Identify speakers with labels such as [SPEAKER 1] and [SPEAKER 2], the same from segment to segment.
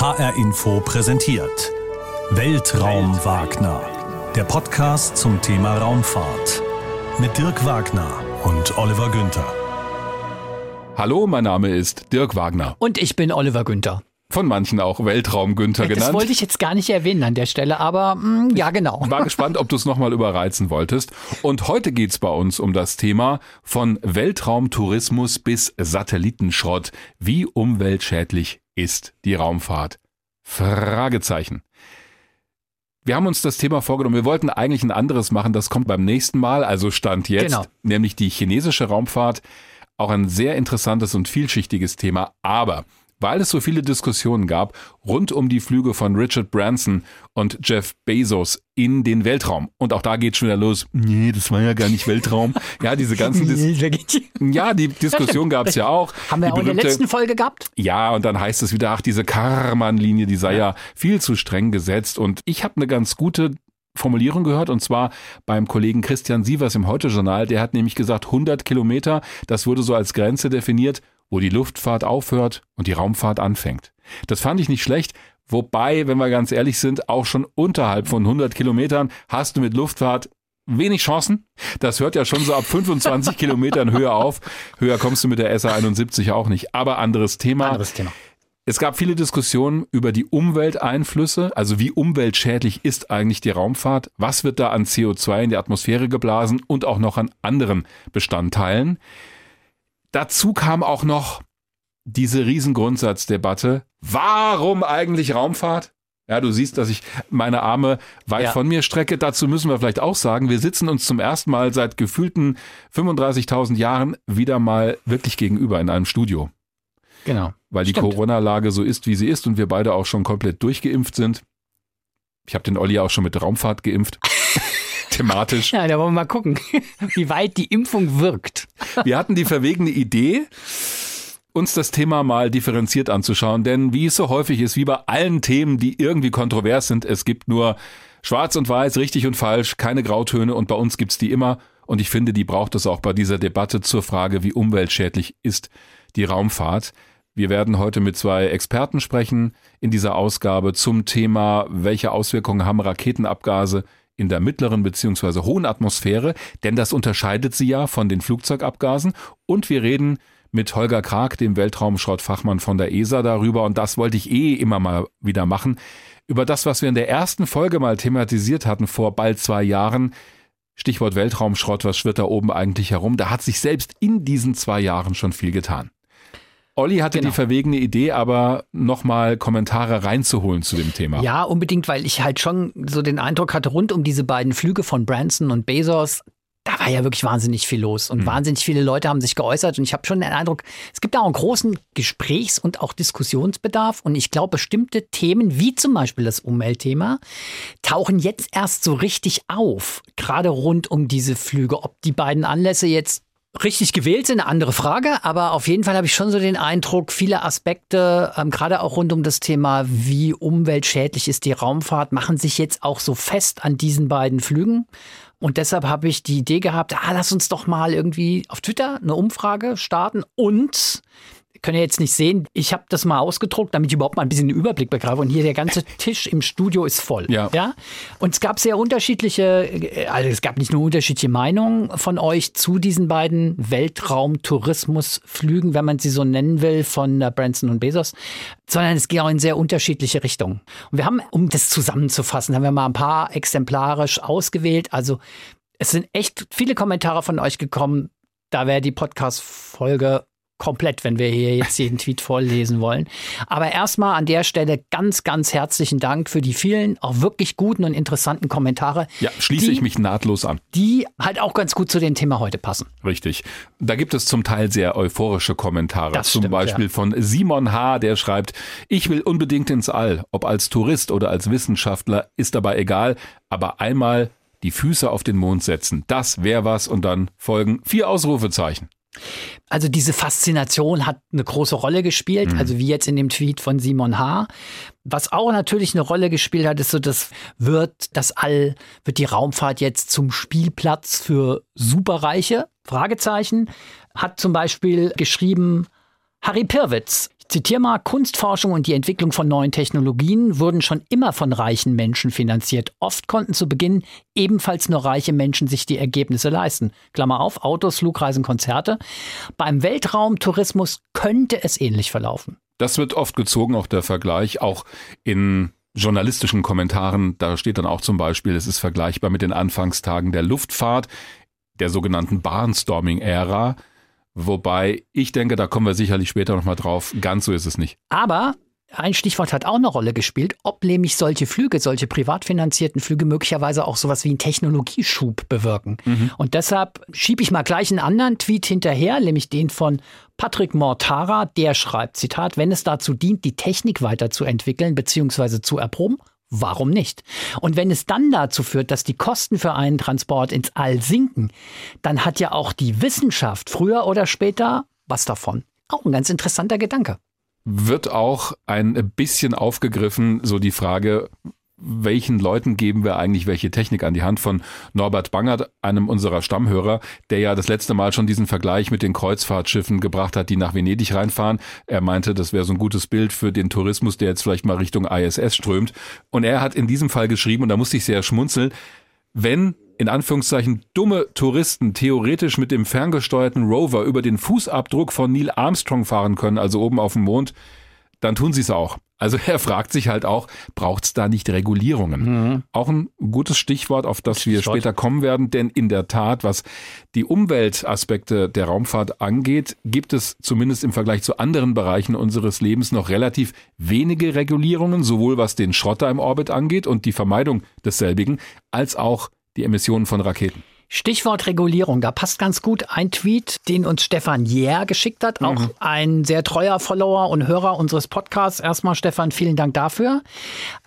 [SPEAKER 1] HR Info präsentiert Weltraum Wagner. Der Podcast zum Thema Raumfahrt. Mit Dirk Wagner und Oliver Günther.
[SPEAKER 2] Hallo, mein Name ist Dirk Wagner.
[SPEAKER 3] Und ich bin Oliver Günther.
[SPEAKER 2] Von manchen auch Weltraum Günther
[SPEAKER 3] Das
[SPEAKER 2] genannt.
[SPEAKER 3] wollte ich jetzt gar nicht erwähnen an der Stelle, aber mh, ja, genau.
[SPEAKER 2] War gespannt, ob du es nochmal überreizen wolltest. Und heute geht's bei uns um das Thema von Weltraumtourismus bis Satellitenschrott. Wie umweltschädlich ist die Raumfahrt? Fragezeichen. Wir haben uns das Thema vorgenommen. Wir wollten eigentlich ein anderes machen. Das kommt beim nächsten Mal, also Stand jetzt,
[SPEAKER 3] Genau.
[SPEAKER 2] nämlich die chinesische Raumfahrt. Auch ein sehr interessantes und vielschichtiges Thema. Aber weil es so viele Diskussionen gab rund um die Flüge von Richard Branson und Jeff Bezos in den Weltraum. Und auch da geht schon wieder los. Nee, das war ja gar nicht Weltraum. Ja, diese ganzen Dis ja, die Diskussion gab es ja auch.
[SPEAKER 3] Haben wir
[SPEAKER 2] die
[SPEAKER 3] auch in der letzten Folge gehabt?
[SPEAKER 2] ja, und dann heißt es wieder, ach, diese Karman-Linie, die sei ja. viel zu streng gesetzt. Und ich habe eine ganz gute Formulierung gehört, und zwar beim Kollegen Christian Sievers im Heute-Journal. Der hat nämlich gesagt, 100 Kilometer, das wurde so als Grenze definiert, wo die Luftfahrt aufhört und die Raumfahrt anfängt. Das fand ich nicht schlecht. Wobei, wenn wir ganz ehrlich sind, auch schon unterhalb von 100 Kilometern hast du mit Luftfahrt wenig Chancen. Das hört ja schon so ab 25 Kilometern Höhe auf. Höher kommst du mit der SA 71 auch nicht. Aber anderes Thema.
[SPEAKER 3] Anderes Thema.
[SPEAKER 2] Es gab viele Diskussionen über die Umwelteinflüsse, also wie umweltschädlich ist eigentlich die Raumfahrt, was wird da an CO2 in die Atmosphäre geblasen und auch noch an anderen Bestandteilen. Dazu kam auch noch diese Riesengrundsatzdebatte, warum eigentlich Raumfahrt? Ja, du siehst, dass ich meine Arme weit
[SPEAKER 3] Ja.
[SPEAKER 2] von mir strecke. Dazu müssen wir vielleicht auch sagen, wir sitzen uns zum ersten Mal seit gefühlten 35.000 Jahren wieder mal wirklich gegenüber in einem Studio
[SPEAKER 3] Genau.
[SPEAKER 2] weil die. Corona-Lage so ist, wie sie ist und wir beide auch schon komplett durchgeimpft sind. Ich habe den Olli auch schon mit Raumfahrt geimpft. Thematisch.
[SPEAKER 3] Ja, da wollen wir mal gucken, wie weit die Impfung wirkt.
[SPEAKER 2] Wir hatten die verwegene Idee, uns das Thema mal differenziert anzuschauen, denn wie es so häufig ist, wie bei allen Themen, die irgendwie kontrovers sind, es gibt nur schwarz und weiß, richtig und falsch, keine Grautöne und bei uns gibt's die immer und ich finde, die braucht es auch bei dieser Debatte zur Frage, wie umweltschädlich ist die Raumfahrt. Wir werden heute mit zwei Experten sprechen in dieser Ausgabe zum Thema, welche Auswirkungen haben Raketenabgase in der mittleren beziehungsweise hohen Atmosphäre, denn das unterscheidet sie ja von den Flugzeugabgasen. Und wir reden mit Holger Krag, dem Weltraumschrottfachmann von der ESA, darüber, und das wollte ich eh immer mal wieder machen, über das, was wir in der ersten Folge mal thematisiert hatten vor bald zwei Jahren. Stichwort Weltraumschrott, was schwirrt da oben eigentlich herum? Da hat sich selbst in diesen zwei Jahren schon viel getan. Olli hatte
[SPEAKER 3] Genau.
[SPEAKER 2] die verwegene Idee, aber nochmal Kommentare reinzuholen zu dem Thema.
[SPEAKER 3] Ja, unbedingt, weil ich halt schon so den Eindruck hatte, rund um diese beiden Flüge von Branson und Bezos, da war ja wirklich wahnsinnig viel los und wahnsinnig viele Leute haben sich geäußert und ich habe schon den Eindruck, es gibt da auch einen großen Gesprächs- und auch Diskussionsbedarf und ich glaube, bestimmte Themen, wie zum Beispiel das Umweltthema, tauchen jetzt erst so richtig auf, gerade rund um diese Flüge. Ob die beiden Anlässe jetzt richtig gewählt sind, eine andere Frage, aber auf jeden Fall habe ich schon so den Eindruck, viele Aspekte, ähm, gerade auch rund um das Thema, wie umweltschädlich ist die Raumfahrt, machen sich jetzt auch so fest an diesen beiden Flügen. Und deshalb habe ich die Idee gehabt, ah, lass uns doch mal irgendwie auf Twitter eine Umfrage starten und können ihr jetzt nicht sehen, ich habe das mal ausgedruckt, damit ich überhaupt mal ein bisschen den Überblick begreife. Und hier der ganze Tisch im Studio ist voll.
[SPEAKER 2] Ja.
[SPEAKER 3] ja? Und es gab sehr unterschiedliche, äh, also es gab nicht nur unterschiedliche Meinungen von euch zu diesen beiden Weltraumtourismusflügen, wenn man sie so nennen will, von äh, Branson und Bezos, sondern es ging auch in sehr unterschiedliche Richtungen. Und wir haben, um das zusammenzufassen, haben wir mal ein paar exemplarisch ausgewählt. Also es sind echt viele Kommentare von euch gekommen. Da wäre die Podcast-Folge komplett, wenn wir hier jetzt jeden Tweet vorlesen wollen. Aber erstmal an der Stelle ganz, ganz herzlichen Dank für die vielen, auch wirklich guten und interessanten Kommentare,
[SPEAKER 2] Ja, schließe
[SPEAKER 3] die,
[SPEAKER 2] ich mich nahtlos an.
[SPEAKER 3] die halt auch ganz gut zu dem Thema heute passen.
[SPEAKER 2] Richtig. Da gibt es zum Teil sehr euphorische Kommentare.
[SPEAKER 3] Das
[SPEAKER 2] zum
[SPEAKER 3] stimmt,
[SPEAKER 2] Beispiel
[SPEAKER 3] ja.
[SPEAKER 2] von Simon H., der schreibt, ich will unbedingt ins All. Ob als Tourist oder als Wissenschaftler, ist dabei egal. Aber einmal die Füße auf den Mond setzen. Das wäre was und dann folgen vier Ausrufezeichen.
[SPEAKER 3] Also diese Faszination hat eine große Rolle gespielt, also wie jetzt in dem Tweet von Simon H. Was auch natürlich eine Rolle gespielt hat, ist so, das wird das All, wird die Raumfahrt jetzt zum Spielplatz für Superreiche? Fragezeichen. Hat zum Beispiel geschrieben Harry Pirwitz. Zitiere mal, Kunstforschung und die Entwicklung von neuen Technologien wurden schon immer von reichen Menschen finanziert. Oft konnten zu Beginn ebenfalls nur reiche Menschen sich die Ergebnisse leisten. Klammer auf, Autos, Flugreisen, Konzerte. Beim Weltraumtourismus könnte es ähnlich verlaufen.
[SPEAKER 2] Das wird oft gezogen, auch der Vergleich, auch in journalistischen Kommentaren. Da steht dann auch zum Beispiel, es ist vergleichbar mit den Anfangstagen der Luftfahrt, der sogenannten Barnstorming-Ära. Wobei ich denke, da kommen wir sicherlich später nochmal drauf. Ganz so ist es nicht.
[SPEAKER 3] Aber ein Stichwort hat auch eine Rolle gespielt, ob nämlich solche Flüge, solche privat finanzierten Flüge möglicherweise auch sowas wie einen Technologieschub bewirken. Mhm. Und deshalb schiebe ich mal gleich einen anderen Tweet hinterher, nämlich den von Patrick Mortara, der schreibt, Zitat, wenn es dazu dient, die Technik weiterzuentwickeln bzw. zu erproben, Warum nicht? Und wenn es dann dazu führt, dass die Kosten für einen Transport ins All sinken, dann hat ja auch die Wissenschaft früher oder später was davon. Auch ein ganz interessanter Gedanke.
[SPEAKER 2] Wird auch ein bisschen aufgegriffen, so die Frage, welchen Leuten geben wir eigentlich welche Technik an die Hand von Norbert Bangert, einem unserer Stammhörer, der ja das letzte Mal schon diesen Vergleich mit den Kreuzfahrtschiffen gebracht hat, die nach Venedig reinfahren. Er meinte, das wäre so ein gutes Bild für den Tourismus, der jetzt vielleicht mal Richtung ISS strömt. Und er hat in diesem Fall geschrieben, und da musste ich sehr schmunzeln, wenn in Anführungszeichen dumme Touristen theoretisch mit dem ferngesteuerten Rover über den Fußabdruck von Neil Armstrong fahren können, also oben auf dem Mond, dann tun sie es auch. Also er fragt sich halt auch, braucht es da nicht Regulierungen? Mhm. Auch ein gutes Stichwort, auf das wir später kommen werden, denn in der Tat, was die Umweltaspekte der Raumfahrt angeht, gibt es zumindest im Vergleich zu anderen Bereichen unseres Lebens noch relativ wenige Regulierungen, sowohl was den Schrotter im Orbit angeht und die Vermeidung desselbigen, als auch die Emissionen von Raketen.
[SPEAKER 3] Stichwort Regulierung, da passt ganz gut ein Tweet, den uns Stefan Jähr geschickt hat, auch mhm. ein sehr treuer Follower und Hörer unseres Podcasts. Erstmal Stefan, vielen Dank dafür.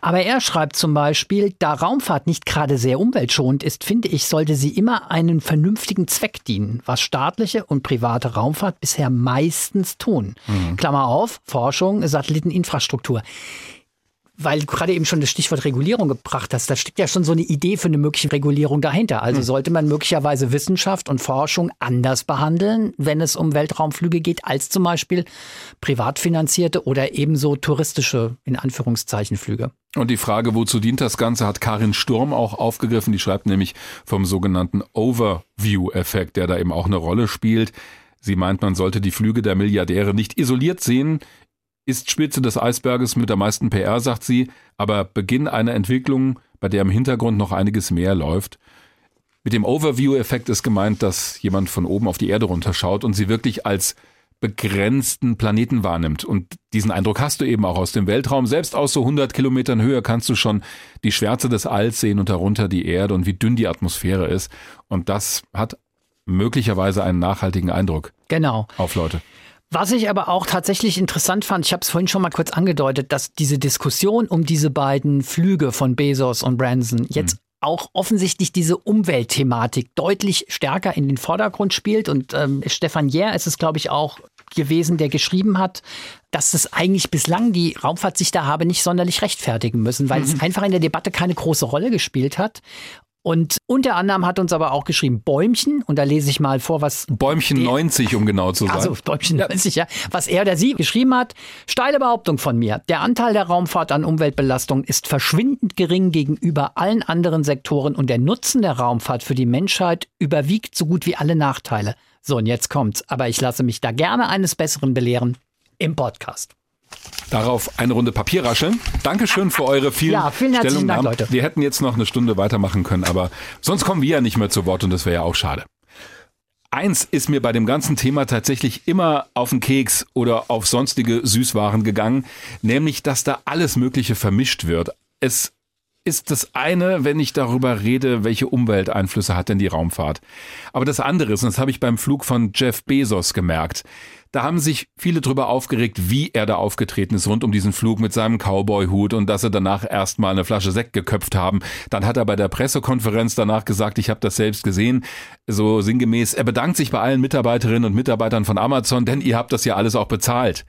[SPEAKER 3] Aber er schreibt zum Beispiel, da Raumfahrt nicht gerade sehr umweltschonend ist, finde ich, sollte sie immer einen vernünftigen Zweck dienen, was staatliche und private Raumfahrt bisher meistens tun. Mhm. Klammer auf, Forschung, Satelliteninfrastruktur weil du gerade eben schon das Stichwort Regulierung gebracht hast, da steckt ja schon so eine Idee für eine mögliche Regulierung dahinter. Also hm. sollte man möglicherweise Wissenschaft und Forschung anders behandeln, wenn es um Weltraumflüge geht, als zum Beispiel privat finanzierte oder ebenso touristische, in Anführungszeichen, Flüge.
[SPEAKER 2] Und die Frage, wozu dient das Ganze, hat Karin Sturm auch aufgegriffen. Die schreibt nämlich vom sogenannten Overview-Effekt, der da eben auch eine Rolle spielt. Sie meint, man sollte die Flüge der Milliardäre nicht isoliert sehen, ist Spitze des Eisberges mit der meisten PR, sagt sie, aber Beginn einer Entwicklung, bei der im Hintergrund noch einiges mehr läuft. Mit dem Overview-Effekt ist gemeint, dass jemand von oben auf die Erde runterschaut und sie wirklich als begrenzten Planeten wahrnimmt. Und diesen Eindruck hast du eben auch aus dem Weltraum. Selbst aus so 100 Kilometern Höhe kannst du schon die Schwärze des Alls sehen und darunter die Erde und wie dünn die Atmosphäre ist. Und das hat möglicherweise einen nachhaltigen Eindruck
[SPEAKER 3] genau.
[SPEAKER 2] auf Leute.
[SPEAKER 3] Was ich aber auch tatsächlich interessant fand, ich habe es vorhin schon mal kurz angedeutet, dass diese Diskussion um diese beiden Flüge von Bezos und Branson jetzt mhm. auch offensichtlich diese Umweltthematik deutlich stärker in den Vordergrund spielt. Und ähm, Stefan Jähr ist es, glaube ich, auch gewesen, der geschrieben hat, dass es eigentlich bislang die Raumfahrt sich da habe nicht sonderlich rechtfertigen müssen, weil mhm. es einfach in der Debatte keine große Rolle gespielt hat. Und unter anderem hat uns aber auch geschrieben Bäumchen, und da lese ich mal vor, was.
[SPEAKER 2] Bäumchen der, 90, um genau zu sein.
[SPEAKER 3] Also Bäumchen 90, ja. Was er oder sie geschrieben hat. Steile Behauptung von mir. Der Anteil der Raumfahrt an Umweltbelastung ist verschwindend gering gegenüber allen anderen Sektoren und der Nutzen der Raumfahrt für die Menschheit überwiegt so gut wie alle Nachteile. So, und jetzt kommt's. Aber ich lasse mich da gerne eines Besseren belehren im Podcast.
[SPEAKER 2] Darauf eine Runde Papier rascheln. Dankeschön für eure vielen,
[SPEAKER 3] ja, vielen
[SPEAKER 2] Stellungnahmen.
[SPEAKER 3] Dank, Leute.
[SPEAKER 2] Wir hätten jetzt noch eine Stunde weitermachen können, aber sonst kommen wir ja nicht mehr zu Wort und das wäre ja auch schade. Eins ist mir bei dem ganzen Thema tatsächlich immer auf den Keks oder auf sonstige Süßwaren gegangen, nämlich, dass da alles Mögliche vermischt wird. Es ist das eine, wenn ich darüber rede, welche Umwelteinflüsse hat denn die Raumfahrt. Aber das andere ist, und das habe ich beim Flug von Jeff Bezos gemerkt, da haben sich viele drüber aufgeregt, wie er da aufgetreten ist rund um diesen Flug mit seinem Cowboy-Hut und dass sie danach erstmal eine Flasche Sekt geköpft haben. Dann hat er bei der Pressekonferenz danach gesagt, ich habe das selbst gesehen, so sinngemäß, er bedankt sich bei allen Mitarbeiterinnen und Mitarbeitern von Amazon, denn ihr habt das ja alles auch bezahlt.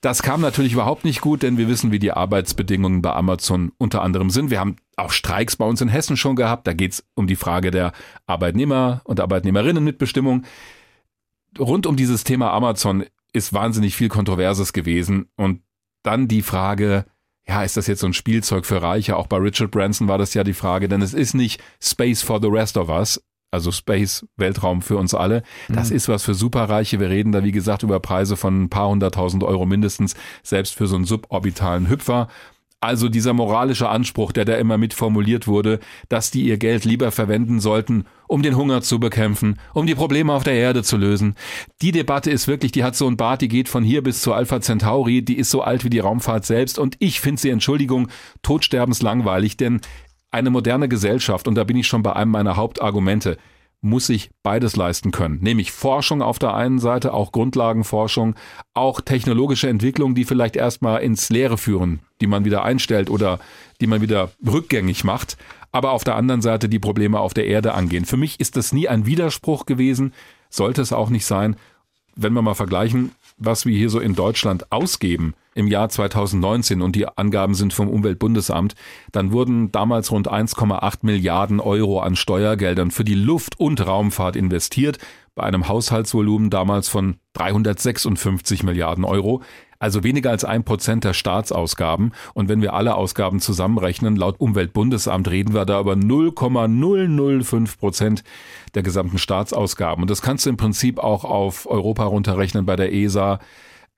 [SPEAKER 2] Das kam natürlich überhaupt nicht gut, denn wir wissen, wie die Arbeitsbedingungen bei Amazon unter anderem sind. Wir haben auch Streiks bei uns in Hessen schon gehabt. Da geht es um die Frage der Arbeitnehmer und Arbeitnehmerinnen mit Bestimmung rund um dieses Thema Amazon ist wahnsinnig viel Kontroverses gewesen. Und dann die Frage, ja, ist das jetzt so ein Spielzeug für Reiche? Auch bei Richard Branson war das ja die Frage, denn es ist nicht Space for the rest of us, also Space, Weltraum für uns alle. Das mhm. ist was für Superreiche. Wir reden da, wie gesagt, über Preise von ein paar hunderttausend Euro mindestens, selbst für so einen suborbitalen Hüpfer. Also dieser moralische Anspruch, der da immer mit formuliert wurde, dass die ihr Geld lieber verwenden sollten, um den Hunger zu bekämpfen, um die Probleme auf der Erde zu lösen. Die Debatte ist wirklich, die hat so ein Bart, die geht von hier bis zu Alpha Centauri, die ist so alt wie die Raumfahrt selbst und ich finde sie, Entschuldigung, totsterbenslangweilig, denn eine moderne Gesellschaft, und da bin ich schon bei einem meiner Hauptargumente, muss sich beides leisten können. Nämlich Forschung auf der einen Seite, auch Grundlagenforschung, auch technologische Entwicklung, die vielleicht erstmal ins Leere führen, die man wieder einstellt oder die man wieder rückgängig macht, aber auf der anderen Seite die Probleme auf der Erde angehen. Für mich ist das nie ein Widerspruch gewesen, sollte es auch nicht sein. Wenn wir mal vergleichen, was wir hier so in Deutschland ausgeben im Jahr 2019 und die Angaben sind vom Umweltbundesamt, dann wurden damals rund 1,8 Milliarden Euro an Steuergeldern für die Luft- und Raumfahrt investiert, bei einem Haushaltsvolumen damals von 356 Milliarden Euro also weniger als ein Prozent der Staatsausgaben. Und wenn wir alle Ausgaben zusammenrechnen, laut Umweltbundesamt reden wir da über 0,005 Prozent der gesamten Staatsausgaben. Und das kannst du im Prinzip auch auf Europa runterrechnen bei der ESA.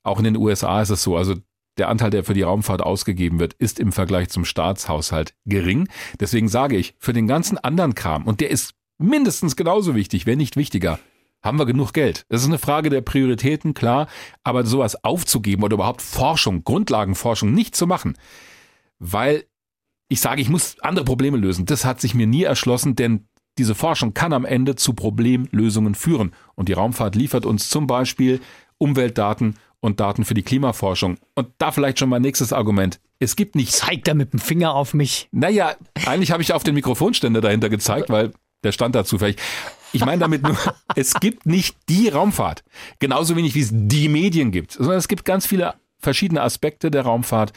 [SPEAKER 2] Auch in den USA ist es so. Also der Anteil, der für die Raumfahrt ausgegeben wird, ist im Vergleich zum Staatshaushalt gering. Deswegen sage ich, für den ganzen anderen Kram, und der ist mindestens genauso wichtig, wenn nicht wichtiger, haben wir genug Geld? Das ist eine Frage der Prioritäten, klar, aber sowas aufzugeben oder überhaupt Forschung, Grundlagenforschung nicht zu machen, weil ich sage, ich muss andere Probleme lösen, das hat sich mir nie erschlossen, denn diese Forschung kann am Ende zu Problemlösungen führen. Und die Raumfahrt liefert uns zum Beispiel Umweltdaten und Daten für die Klimaforschung. Und da vielleicht schon mein nächstes Argument. Es gibt nicht.
[SPEAKER 3] Zeigt er mit dem Finger auf mich?
[SPEAKER 2] Naja, eigentlich habe ich auf den Mikrofonständer dahinter gezeigt, weil der stand da zufällig. Ich meine damit nur, es gibt nicht die Raumfahrt. Genauso wenig wie es die Medien gibt, sondern es gibt ganz viele verschiedene Aspekte der Raumfahrt,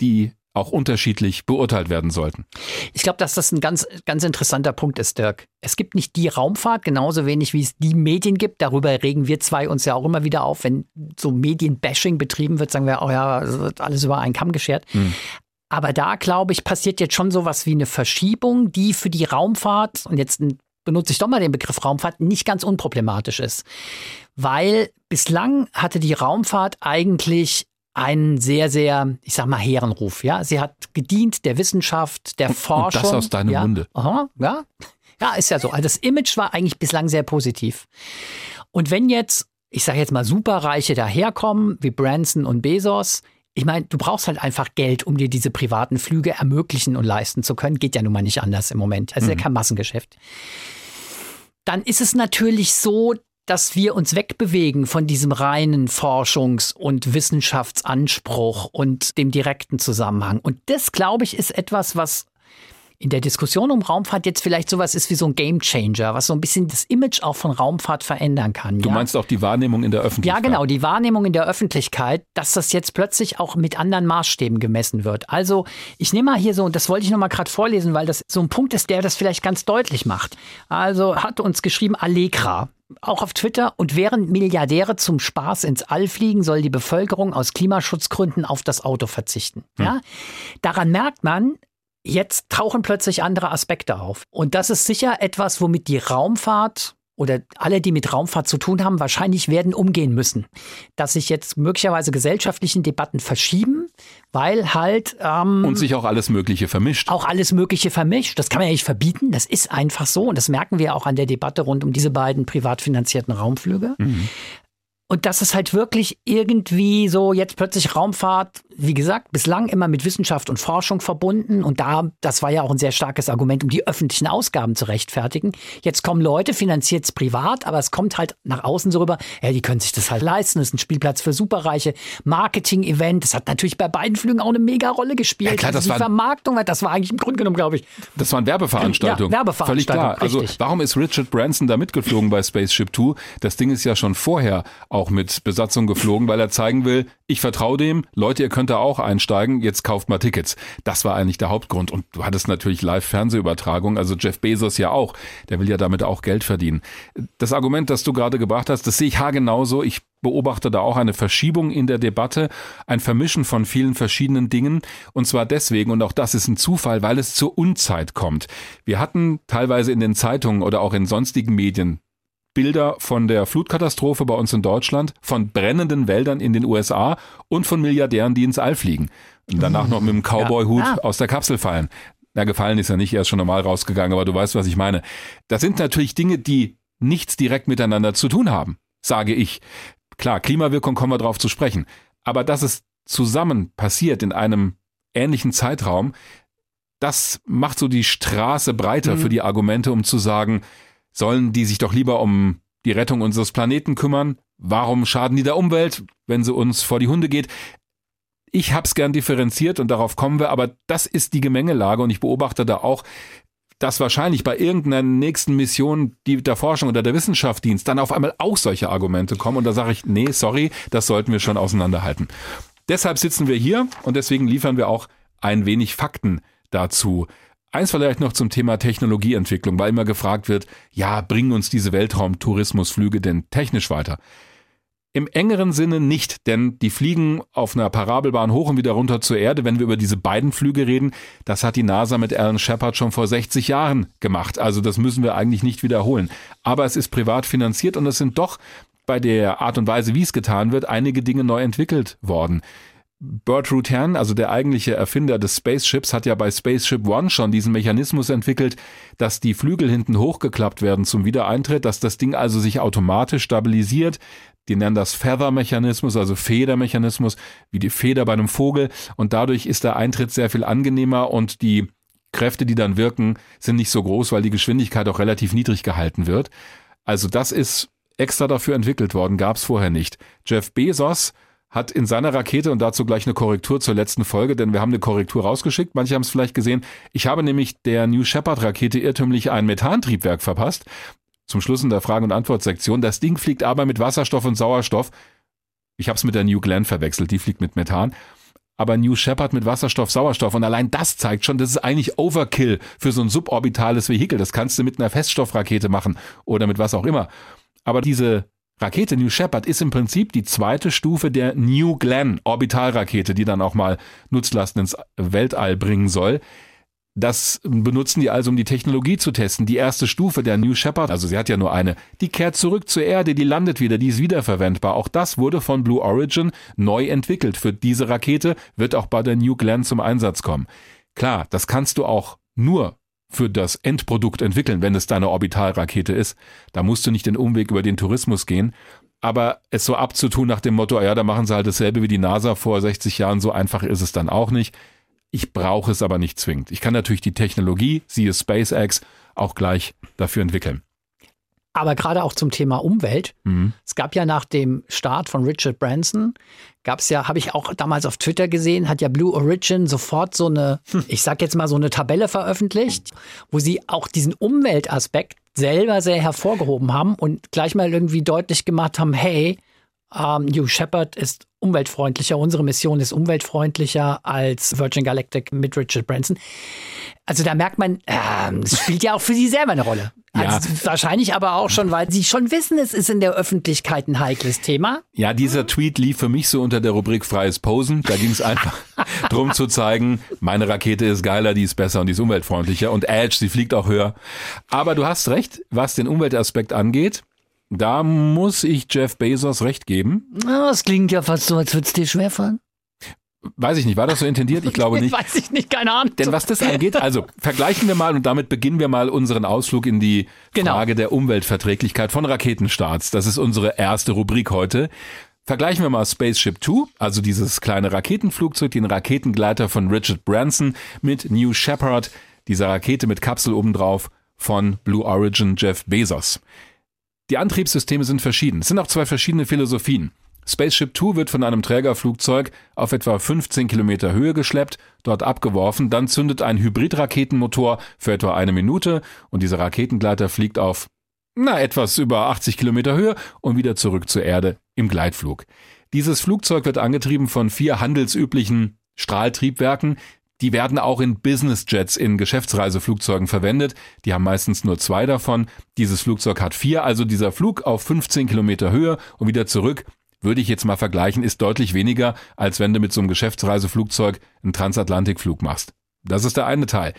[SPEAKER 2] die auch unterschiedlich beurteilt werden sollten.
[SPEAKER 3] Ich glaube, dass das ein ganz, ganz interessanter Punkt ist, Dirk. Es gibt nicht die Raumfahrt, genauso wenig wie es die Medien gibt. Darüber regen wir zwei uns ja auch immer wieder auf. Wenn so Medienbashing betrieben wird, sagen wir, oh ja, es wird alles über einen Kamm geschert. Hm. Aber da, glaube ich, passiert jetzt schon sowas wie eine Verschiebung, die für die Raumfahrt, und jetzt benutze ich doch mal den Begriff Raumfahrt, nicht ganz unproblematisch ist. Weil bislang hatte die Raumfahrt eigentlich einen sehr, sehr, ich sag mal, hehren Ruf. Ja, sie hat gedient der Wissenschaft, der Forschung.
[SPEAKER 2] Und das aus deinem
[SPEAKER 3] ja.
[SPEAKER 2] Munde.
[SPEAKER 3] Aha, ja. Ja, ist ja so. Also das Image war eigentlich bislang sehr positiv. Und wenn jetzt, ich sage jetzt mal, Superreiche daherkommen, wie Branson und Bezos, ich meine, du brauchst halt einfach Geld, um dir diese privaten Flüge ermöglichen und leisten zu können. Geht ja nun mal nicht anders im Moment. Ist mhm. ja kein Massengeschäft dann ist es natürlich so, dass wir uns wegbewegen von diesem reinen Forschungs- und Wissenschaftsanspruch und dem direkten Zusammenhang. Und das, glaube ich, ist etwas, was in der Diskussion um Raumfahrt jetzt vielleicht sowas ist wie so ein Gamechanger, was so ein bisschen das Image auch von Raumfahrt verändern kann.
[SPEAKER 2] Du
[SPEAKER 3] ja?
[SPEAKER 2] meinst auch die Wahrnehmung in der Öffentlichkeit?
[SPEAKER 3] Ja, genau, die Wahrnehmung in der Öffentlichkeit, dass das jetzt plötzlich auch mit anderen Maßstäben gemessen wird. Also ich nehme mal hier so, und das wollte ich nochmal gerade vorlesen, weil das so ein Punkt ist, der das vielleicht ganz deutlich macht. Also hat uns geschrieben Allegra, auch auf Twitter. Und während Milliardäre zum Spaß ins All fliegen, soll die Bevölkerung aus Klimaschutzgründen auf das Auto verzichten. Hm. Ja? Daran merkt man, Jetzt tauchen plötzlich andere Aspekte auf. Und das ist sicher etwas, womit die Raumfahrt oder alle, die mit Raumfahrt zu tun haben, wahrscheinlich werden umgehen müssen. Dass sich jetzt möglicherweise gesellschaftlichen Debatten verschieben, weil halt.
[SPEAKER 2] Ähm, und sich auch alles Mögliche vermischt.
[SPEAKER 3] Auch alles Mögliche vermischt. Das kann man ja nicht verbieten. Das ist einfach so. Und das merken wir auch an der Debatte rund um diese beiden privat finanzierten Raumflüge. Mhm. Und das ist halt wirklich irgendwie so jetzt plötzlich Raumfahrt, wie gesagt, bislang immer mit Wissenschaft und Forschung verbunden. Und da, das war ja auch ein sehr starkes Argument, um die öffentlichen Ausgaben zu rechtfertigen. Jetzt kommen Leute, finanziert es privat, aber es kommt halt nach außen so rüber, ja, die können sich das halt leisten. Das ist ein Spielplatz für Superreiche. Marketing-Event, das hat natürlich bei beiden Flügen auch eine mega Rolle gespielt. Ja,
[SPEAKER 2] klar,
[SPEAKER 3] das
[SPEAKER 2] also die
[SPEAKER 3] war, Vermarktung, das war eigentlich im Grunde genommen, glaube ich.
[SPEAKER 2] Das waren Werbeveranstaltungen. Ja,
[SPEAKER 3] Werbeveranstaltungen.
[SPEAKER 2] Völlig klar. Also, richtig. Also warum ist Richard Branson da mitgeflogen bei Spaceship Two? Das Ding ist ja schon vorher auch mit Besatzung geflogen, weil er zeigen will, ich vertraue dem, Leute, ihr könnt da auch einsteigen, jetzt kauft mal Tickets. Das war eigentlich der Hauptgrund. Und du hattest natürlich Live-Fernsehübertragung, also Jeff Bezos ja auch, der will ja damit auch Geld verdienen. Das Argument, das du gerade gebracht hast, das sehe ich haargenauso. Ich beobachte da auch eine Verschiebung in der Debatte, ein Vermischen von vielen verschiedenen Dingen. Und zwar deswegen, und auch das ist ein Zufall, weil es zur Unzeit kommt. Wir hatten teilweise in den Zeitungen oder auch in sonstigen Medien Bilder von der Flutkatastrophe bei uns in Deutschland, von brennenden Wäldern in den USA und von Milliardären, die ins All fliegen. Und danach noch mit dem Cowboy-Hut ja. ah. aus der Kapsel fallen. Na, gefallen ist ja nicht, er ist schon normal rausgegangen, aber du weißt, was ich meine. Das sind natürlich Dinge, die nichts direkt miteinander zu tun haben, sage ich. Klar, Klimawirkung kommen wir drauf zu sprechen. Aber dass es zusammen passiert in einem ähnlichen Zeitraum, das macht so die Straße breiter mhm. für die Argumente, um zu sagen, sollen die sich doch lieber um die Rettung unseres Planeten kümmern? Warum schaden die der Umwelt, wenn sie uns vor die Hunde geht? Ich hab's gern differenziert und darauf kommen wir, aber das ist die Gemengelage und ich beobachte da auch, dass wahrscheinlich bei irgendeiner nächsten Mission, die der Forschung oder der Wissenschaft dient, dann auf einmal auch solche Argumente kommen. Und da sage ich, nee, sorry, das sollten wir schon auseinanderhalten. Deshalb sitzen wir hier und deswegen liefern wir auch ein wenig Fakten dazu. Eins vielleicht noch zum Thema Technologieentwicklung, weil immer gefragt wird, ja, bringen uns diese Weltraumtourismusflüge denn technisch weiter? Im engeren Sinne nicht, denn die fliegen auf einer Parabelbahn hoch und wieder runter zur Erde. Wenn wir über diese beiden Flüge reden, das hat die NASA mit Alan Shepard schon vor 60 Jahren gemacht. Also das müssen wir eigentlich nicht wiederholen. Aber es ist privat finanziert und es sind doch bei der Art und Weise, wie es getan wird, einige Dinge neu entwickelt worden. Burt Rutan, also der eigentliche Erfinder des Spaceships, hat ja bei Spaceship One schon diesen Mechanismus entwickelt, dass die Flügel hinten hochgeklappt werden zum Wiedereintritt, dass das Ding also sich automatisch stabilisiert, die nennen das Feather-Mechanismus, also Federmechanismus, wie die Feder bei einem Vogel. Und dadurch ist der Eintritt sehr viel angenehmer und die Kräfte, die dann wirken, sind nicht so groß, weil die Geschwindigkeit auch relativ niedrig gehalten wird. Also das ist extra dafür entwickelt worden, gab es vorher nicht. Jeff Bezos hat in seiner Rakete, und dazu gleich eine Korrektur zur letzten Folge, denn wir haben eine Korrektur rausgeschickt, manche haben es vielleicht gesehen, ich habe nämlich der New Shepard Rakete irrtümlich ein Methantriebwerk verpasst zum Schluss in der Frage- und Antwortsektion. Das Ding fliegt aber mit Wasserstoff und Sauerstoff. Ich habe es mit der New Glenn verwechselt, die fliegt mit Methan. Aber New Shepard mit Wasserstoff, Sauerstoff. Und allein das zeigt schon, das ist eigentlich Overkill für so ein suborbitales Vehikel. Das kannst du mit einer Feststoffrakete machen oder mit was auch immer. Aber diese Rakete New Shepard ist im Prinzip die zweite Stufe der New Glenn Orbitalrakete, die dann auch mal Nutzlasten ins Weltall bringen soll. Das benutzen die also, um die Technologie zu testen. Die erste Stufe der New Shepard, also sie hat ja nur eine, die kehrt zurück zur Erde, die landet wieder, die ist wiederverwendbar. Auch das wurde von Blue Origin neu entwickelt. Für diese Rakete wird auch bei der New Glenn zum Einsatz kommen. Klar, das kannst du auch nur für das Endprodukt entwickeln, wenn es deine Orbitalrakete ist. Da musst du nicht den Umweg über den Tourismus gehen. Aber es so abzutun nach dem Motto, ja, da machen sie halt dasselbe wie die NASA vor 60 Jahren, so einfach ist es dann auch nicht. Ich brauche es aber nicht zwingend. Ich kann natürlich die Technologie, siehe SpaceX, auch gleich dafür entwickeln.
[SPEAKER 3] Aber gerade auch zum Thema Umwelt. Mhm. Es gab ja nach dem Start von Richard Branson, gab es ja, habe ich auch damals auf Twitter gesehen, hat ja Blue Origin sofort so eine, hm. ich sag jetzt mal so eine Tabelle veröffentlicht, wo sie auch diesen Umweltaspekt selber sehr hervorgehoben haben und gleich mal irgendwie deutlich gemacht haben, hey, ähm, New Shepard ist umweltfreundlicher, unsere Mission ist umweltfreundlicher als Virgin Galactic mit Richard Branson. Also da merkt man, ähm, es spielt ja auch für sie selber eine Rolle. Also ja. Wahrscheinlich aber auch schon, weil sie schon wissen, es ist in der Öffentlichkeit ein heikles Thema.
[SPEAKER 2] Ja, dieser Tweet lief für mich so unter der Rubrik freies Posen. Da ging es einfach darum zu zeigen, meine Rakete ist geiler, die ist besser und die ist umweltfreundlicher. Und Edge, sie fliegt auch höher. Aber du hast recht, was den Umweltaspekt angeht. Da muss ich Jeff Bezos recht geben.
[SPEAKER 3] Das klingt ja fast so, als würde es dir schwerfallen.
[SPEAKER 2] Weiß ich nicht, war das so intendiert? Ich glaube nicht.
[SPEAKER 3] Weiß ich nicht, keine Ahnung.
[SPEAKER 2] Denn was das angeht, also vergleichen wir mal und damit beginnen wir mal unseren Ausflug in die genau. Frage der Umweltverträglichkeit von Raketenstarts. Das ist unsere erste Rubrik heute. Vergleichen wir mal Spaceship Two, also dieses kleine Raketenflugzeug, den Raketengleiter von Richard Branson mit New Shepard, dieser Rakete mit Kapsel obendrauf von Blue Origin Jeff Bezos. Die Antriebssysteme sind verschieden. Es sind auch zwei verschiedene Philosophien. Spaceship Two wird von einem Trägerflugzeug auf etwa 15 Kilometer Höhe geschleppt, dort abgeworfen, dann zündet ein Hybridraketenmotor für etwa eine Minute und dieser Raketengleiter fliegt auf, na, etwas über 80 Kilometer Höhe und wieder zurück zur Erde im Gleitflug. Dieses Flugzeug wird angetrieben von vier handelsüblichen Strahltriebwerken, die werden auch in Business Jets, in Geschäftsreiseflugzeugen verwendet. Die haben meistens nur zwei davon. Dieses Flugzeug hat vier. Also dieser Flug auf 15 Kilometer Höhe und wieder zurück würde ich jetzt mal vergleichen, ist deutlich weniger, als wenn du mit so einem Geschäftsreiseflugzeug einen Transatlantikflug machst. Das ist der eine Teil.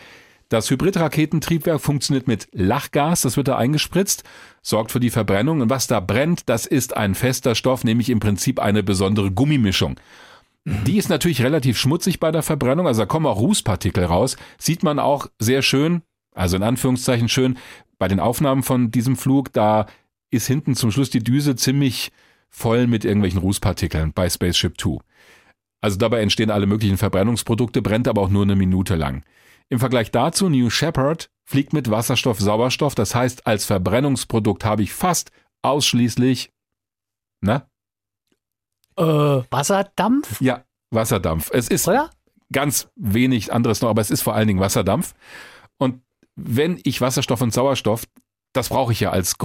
[SPEAKER 2] Das Hybridraketentriebwerk funktioniert mit Lachgas, das wird da eingespritzt, sorgt für die Verbrennung und was da brennt, das ist ein fester Stoff, nämlich im Prinzip eine besondere Gummimischung. Die ist natürlich relativ schmutzig bei der Verbrennung, also da kommen auch Rußpartikel raus, sieht man auch sehr schön, also in Anführungszeichen schön, bei den Aufnahmen von diesem Flug, da ist hinten zum Schluss die Düse ziemlich voll mit irgendwelchen Rußpartikeln bei Spaceship Two. Also dabei entstehen alle möglichen Verbrennungsprodukte, brennt aber auch nur eine Minute lang. Im Vergleich dazu, New Shepard fliegt mit Wasserstoff, Sauerstoff. Das heißt, als Verbrennungsprodukt habe ich fast ausschließlich,
[SPEAKER 3] ne? Äh, Wasserdampf?
[SPEAKER 2] Ja, Wasserdampf. Es ist Oder? ganz wenig anderes noch, aber es ist vor allen Dingen Wasserdampf. Und wenn ich Wasserstoff und Sauerstoff, das brauche ich ja als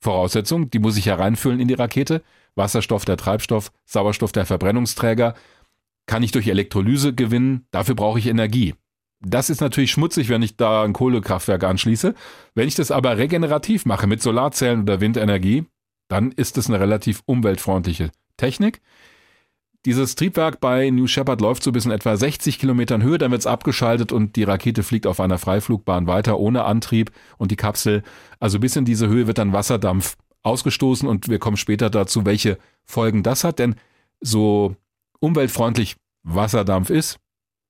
[SPEAKER 2] Grundvoraussetzung, die muss ich ja reinfüllen in die Rakete. Wasserstoff der Treibstoff, Sauerstoff der Verbrennungsträger, kann ich durch Elektrolyse gewinnen, dafür brauche ich Energie. Das ist natürlich schmutzig, wenn ich da ein Kohlekraftwerk anschließe. Wenn ich das aber regenerativ mache mit Solarzellen oder Windenergie, dann ist es eine relativ umweltfreundliche Technik. Dieses Triebwerk bei New Shepard läuft so bis in etwa 60 Kilometern Höhe, dann wird es abgeschaltet und die Rakete fliegt auf einer Freiflugbahn weiter ohne Antrieb und die Kapsel, also bis in diese Höhe wird dann Wasserdampf ausgestoßen und wir kommen später dazu, welche Folgen das hat, denn so umweltfreundlich Wasserdampf ist,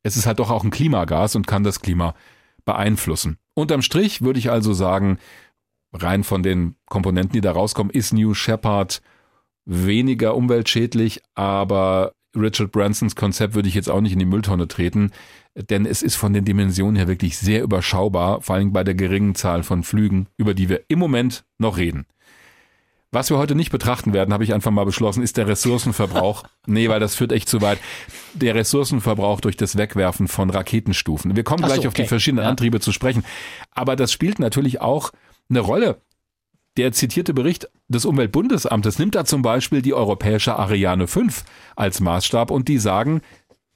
[SPEAKER 2] es ist halt doch auch ein Klimagas und kann das Klima beeinflussen. Unterm Strich würde ich also sagen, rein von den Komponenten, die da rauskommen, ist New Shepard weniger umweltschädlich, aber Richard Bransons Konzept würde ich jetzt auch nicht in die Mülltonne treten, denn es ist von den Dimensionen her wirklich sehr überschaubar, vor allem bei der geringen Zahl von Flügen, über die wir im Moment noch reden. Was wir heute nicht betrachten werden, habe ich einfach mal beschlossen, ist der Ressourcenverbrauch. nee, weil das führt echt zu weit. Der Ressourcenverbrauch durch das Wegwerfen von Raketenstufen. Wir kommen gleich so, okay. auf die verschiedenen ja. Antriebe zu sprechen. Aber das spielt natürlich auch eine Rolle. Der zitierte Bericht des Umweltbundesamtes nimmt da zum Beispiel die europäische Ariane 5 als Maßstab und die sagen,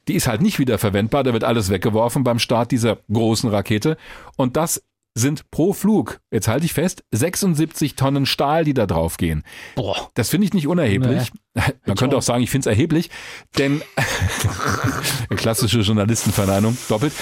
[SPEAKER 2] die ist halt nicht wieder verwendbar, da wird alles weggeworfen beim Start dieser großen Rakete. Und das sind pro Flug, jetzt halte ich fest, 76 Tonnen Stahl, die da drauf gehen. Boah. Das finde ich nicht unerheblich. Nee. Man könnte auch sagen, ich finde es erheblich, denn klassische Journalistenverneinung, doppelt.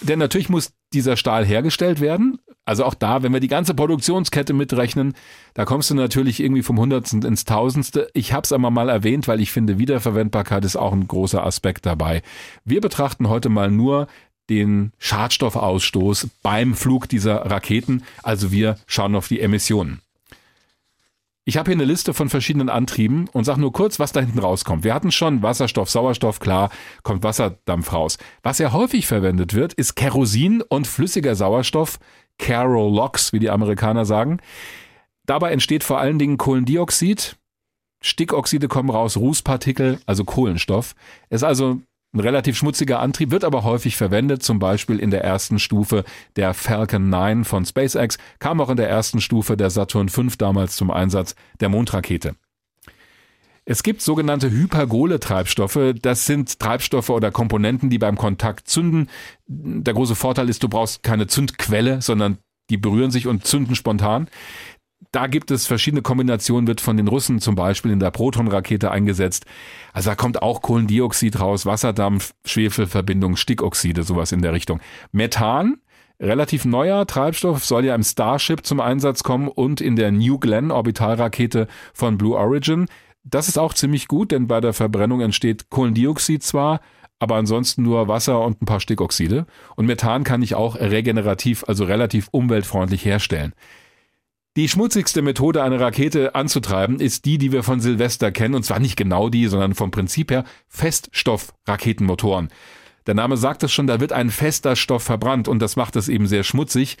[SPEAKER 2] Denn natürlich muss dieser Stahl hergestellt werden. Also auch da, wenn wir die ganze Produktionskette mitrechnen, da kommst du natürlich irgendwie vom Hundertsten ins Tausendste. Ich habe es aber mal erwähnt, weil ich finde, Wiederverwendbarkeit ist auch ein großer Aspekt dabei. Wir betrachten heute mal nur den Schadstoffausstoß beim Flug dieser Raketen. Also wir schauen auf die Emissionen. Ich habe hier eine Liste von verschiedenen Antrieben und sage nur kurz, was da hinten rauskommt. Wir hatten schon Wasserstoff, Sauerstoff, klar, kommt Wasserdampf raus. Was ja häufig verwendet wird, ist Kerosin und flüssiger Sauerstoff, Carolox, wie die Amerikaner sagen. Dabei entsteht vor allen Dingen Kohlendioxid, Stickoxide kommen raus, Rußpartikel, also Kohlenstoff. Ist also ein relativ schmutziger Antrieb wird aber häufig verwendet, zum Beispiel in der ersten Stufe der Falcon 9 von SpaceX, kam auch in der ersten Stufe der Saturn V damals zum Einsatz der Mondrakete. Es gibt sogenannte hypergole Treibstoffe. Das sind Treibstoffe oder Komponenten, die beim Kontakt zünden. Der große Vorteil ist, du brauchst keine Zündquelle, sondern die berühren sich und zünden spontan. Da gibt es verschiedene Kombinationen, wird von den Russen zum Beispiel in der Protonrakete eingesetzt. Also da kommt auch Kohlendioxid raus, Wasserdampf, Schwefelverbindung, Stickoxide, sowas in der Richtung. Methan, relativ neuer Treibstoff, soll ja im Starship zum Einsatz kommen und in der New Glenn Orbitalrakete von Blue Origin. Das ist auch ziemlich gut, denn bei der Verbrennung entsteht Kohlendioxid zwar, aber ansonsten nur Wasser und ein paar Stickoxide. Und Methan kann ich auch regenerativ, also relativ umweltfreundlich herstellen. Die schmutzigste Methode, eine Rakete anzutreiben, ist die, die wir von Silvester kennen, und zwar nicht genau die, sondern vom Prinzip her Feststoffraketenmotoren. Der Name sagt es schon, da wird ein fester Stoff verbrannt und das macht es eben sehr schmutzig.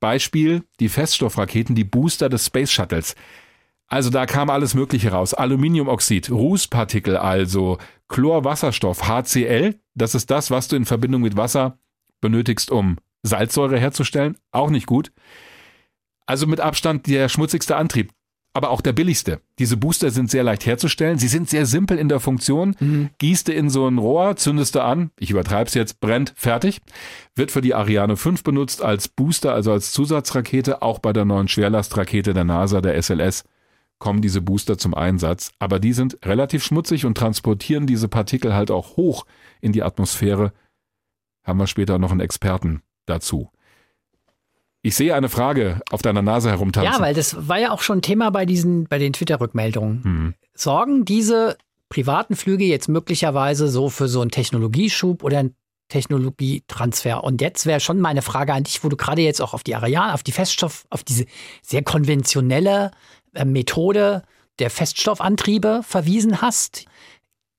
[SPEAKER 2] Beispiel die Feststoffraketen, die Booster des Space Shuttles. Also da kam alles Mögliche raus. Aluminiumoxid, Rußpartikel also, Chlorwasserstoff, HCl, das ist das, was du in Verbindung mit Wasser benötigst, um Salzsäure herzustellen. Auch nicht gut. Also mit Abstand der schmutzigste Antrieb, aber auch der billigste. Diese Booster sind sehr leicht herzustellen. Sie sind sehr simpel in der Funktion. Mhm. Gießt du in so ein Rohr, zündest du an, ich übertreibe es jetzt, brennt, fertig. Wird für die Ariane 5 benutzt als Booster, also als Zusatzrakete, auch bei der neuen Schwerlastrakete der NASA, der SLS. Kommen diese Booster zum Einsatz, aber die sind relativ schmutzig und transportieren diese Partikel halt auch hoch in die Atmosphäre. Haben wir später noch einen Experten dazu. Ich sehe eine Frage auf deiner Nase herumtanzen.
[SPEAKER 3] Ja, weil das war ja auch schon Thema bei diesen, bei den Twitter-Rückmeldungen. Hm. Sorgen diese privaten Flüge jetzt möglicherweise so für so einen Technologieschub oder einen Technologietransfer? Und jetzt wäre schon meine Frage an dich, wo du gerade jetzt auch auf die Ariane, auf die Feststoff, auf diese sehr konventionelle Methode der Feststoffantriebe verwiesen hast.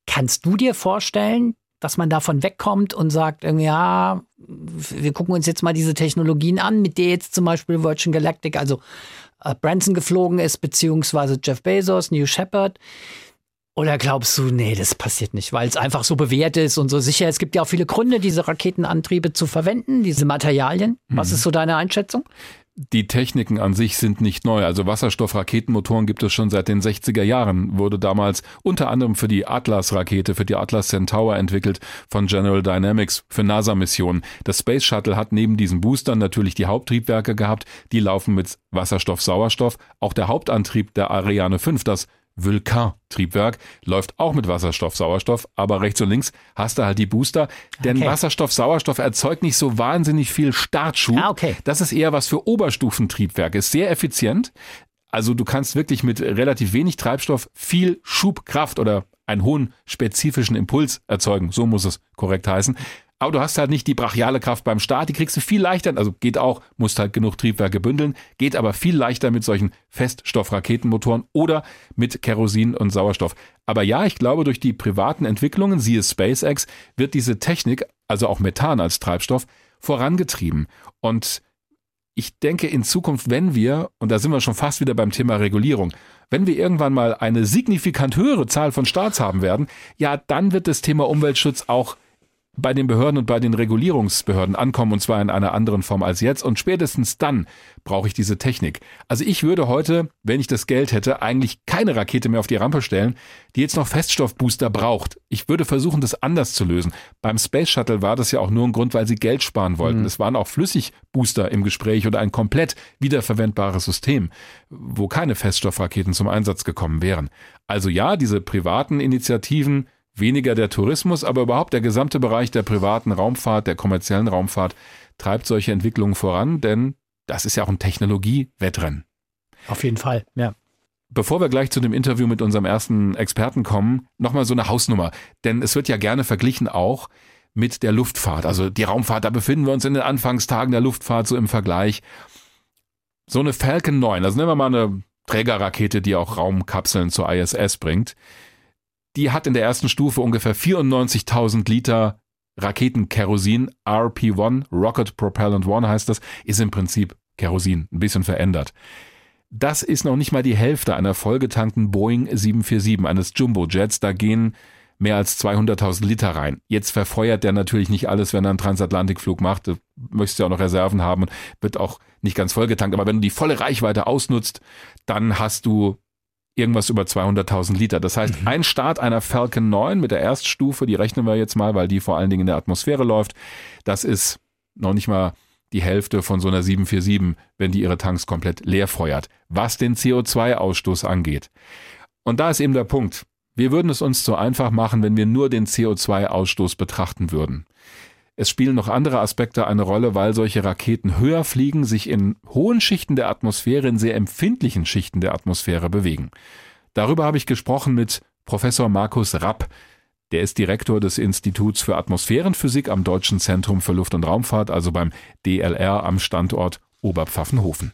[SPEAKER 3] Kannst du dir vorstellen, dass man davon wegkommt und sagt, ja, wir gucken uns jetzt mal diese Technologien an, mit der jetzt zum Beispiel Virgin Galactic, also äh, Branson geflogen ist, beziehungsweise Jeff Bezos, New Shepard. Oder glaubst du, nee, das passiert nicht, weil es einfach so bewährt ist und so sicher? Es gibt ja auch viele Gründe, diese Raketenantriebe zu verwenden, diese Materialien. Was mhm. ist so deine Einschätzung?
[SPEAKER 2] Die Techniken an sich sind nicht neu. Also Wasserstoffraketenmotoren gibt es schon seit den 60er Jahren. Wurde damals unter anderem für die Atlas-Rakete, für die Atlas Centaur entwickelt von General Dynamics für NASA-Missionen. Das Space Shuttle hat neben diesen Boostern natürlich die Haupttriebwerke gehabt. Die laufen mit Wasserstoff, Sauerstoff. Auch der Hauptantrieb der Ariane 5, das Vulkan-Triebwerk läuft auch mit Wasserstoff, Sauerstoff, aber rechts und links hast du halt die Booster, denn okay. Wasserstoff, Sauerstoff erzeugt nicht so wahnsinnig viel Startschub. Ah, okay. Das ist eher was für Oberstufentriebwerke, ist sehr effizient. Also du kannst wirklich mit relativ wenig Treibstoff viel Schubkraft oder einen hohen spezifischen Impuls erzeugen. So muss es korrekt heißen. Aber du hast halt nicht die brachiale Kraft beim Start, die kriegst du viel leichter, also geht auch, musst halt genug Triebwerke bündeln, geht aber viel leichter mit solchen Feststoffraketenmotoren oder mit Kerosin und Sauerstoff. Aber ja, ich glaube, durch die privaten Entwicklungen, siehe SpaceX, wird diese Technik, also auch Methan als Treibstoff, vorangetrieben. Und ich denke in Zukunft, wenn wir, und da sind wir schon fast wieder beim Thema Regulierung, wenn wir irgendwann mal eine signifikant höhere Zahl von Starts haben werden, ja, dann wird das Thema Umweltschutz auch bei den Behörden und bei den Regulierungsbehörden ankommen, und zwar in einer anderen Form als jetzt. Und spätestens dann brauche ich diese Technik. Also ich würde heute, wenn ich das Geld hätte, eigentlich keine Rakete mehr auf die Rampe stellen, die jetzt noch Feststoffbooster braucht. Ich würde versuchen, das anders zu lösen. Beim Space Shuttle war das ja auch nur ein Grund, weil sie Geld sparen wollten. Mhm. Es waren auch Flüssigbooster im Gespräch oder ein komplett wiederverwendbares System, wo keine Feststoffraketen zum Einsatz gekommen wären. Also ja, diese privaten Initiativen Weniger der Tourismus, aber überhaupt der gesamte Bereich der privaten Raumfahrt, der kommerziellen Raumfahrt treibt solche Entwicklungen voran, denn das ist ja auch ein Technologiewettrennen.
[SPEAKER 3] Auf jeden Fall, ja.
[SPEAKER 2] Bevor wir gleich zu dem Interview mit unserem ersten Experten kommen, nochmal so eine Hausnummer. Denn es wird ja gerne verglichen auch mit der Luftfahrt. Also die Raumfahrt, da befinden wir uns in den Anfangstagen der Luftfahrt so im Vergleich. So eine Falcon 9, also nehmen wir mal eine Trägerrakete, die auch Raumkapseln zur ISS bringt die hat in der ersten Stufe ungefähr 94.000 Liter Raketenkerosin, RP-1, Rocket Propellant 1 heißt das, ist im Prinzip Kerosin, ein bisschen verändert. Das ist noch nicht mal die Hälfte einer vollgetankten Boeing 747, eines Jumbo-Jets. Da gehen mehr als 200.000 Liter rein. Jetzt verfeuert der natürlich nicht alles, wenn er einen Transatlantikflug macht. Du möchtest ja auch noch Reserven haben wird auch nicht ganz vollgetankt. Aber wenn du die volle Reichweite ausnutzt, dann hast du irgendwas über 200.000 Liter. Das heißt, mhm. ein Start einer Falcon 9 mit der Erststufe, die rechnen wir jetzt mal, weil die vor allen Dingen in der Atmosphäre läuft, das ist noch nicht mal die Hälfte von so einer 747, wenn die ihre Tanks komplett leer feuert, was den CO2-Ausstoß angeht. Und da ist eben der Punkt. Wir würden es uns zu einfach machen, wenn wir nur den CO2-Ausstoß betrachten würden. Es spielen noch andere Aspekte eine Rolle, weil solche Raketen höher fliegen, sich in hohen Schichten der Atmosphäre, in sehr empfindlichen Schichten der Atmosphäre bewegen. Darüber habe ich gesprochen mit Professor Markus Rapp. Der ist Direktor des Instituts für Atmosphärenphysik am Deutschen Zentrum für Luft- und Raumfahrt, also beim DLR am Standort Oberpfaffenhofen.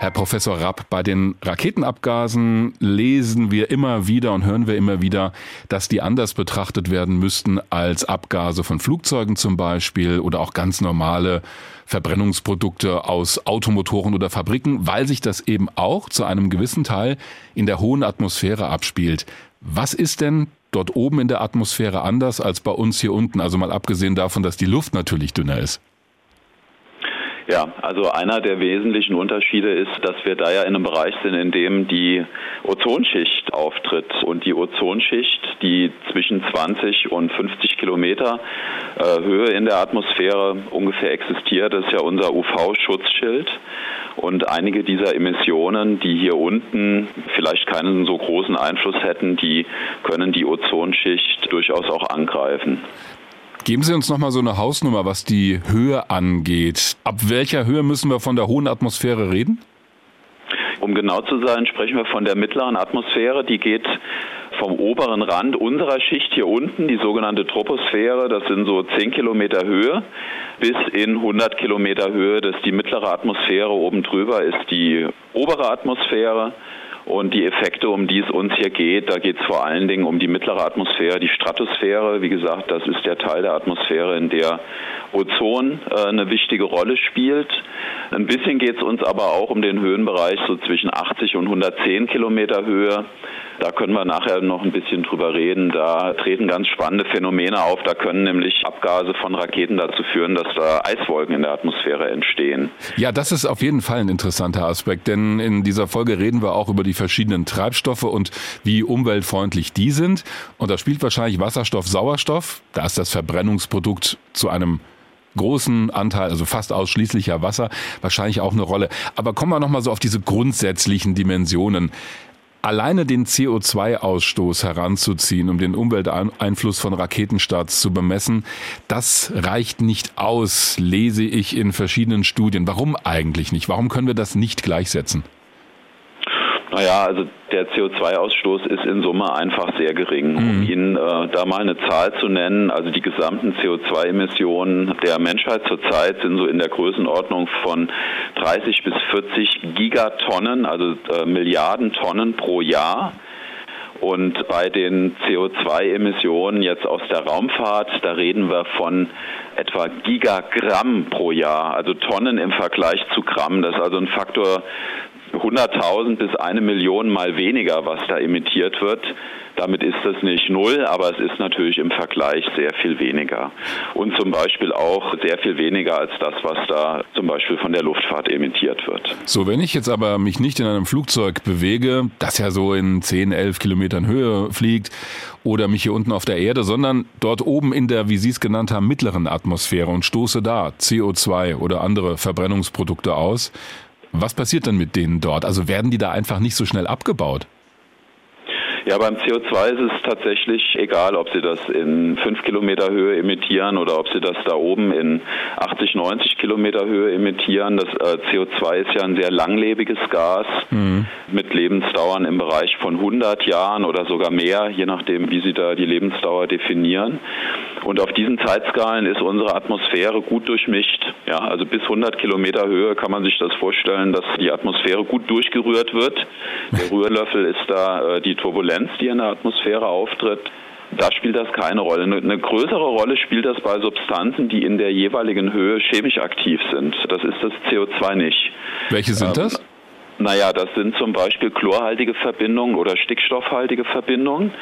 [SPEAKER 2] Herr Professor Rapp, bei den Raketenabgasen lesen wir immer wieder und hören wir immer wieder, dass die anders betrachtet werden müssten als Abgase von Flugzeugen zum Beispiel oder auch ganz normale Verbrennungsprodukte aus Automotoren oder Fabriken, weil sich das eben auch zu einem gewissen Teil in der hohen Atmosphäre abspielt. Was ist denn dort oben in der Atmosphäre anders als bei uns hier unten? Also mal abgesehen davon, dass die Luft natürlich dünner ist.
[SPEAKER 4] Ja, also einer der wesentlichen Unterschiede ist, dass wir da ja in einem Bereich sind, in dem die Ozonschicht auftritt. Und die Ozonschicht, die zwischen 20 und 50 Kilometer äh, Höhe in der Atmosphäre ungefähr existiert, ist ja unser UV-Schutzschild. Und einige dieser Emissionen, die hier unten vielleicht keinen so großen Einfluss hätten, die können die Ozonschicht durchaus auch angreifen.
[SPEAKER 2] Geben Sie uns nochmal so eine Hausnummer, was die Höhe angeht. Ab welcher Höhe müssen wir von der hohen Atmosphäre reden?
[SPEAKER 4] Um genau zu sein, sprechen wir von der mittleren Atmosphäre. Die geht vom oberen Rand unserer Schicht hier unten, die sogenannte Troposphäre, das sind so 10 Kilometer Höhe, bis in 100 Kilometer Höhe, das ist die mittlere Atmosphäre. Oben drüber ist die obere Atmosphäre. Und die Effekte, um die es uns hier geht, da geht es vor allen Dingen um die mittlere Atmosphäre, die Stratosphäre. Wie gesagt, das ist der Teil der Atmosphäre, in der Ozon äh, eine wichtige Rolle spielt. Ein bisschen geht es uns aber auch um den Höhenbereich so zwischen 80 und 110 Kilometer Höhe. Da können wir nachher noch ein bisschen drüber reden. Da treten ganz spannende Phänomene auf. Da können nämlich Abgase von Raketen dazu führen, dass da Eiswolken in der Atmosphäre entstehen.
[SPEAKER 2] Ja, das ist auf jeden Fall ein interessanter Aspekt, denn in dieser Folge reden wir auch über die verschiedenen Treibstoffe und wie umweltfreundlich die sind. Und da spielt wahrscheinlich Wasserstoff, Sauerstoff, da ist das Verbrennungsprodukt zu einem großen Anteil, also fast ausschließlicher Wasser, wahrscheinlich auch eine Rolle. Aber kommen wir nochmal so auf diese grundsätzlichen Dimensionen. Alleine den CO2-Ausstoß heranzuziehen, um den Umwelteinfluss von Raketenstarts zu bemessen, das reicht nicht aus, lese ich in verschiedenen Studien. Warum eigentlich nicht? Warum können wir das nicht gleichsetzen?
[SPEAKER 4] Naja, also der CO2-Ausstoß ist in Summe einfach sehr gering. Mhm. Um Ihnen äh, da mal eine Zahl zu nennen, also die gesamten CO2-Emissionen der Menschheit zurzeit sind so in der Größenordnung von 30 bis 40 Gigatonnen, also äh, Milliarden Tonnen pro Jahr. Und bei den CO2-Emissionen jetzt aus der Raumfahrt, da reden wir von etwa Gigagramm pro Jahr, also Tonnen im Vergleich zu Gramm. Das ist also ein Faktor 100.000 bis eine Million mal weniger, was da emittiert wird. Damit ist das nicht null, aber es ist natürlich im Vergleich sehr viel weniger. Und zum Beispiel auch sehr viel weniger als das, was da zum Beispiel von der Luftfahrt emittiert wird.
[SPEAKER 2] So, wenn ich jetzt aber mich nicht in einem Flugzeug bewege, das ja so in 10, 11 Kilometern Höhe fliegt, oder mich hier unten auf der Erde, sondern dort oben in der, wie Sie es genannt haben, mittleren Atmosphäre und stoße da CO2 oder andere Verbrennungsprodukte aus, was passiert dann mit denen dort? Also werden die da einfach nicht so schnell abgebaut?
[SPEAKER 4] Ja, beim CO2 ist es tatsächlich egal, ob Sie das in 5 Kilometer Höhe emittieren oder ob Sie das da oben in 80, 90 Kilometer Höhe emittieren. Das äh, CO2 ist ja ein sehr langlebiges Gas mhm. mit Lebensdauern im Bereich von 100 Jahren oder sogar mehr, je nachdem, wie Sie da die Lebensdauer definieren. Und auf diesen Zeitskalen ist unsere Atmosphäre gut durchmischt. Ja, also bis 100 Kilometer Höhe kann man sich das vorstellen, dass die Atmosphäre gut durchgerührt wird. Der Rührlöffel ist da äh, die Turbulenz, die in der Atmosphäre auftritt. Da spielt das keine Rolle. Eine größere Rolle spielt das bei Substanzen, die in der jeweiligen Höhe chemisch aktiv sind. Das ist das CO2 nicht.
[SPEAKER 2] Welche sind ähm, das?
[SPEAKER 4] Naja, das sind zum Beispiel chlorhaltige Verbindungen oder stickstoffhaltige Verbindungen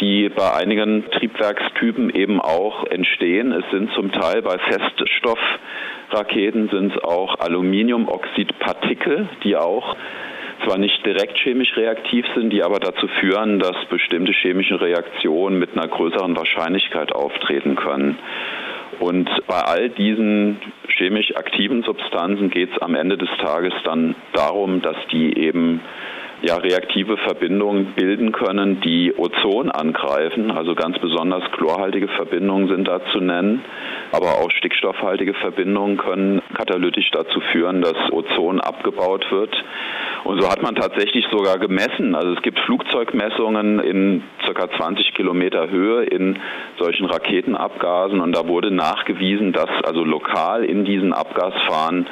[SPEAKER 4] die bei einigen Triebwerkstypen eben auch entstehen. Es sind zum Teil bei Feststoffraketen sind es auch Aluminiumoxidpartikel, die auch zwar nicht direkt chemisch reaktiv sind, die aber dazu führen, dass bestimmte chemische Reaktionen mit einer größeren Wahrscheinlichkeit auftreten können. Und bei all diesen chemisch aktiven Substanzen geht es am Ende des Tages dann darum, dass die eben ja, reaktive Verbindungen bilden können, die Ozon angreifen. Also ganz besonders chlorhaltige Verbindungen sind da zu nennen. Aber auch stickstoffhaltige Verbindungen können katalytisch dazu führen, dass Ozon abgebaut wird. Und so hat man tatsächlich sogar gemessen. Also es gibt Flugzeugmessungen in ca. 20 Kilometer Höhe in solchen Raketenabgasen. Und da wurde nachgewiesen, dass also lokal in diesen Abgasfahren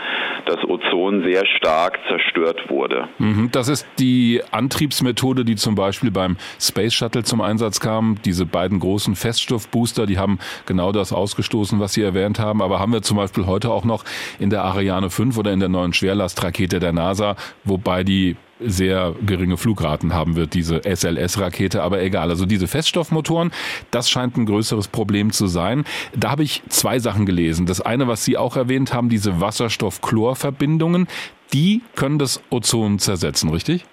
[SPEAKER 4] das Ozon sehr stark zerstört wurde.
[SPEAKER 2] Mhm, das ist die Antriebsmethode, die zum Beispiel beim Space Shuttle zum Einsatz kam. Diese beiden großen Feststoffbooster, die haben genau das ausgestoßen, was Sie erwähnt haben. Aber haben wir zum Beispiel heute auch noch in der Ariane 5 oder in der neuen Schwerlastrakete der NASA, wobei die sehr geringe Flugraten haben wird, diese SLS-Rakete, aber egal. Also diese Feststoffmotoren, das scheint ein größeres Problem zu sein. Da habe ich zwei Sachen gelesen. Das eine, was Sie auch erwähnt haben, diese Wasserstoff-Chlor-Verbindungen, die können das Ozon zersetzen, richtig?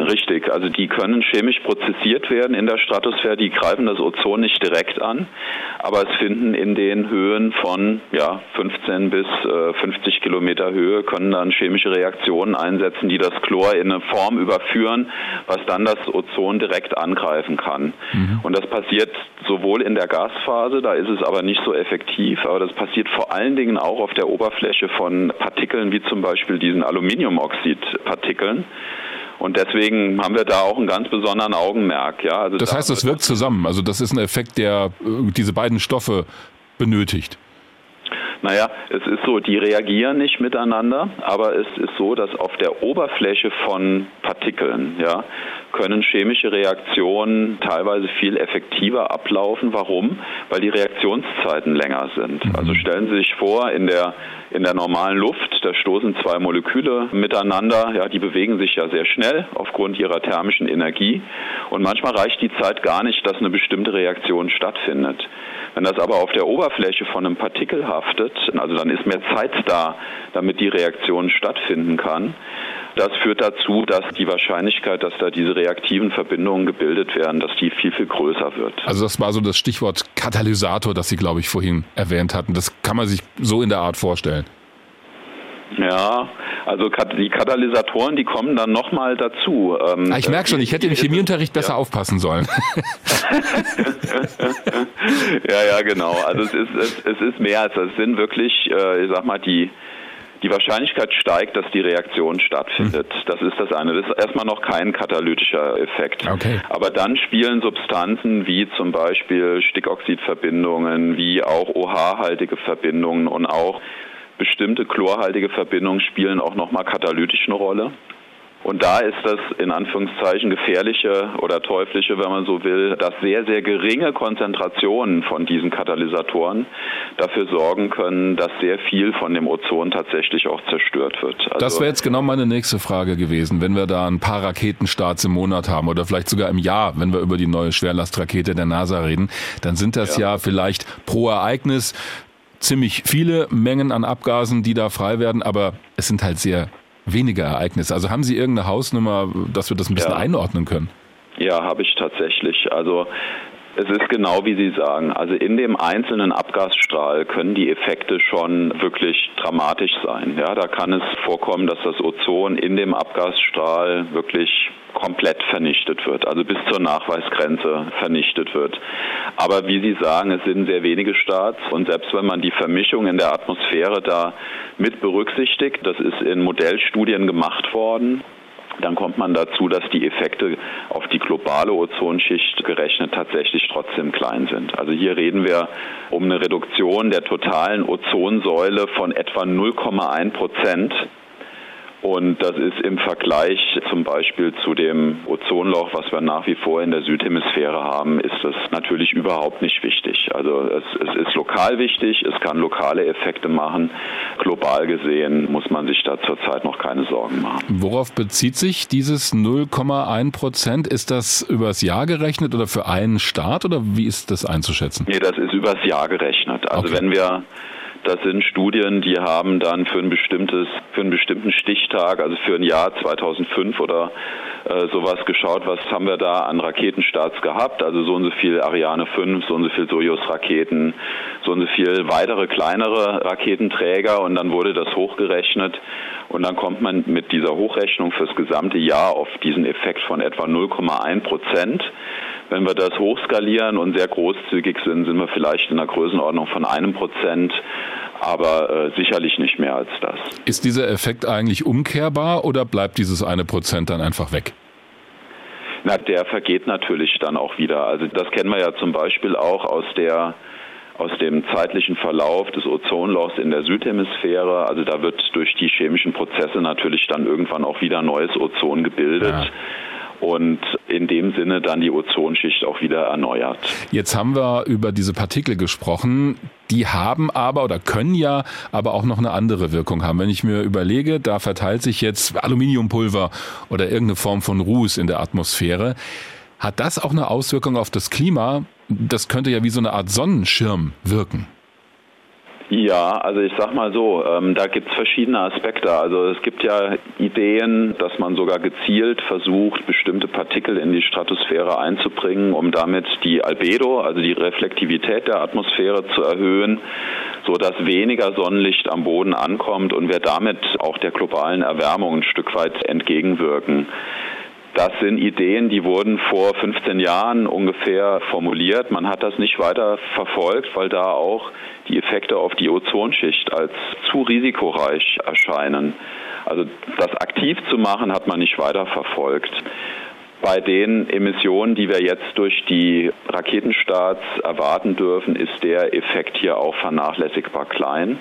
[SPEAKER 4] Richtig, also die können chemisch prozessiert werden in der Stratosphäre, die greifen das Ozon nicht direkt an, aber es finden in den Höhen von ja, 15 bis äh, 50 Kilometer Höhe, können dann chemische Reaktionen einsetzen, die das Chlor in eine Form überführen, was dann das Ozon direkt angreifen kann. Mhm. Und das passiert sowohl in der Gasphase, da ist es aber nicht so effektiv, aber das passiert vor allen Dingen auch auf der Oberfläche von Partikeln wie zum Beispiel diesen Aluminiumoxidpartikeln. Und deswegen haben wir da auch einen ganz besonderen Augenmerk. Ja,
[SPEAKER 2] also das heißt, das wirkt zusammen. Also das ist ein Effekt, der äh, diese beiden Stoffe benötigt.
[SPEAKER 4] Naja, es ist so, die reagieren nicht miteinander, aber es ist so, dass auf der Oberfläche von Partikeln ja, können chemische Reaktionen teilweise viel effektiver ablaufen. Warum? Weil die Reaktionszeiten länger sind. Mhm. Also stellen Sie sich vor, in der in der normalen Luft, da stoßen zwei Moleküle miteinander, ja, die bewegen sich ja sehr schnell aufgrund ihrer thermischen Energie und manchmal reicht die Zeit gar nicht, dass eine bestimmte Reaktion stattfindet. Wenn das aber auf der Oberfläche von einem Partikel haftet, also dann ist mehr Zeit da, damit die Reaktion stattfinden kann. Das führt dazu, dass die Wahrscheinlichkeit, dass da diese reaktiven Verbindungen gebildet werden, dass die viel, viel größer wird.
[SPEAKER 2] Also das war so das Stichwort Katalysator, das Sie, glaube ich, vorhin erwähnt hatten. Das kann man sich so in der Art vorstellen.
[SPEAKER 4] Ja, also die Katalysatoren, die kommen dann nochmal dazu.
[SPEAKER 2] Ähm, ah, ich merke schon, ich hätte im Chemieunterricht besser ja. aufpassen sollen.
[SPEAKER 4] ja, ja, genau. Also es ist, es, es ist mehr als das. Es sind wirklich, äh, ich sag mal, die, die Wahrscheinlichkeit steigt, dass die Reaktion stattfindet. Hm. Das ist das eine. Das ist erstmal noch kein katalytischer Effekt. Okay. Aber dann spielen Substanzen wie zum Beispiel Stickoxidverbindungen, wie auch OH-haltige Verbindungen und auch bestimmte chlorhaltige Verbindungen spielen auch nochmal katalytisch eine Rolle. Und da ist das in Anführungszeichen gefährliche oder teuflische, wenn man so will, dass sehr, sehr geringe Konzentrationen von diesen Katalysatoren dafür sorgen können, dass sehr viel von dem Ozon tatsächlich auch zerstört wird.
[SPEAKER 2] Also das wäre jetzt genau meine nächste Frage gewesen. Wenn wir da ein paar Raketenstarts im Monat haben oder vielleicht sogar im Jahr, wenn wir über die neue Schwerlastrakete der NASA reden, dann sind das ja, ja vielleicht pro Ereignis ziemlich viele Mengen an Abgasen, die da frei werden, aber es sind halt sehr wenige Ereignisse. Also haben Sie irgendeine Hausnummer, dass wir das ein bisschen ja. einordnen können?
[SPEAKER 4] Ja, habe ich tatsächlich. Also es ist genau wie Sie sagen. Also in dem einzelnen Abgasstrahl können die Effekte schon wirklich dramatisch sein. Ja, da kann es vorkommen, dass das Ozon in dem Abgasstrahl wirklich komplett vernichtet wird, also bis zur Nachweisgrenze vernichtet wird. Aber wie Sie sagen, es sind sehr wenige Starts und selbst wenn man die Vermischung in der Atmosphäre da mit berücksichtigt, das ist in Modellstudien gemacht worden, dann kommt man dazu, dass die Effekte auf die globale Ozonschicht gerechnet tatsächlich trotzdem klein sind. Also hier reden wir um eine Reduktion der totalen Ozonsäule von etwa 0,1 Prozent und das ist im Vergleich zum Beispiel zu dem Ozonloch, was wir nach wie vor in der Südhemisphäre haben, ist das natürlich überhaupt nicht wichtig. Also es, es ist lokal wichtig, es kann lokale Effekte machen. Global gesehen muss man sich da zurzeit noch keine Sorgen machen.
[SPEAKER 2] Worauf bezieht sich dieses 0,1 Prozent? Ist das übers Jahr gerechnet oder für einen Staat oder wie ist das einzuschätzen?
[SPEAKER 4] Nee, das ist übers Jahr gerechnet. Also okay. wenn wir das sind Studien, die haben dann für ein bestimmtes, für einen bestimmten Stichtag, also für ein Jahr 2005 oder äh, sowas geschaut, was haben wir da an Raketenstarts gehabt, also so und so viel Ariane 5, so und so viel Soyuz-Raketen, so und so viel weitere kleinere Raketenträger und dann wurde das hochgerechnet und dann kommt man mit dieser Hochrechnung fürs gesamte Jahr auf diesen Effekt von etwa 0,1 Prozent. Wenn wir das hochskalieren und sehr großzügig sind, sind wir vielleicht in der Größenordnung von einem Prozent, aber äh, sicherlich nicht mehr als das.
[SPEAKER 2] Ist dieser Effekt eigentlich umkehrbar oder bleibt dieses eine Prozent dann einfach weg?
[SPEAKER 4] Na, der vergeht natürlich dann auch wieder. Also das kennen wir ja zum Beispiel auch aus der aus dem zeitlichen Verlauf des Ozonlochs in der Südhemisphäre. Also da wird durch die chemischen Prozesse natürlich dann irgendwann auch wieder neues Ozon gebildet. Ja und in dem Sinne dann die Ozonschicht auch wieder erneuert.
[SPEAKER 2] Jetzt haben wir über diese Partikel gesprochen. Die haben aber oder können ja aber auch noch eine andere Wirkung haben. Wenn ich mir überlege, da verteilt sich jetzt Aluminiumpulver oder irgendeine Form von Ruß in der Atmosphäre. Hat das auch eine Auswirkung auf das Klima? Das könnte ja wie so eine Art Sonnenschirm wirken.
[SPEAKER 4] Ja, also ich sag mal so, ähm, da gibt es verschiedene Aspekte. Also es gibt ja Ideen, dass man sogar gezielt versucht, bestimmte Partikel in die Stratosphäre einzubringen, um damit die Albedo, also die Reflektivität der Atmosphäre zu erhöhen, so dass weniger Sonnenlicht am Boden ankommt und wir damit auch der globalen Erwärmung ein Stück weit entgegenwirken. Das sind Ideen, die wurden vor 15 Jahren ungefähr formuliert. Man hat das nicht weiter verfolgt, weil da auch die Effekte auf die Ozonschicht als zu risikoreich erscheinen. Also das aktiv zu machen, hat man nicht weiter verfolgt. Bei den Emissionen, die wir jetzt durch die Raketenstarts erwarten dürfen, ist der Effekt hier auch vernachlässigbar klein.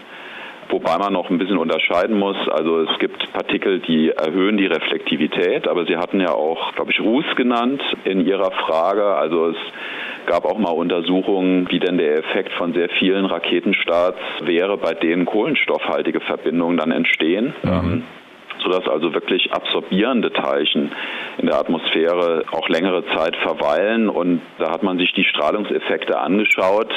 [SPEAKER 4] Wobei man noch ein bisschen unterscheiden muss. Also es gibt Partikel, die erhöhen die Reflektivität, aber Sie hatten ja auch, glaube ich, Ruß genannt in Ihrer Frage. Also es gab auch mal Untersuchungen, wie denn der Effekt von sehr vielen Raketenstarts wäre, bei denen kohlenstoffhaltige Verbindungen dann entstehen. Mhm. Sodass also wirklich absorbierende Teilchen in der Atmosphäre auch längere Zeit verweilen. Und da hat man sich die Strahlungseffekte angeschaut.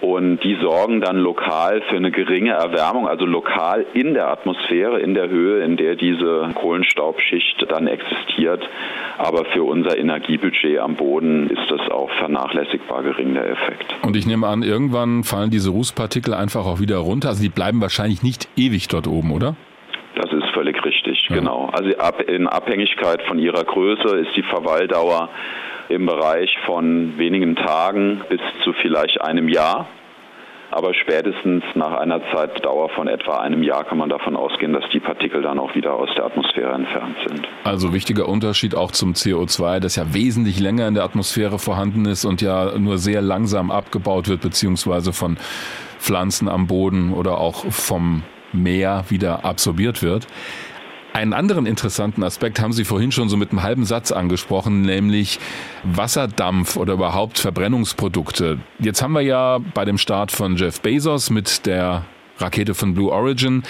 [SPEAKER 4] Und die sorgen dann lokal für eine geringe Erwärmung, also lokal in der Atmosphäre, in der Höhe, in der diese Kohlenstaubschicht dann existiert. Aber für unser Energiebudget am Boden ist das auch vernachlässigbar gering, der Effekt.
[SPEAKER 2] Und ich nehme an, irgendwann fallen diese Rußpartikel einfach auch wieder runter. Also die bleiben wahrscheinlich nicht ewig dort oben, oder?
[SPEAKER 4] Das ist völlig richtig, ja. genau. Also in Abhängigkeit von ihrer Größe ist die Verweildauer im Bereich von wenigen Tagen bis zu vielleicht einem Jahr. Aber spätestens nach einer Zeitdauer von etwa einem Jahr kann man davon ausgehen, dass die Partikel dann auch wieder aus der Atmosphäre entfernt sind.
[SPEAKER 2] Also wichtiger Unterschied auch zum CO2, das ja wesentlich länger in der Atmosphäre vorhanden ist und ja nur sehr langsam abgebaut wird, beziehungsweise von Pflanzen am Boden oder auch vom Meer wieder absorbiert wird. Einen anderen interessanten Aspekt haben Sie vorhin schon so mit einem halben Satz angesprochen, nämlich Wasserdampf oder überhaupt Verbrennungsprodukte. Jetzt haben wir ja bei dem Start von Jeff Bezos mit der Rakete von Blue Origin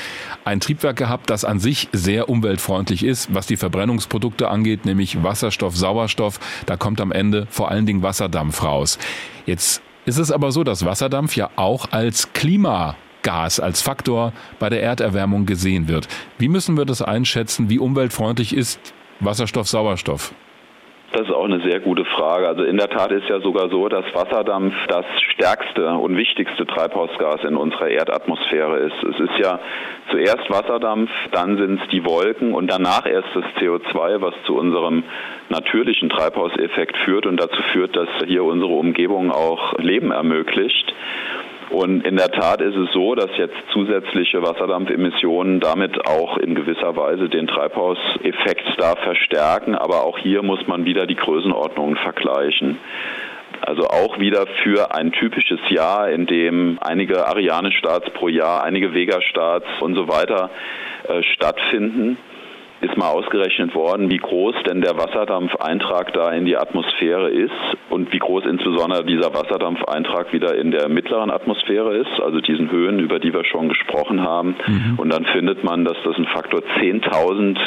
[SPEAKER 2] ein Triebwerk gehabt, das an sich sehr umweltfreundlich ist, was die Verbrennungsprodukte angeht, nämlich Wasserstoff, Sauerstoff. Da kommt am Ende vor allen Dingen Wasserdampf raus. Jetzt ist es aber so, dass Wasserdampf ja auch als Klima Gas als Faktor bei der Erderwärmung gesehen wird. Wie müssen wir das einschätzen? Wie umweltfreundlich ist Wasserstoff, Sauerstoff?
[SPEAKER 4] Das ist auch eine sehr gute Frage. Also in der Tat ist ja sogar so, dass Wasserdampf das stärkste und wichtigste Treibhausgas in unserer Erdatmosphäre ist. Es ist ja zuerst Wasserdampf, dann sind es die Wolken und danach erst das CO2, was zu unserem natürlichen Treibhauseffekt führt und dazu führt, dass hier unsere Umgebung auch Leben ermöglicht. Und in der Tat ist es so, dass jetzt zusätzliche Wasserdampfemissionen damit auch in gewisser Weise den Treibhauseffekt da verstärken. Aber auch hier muss man wieder die Größenordnungen vergleichen. Also auch wieder für ein typisches Jahr, in dem einige Ariane-Starts pro Jahr, einige Vega-Starts und so weiter äh, stattfinden ist mal ausgerechnet worden, wie groß denn der Wasserdampfeintrag da in die Atmosphäre ist und wie groß insbesondere dieser Wasserdampfeintrag wieder in der mittleren Atmosphäre ist, also diesen Höhen, über die wir schon gesprochen haben. Mhm. Und dann findet man, dass das ein Faktor 10.000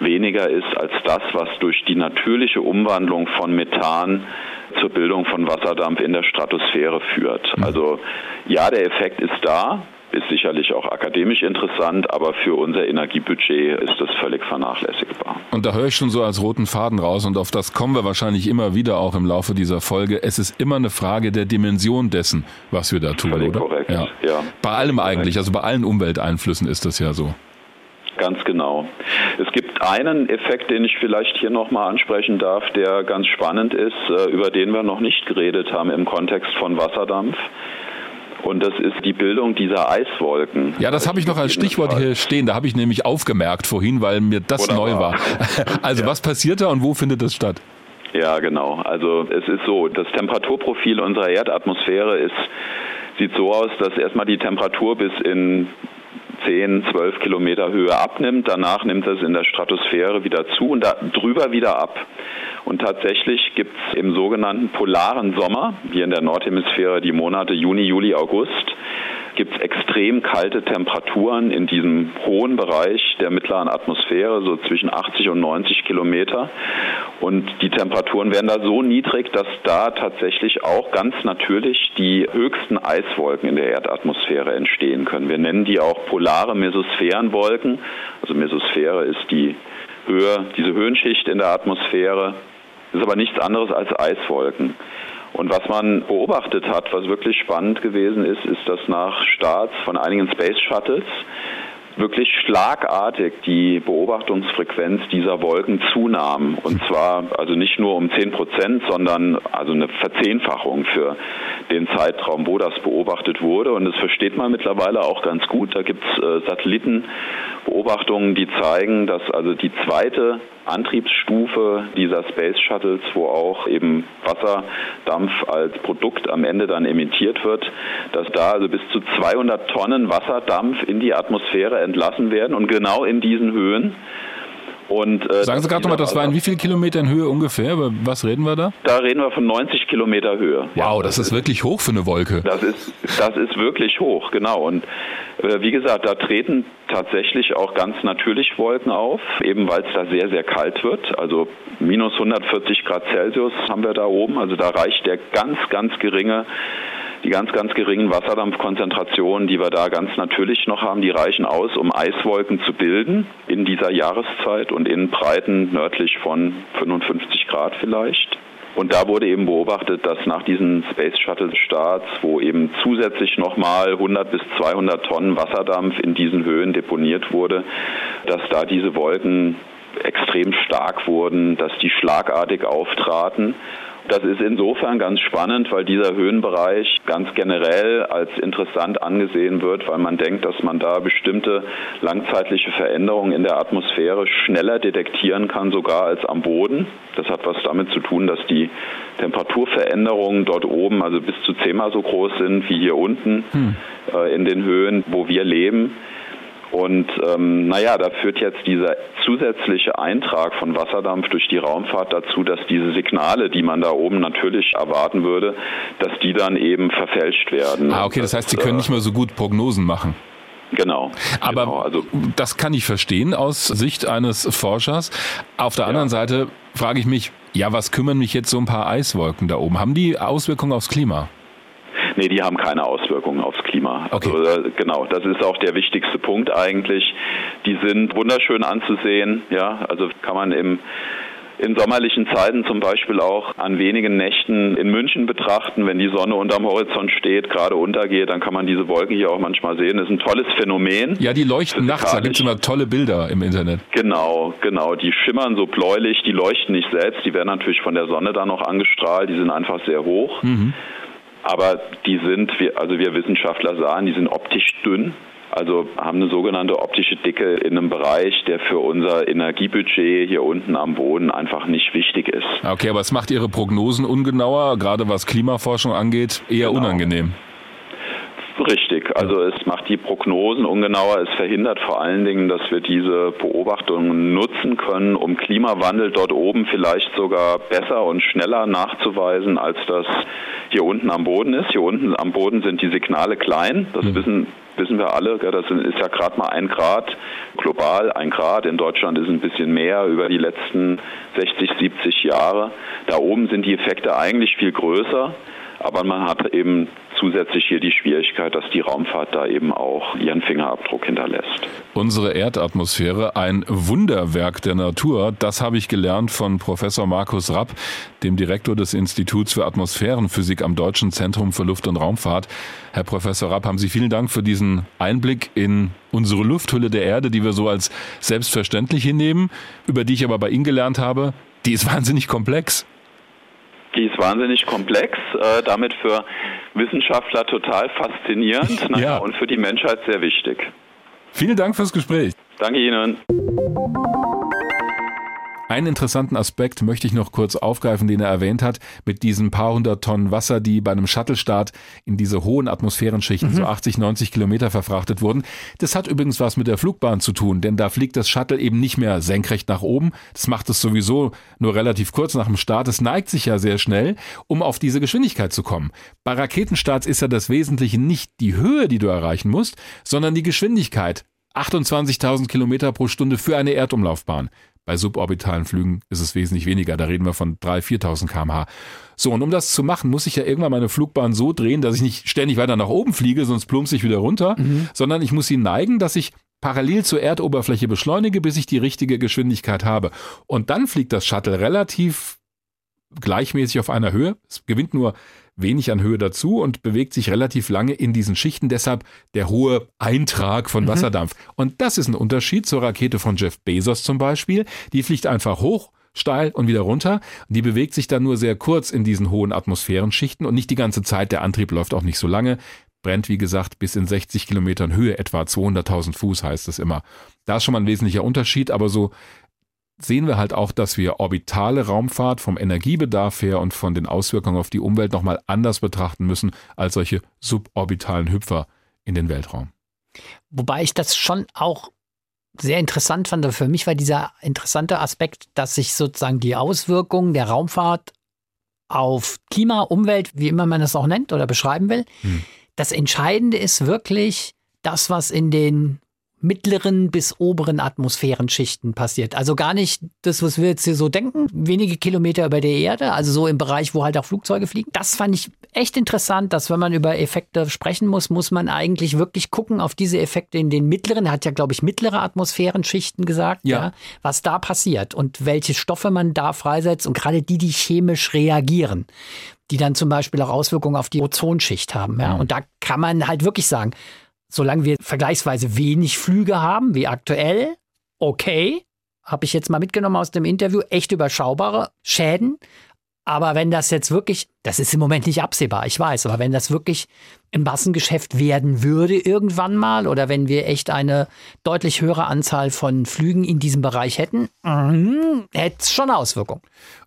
[SPEAKER 4] weniger ist als das, was durch die natürliche Umwandlung von Methan zur Bildung von Wasserdampf in der Stratosphäre führt. Mhm. Also ja, der Effekt ist da, ist sicherlich auch akademisch interessant, aber für unser Energiebudget ist das völlig vernachlässigbar.
[SPEAKER 2] Und da höre ich schon so als roten Faden raus und auf das kommen wir wahrscheinlich immer wieder auch im Laufe dieser Folge. Es ist immer eine Frage der Dimension dessen, was wir da tun, völlig oder? Korrekt. Ja. ja. Bei allem eigentlich, also bei allen Umwelteinflüssen ist das ja so.
[SPEAKER 4] Ganz genau. Es gibt einen Effekt, den ich vielleicht hier nochmal ansprechen darf, der ganz spannend ist, äh, über den wir noch nicht geredet haben im Kontext von Wasserdampf. Und das ist die Bildung dieser Eiswolken.
[SPEAKER 2] Ja, das habe ich noch als Stichwort hier stehen. Da habe ich nämlich aufgemerkt vorhin, weil mir das Wunderbar. neu war. Also ja. was passiert da und wo findet das statt?
[SPEAKER 4] Ja, genau. Also es ist so, das Temperaturprofil unserer Erdatmosphäre ist, sieht so aus, dass erstmal die Temperatur bis in 10, 12 Kilometer Höhe abnimmt. Danach nimmt es in der Stratosphäre wieder zu und drüber wieder ab. Und tatsächlich gibt es im sogenannten polaren Sommer, hier in der Nordhemisphäre die Monate Juni, Juli, August, gibt es extrem kalte Temperaturen in diesem hohen Bereich der mittleren Atmosphäre, so zwischen 80 und 90 Kilometer. Und die Temperaturen werden da so niedrig, dass da tatsächlich auch ganz natürlich die höchsten Eiswolken in der Erdatmosphäre entstehen können. Wir nennen die auch polare Mesosphärenwolken. Also Mesosphäre ist die Höhe, diese Höhenschicht in der Atmosphäre. Ist aber nichts anderes als Eiswolken. Und was man beobachtet hat, was wirklich spannend gewesen ist, ist, dass nach Starts von einigen Space Shuttles wirklich schlagartig die Beobachtungsfrequenz dieser Wolken zunahm. Und zwar also nicht nur um 10 Prozent, sondern also eine Verzehnfachung für den Zeitraum, wo das beobachtet wurde. Und das versteht man mittlerweile auch ganz gut. Da gibt es äh, Satellitenbeobachtungen, die zeigen, dass also die zweite Antriebsstufe dieser Space Shuttles, wo auch eben Wasserdampf als Produkt am Ende dann emittiert wird, dass da also bis zu 200 Tonnen Wasserdampf in die Atmosphäre entlassen werden und genau in diesen Höhen.
[SPEAKER 2] Und, äh, Sagen Sie gerade nochmal, das war in wie vielen Kilometern Höhe ungefähr? Über was reden wir da?
[SPEAKER 4] Da reden wir von 90 Kilometer Höhe.
[SPEAKER 2] Wow, das, ist wirklich hoch für eine Wolke.
[SPEAKER 4] Das ist, das ist wirklich hoch, genau. Und äh, wie gesagt, da treten tatsächlich auch ganz natürlich Wolken auf, eben weil es da sehr, sehr kalt wird. Also minus 140 Grad Celsius haben wir da oben. Also da reicht der ganz, ganz geringe die ganz, ganz geringen Wasserdampfkonzentrationen, die wir da ganz natürlich noch haben, die reichen aus, um Eiswolken zu bilden in dieser Jahreszeit und in Breiten nördlich von 55 Grad vielleicht. Und da wurde eben beobachtet, dass nach diesen Space Shuttle Starts, wo eben zusätzlich nochmal 100 bis 200 Tonnen Wasserdampf in diesen Höhen deponiert wurde, dass da diese Wolken extrem stark wurden, dass die schlagartig auftraten das ist insofern ganz spannend, weil dieser Höhenbereich ganz generell als interessant angesehen wird, weil man denkt, dass man da bestimmte langzeitliche Veränderungen in der Atmosphäre schneller detektieren kann, sogar als am Boden. Das hat was damit zu tun, dass die Temperaturveränderungen dort oben also bis zu zehnmal so groß sind wie hier unten hm. äh, in den Höhen, wo wir leben. Und ähm, naja, da führt jetzt dieser zusätzliche Eintrag von Wasserdampf durch die Raumfahrt dazu, dass diese Signale, die man da oben natürlich erwarten würde, dass die dann eben verfälscht werden.
[SPEAKER 2] Ah, okay, das heißt, Sie können nicht mehr so gut Prognosen machen.
[SPEAKER 4] Genau.
[SPEAKER 2] Aber
[SPEAKER 4] genau,
[SPEAKER 2] also, das kann ich verstehen aus Sicht eines Forschers. Auf der ja. anderen Seite frage ich mich, ja, was kümmern mich jetzt so ein paar Eiswolken da oben? Haben die Auswirkungen aufs Klima?
[SPEAKER 4] Nee, die haben keine Auswirkungen aufs Klima. Okay. Also, äh, genau, das ist auch der wichtigste Punkt eigentlich. Die sind wunderschön anzusehen, ja, also kann man im in sommerlichen Zeiten zum Beispiel auch an wenigen Nächten in München betrachten, wenn die Sonne unterm Horizont steht, gerade untergeht, dann kann man diese Wolken hier auch manchmal sehen. Das ist ein tolles Phänomen.
[SPEAKER 2] Ja, die leuchten nachts, da gibt es immer tolle Bilder im Internet.
[SPEAKER 4] Genau, genau. Die schimmern so bläulich, die leuchten nicht selbst, die werden natürlich von der Sonne dann noch angestrahlt, die sind einfach sehr hoch. Mhm. Aber die sind, also wir Wissenschaftler sahen, die sind optisch dünn. Also haben eine sogenannte optische Dicke in einem Bereich, der für unser Energiebudget hier unten am Boden einfach nicht wichtig ist.
[SPEAKER 2] Okay, aber es macht Ihre Prognosen ungenauer, gerade was Klimaforschung angeht, eher genau. unangenehm.
[SPEAKER 4] Richtig, also es macht die Prognosen ungenauer, es verhindert vor allen Dingen, dass wir diese Beobachtungen nutzen können, um Klimawandel dort oben vielleicht sogar besser und schneller nachzuweisen, als das hier unten am Boden ist. Hier unten am Boden sind die Signale klein, das mhm. wissen wissen wir alle, das ist ja gerade mal ein Grad global, ein Grad. In Deutschland ist es ein bisschen mehr über die letzten 60, 70 Jahre. Da oben sind die Effekte eigentlich viel größer, aber man hat eben zusätzlich hier die Schwierigkeit, dass die Raumfahrt da eben auch ihren Fingerabdruck hinterlässt.
[SPEAKER 2] Unsere Erdatmosphäre, ein Wunderwerk der Natur, das habe ich gelernt von Professor Markus Rapp, dem Direktor des Instituts für Atmosphärenphysik am Deutschen Zentrum für Luft- und Raumfahrt. Herr Professor Rapp, haben Sie vielen Dank für diesen Einblick in unsere Lufthülle der Erde, die wir so als selbstverständlich hinnehmen, über die ich aber bei Ihnen gelernt habe, die ist wahnsinnig komplex.
[SPEAKER 4] Die ist wahnsinnig komplex, äh, damit für Wissenschaftler total faszinierend na, ja. und für die Menschheit sehr wichtig.
[SPEAKER 2] Vielen Dank fürs Gespräch.
[SPEAKER 4] Danke Ihnen.
[SPEAKER 2] Einen interessanten Aspekt möchte ich noch kurz aufgreifen, den er erwähnt hat, mit diesen paar hundert Tonnen Wasser, die bei einem Shuttle-Start in diese hohen Atmosphärenschichten, mhm. so 80, 90 Kilometer verfrachtet wurden. Das hat übrigens was mit der Flugbahn zu tun, denn da fliegt das Shuttle eben nicht mehr senkrecht nach oben. Das macht es sowieso nur relativ kurz nach dem Start. Es neigt sich ja sehr schnell, um auf diese Geschwindigkeit zu kommen. Bei Raketenstarts ist ja das Wesentliche nicht die Höhe, die du erreichen musst, sondern die Geschwindigkeit. 28.000 Kilometer pro Stunde für eine Erdumlaufbahn. Bei suborbitalen Flügen ist es wesentlich weniger, da reden wir von 3.000, 4.000 kmh. So, und um das zu machen, muss ich ja irgendwann meine Flugbahn so drehen, dass ich nicht ständig weiter nach oben fliege, sonst plumpse ich wieder runter, mhm. sondern ich muss sie neigen, dass ich parallel zur Erdoberfläche beschleunige, bis ich die richtige Geschwindigkeit habe. Und dann fliegt das Shuttle relativ gleichmäßig auf einer Höhe. Es gewinnt nur wenig an Höhe dazu und bewegt sich relativ lange in diesen Schichten. Deshalb der hohe Eintrag von mhm. Wasserdampf. Und das ist ein Unterschied zur Rakete von Jeff Bezos zum Beispiel. Die fliegt einfach hoch, steil und wieder runter. Die bewegt sich dann nur sehr kurz in diesen hohen Atmosphärenschichten und nicht die ganze Zeit. Der Antrieb läuft auch nicht so lange. Brennt, wie gesagt, bis in 60 Kilometern Höhe, etwa 200.000 Fuß heißt es immer. Da ist schon mal ein wesentlicher Unterschied, aber so sehen wir halt auch, dass wir orbitale Raumfahrt vom Energiebedarf her und von den Auswirkungen auf die Umwelt nochmal anders betrachten müssen als solche suborbitalen Hüpfer in den Weltraum.
[SPEAKER 3] Wobei ich das schon auch sehr interessant fand. Für mich war dieser interessante Aspekt, dass sich sozusagen die Auswirkungen der Raumfahrt auf Klima, Umwelt, wie immer man das auch nennt oder beschreiben will, hm. das Entscheidende ist wirklich das, was in den mittleren bis oberen Atmosphärenschichten passiert. Also gar nicht das, was wir jetzt hier so denken, wenige Kilometer über der Erde, also so im Bereich, wo halt auch Flugzeuge fliegen. Das fand ich echt interessant, dass wenn man über Effekte sprechen muss, muss man eigentlich wirklich gucken auf diese Effekte in den mittleren, er hat ja, glaube ich, mittlere Atmosphärenschichten gesagt, ja. ja, was da passiert und welche Stoffe man da freisetzt und gerade die, die chemisch reagieren die dann zum Beispiel auch Auswirkungen auf die Ozonschicht haben. Ja? Mhm. Und da kann man halt wirklich sagen, solange wir vergleichsweise wenig Flüge haben, wie aktuell, okay, habe ich jetzt mal mitgenommen aus dem Interview, echt überschaubare Schäden. Aber wenn das jetzt wirklich, das ist im Moment nicht absehbar, ich weiß, aber wenn das wirklich Massengeschäft werden würde irgendwann mal oder wenn wir echt eine deutlich höhere Anzahl von Flügen in diesem Bereich hätten, mm, hätte es schon Auswirkungen.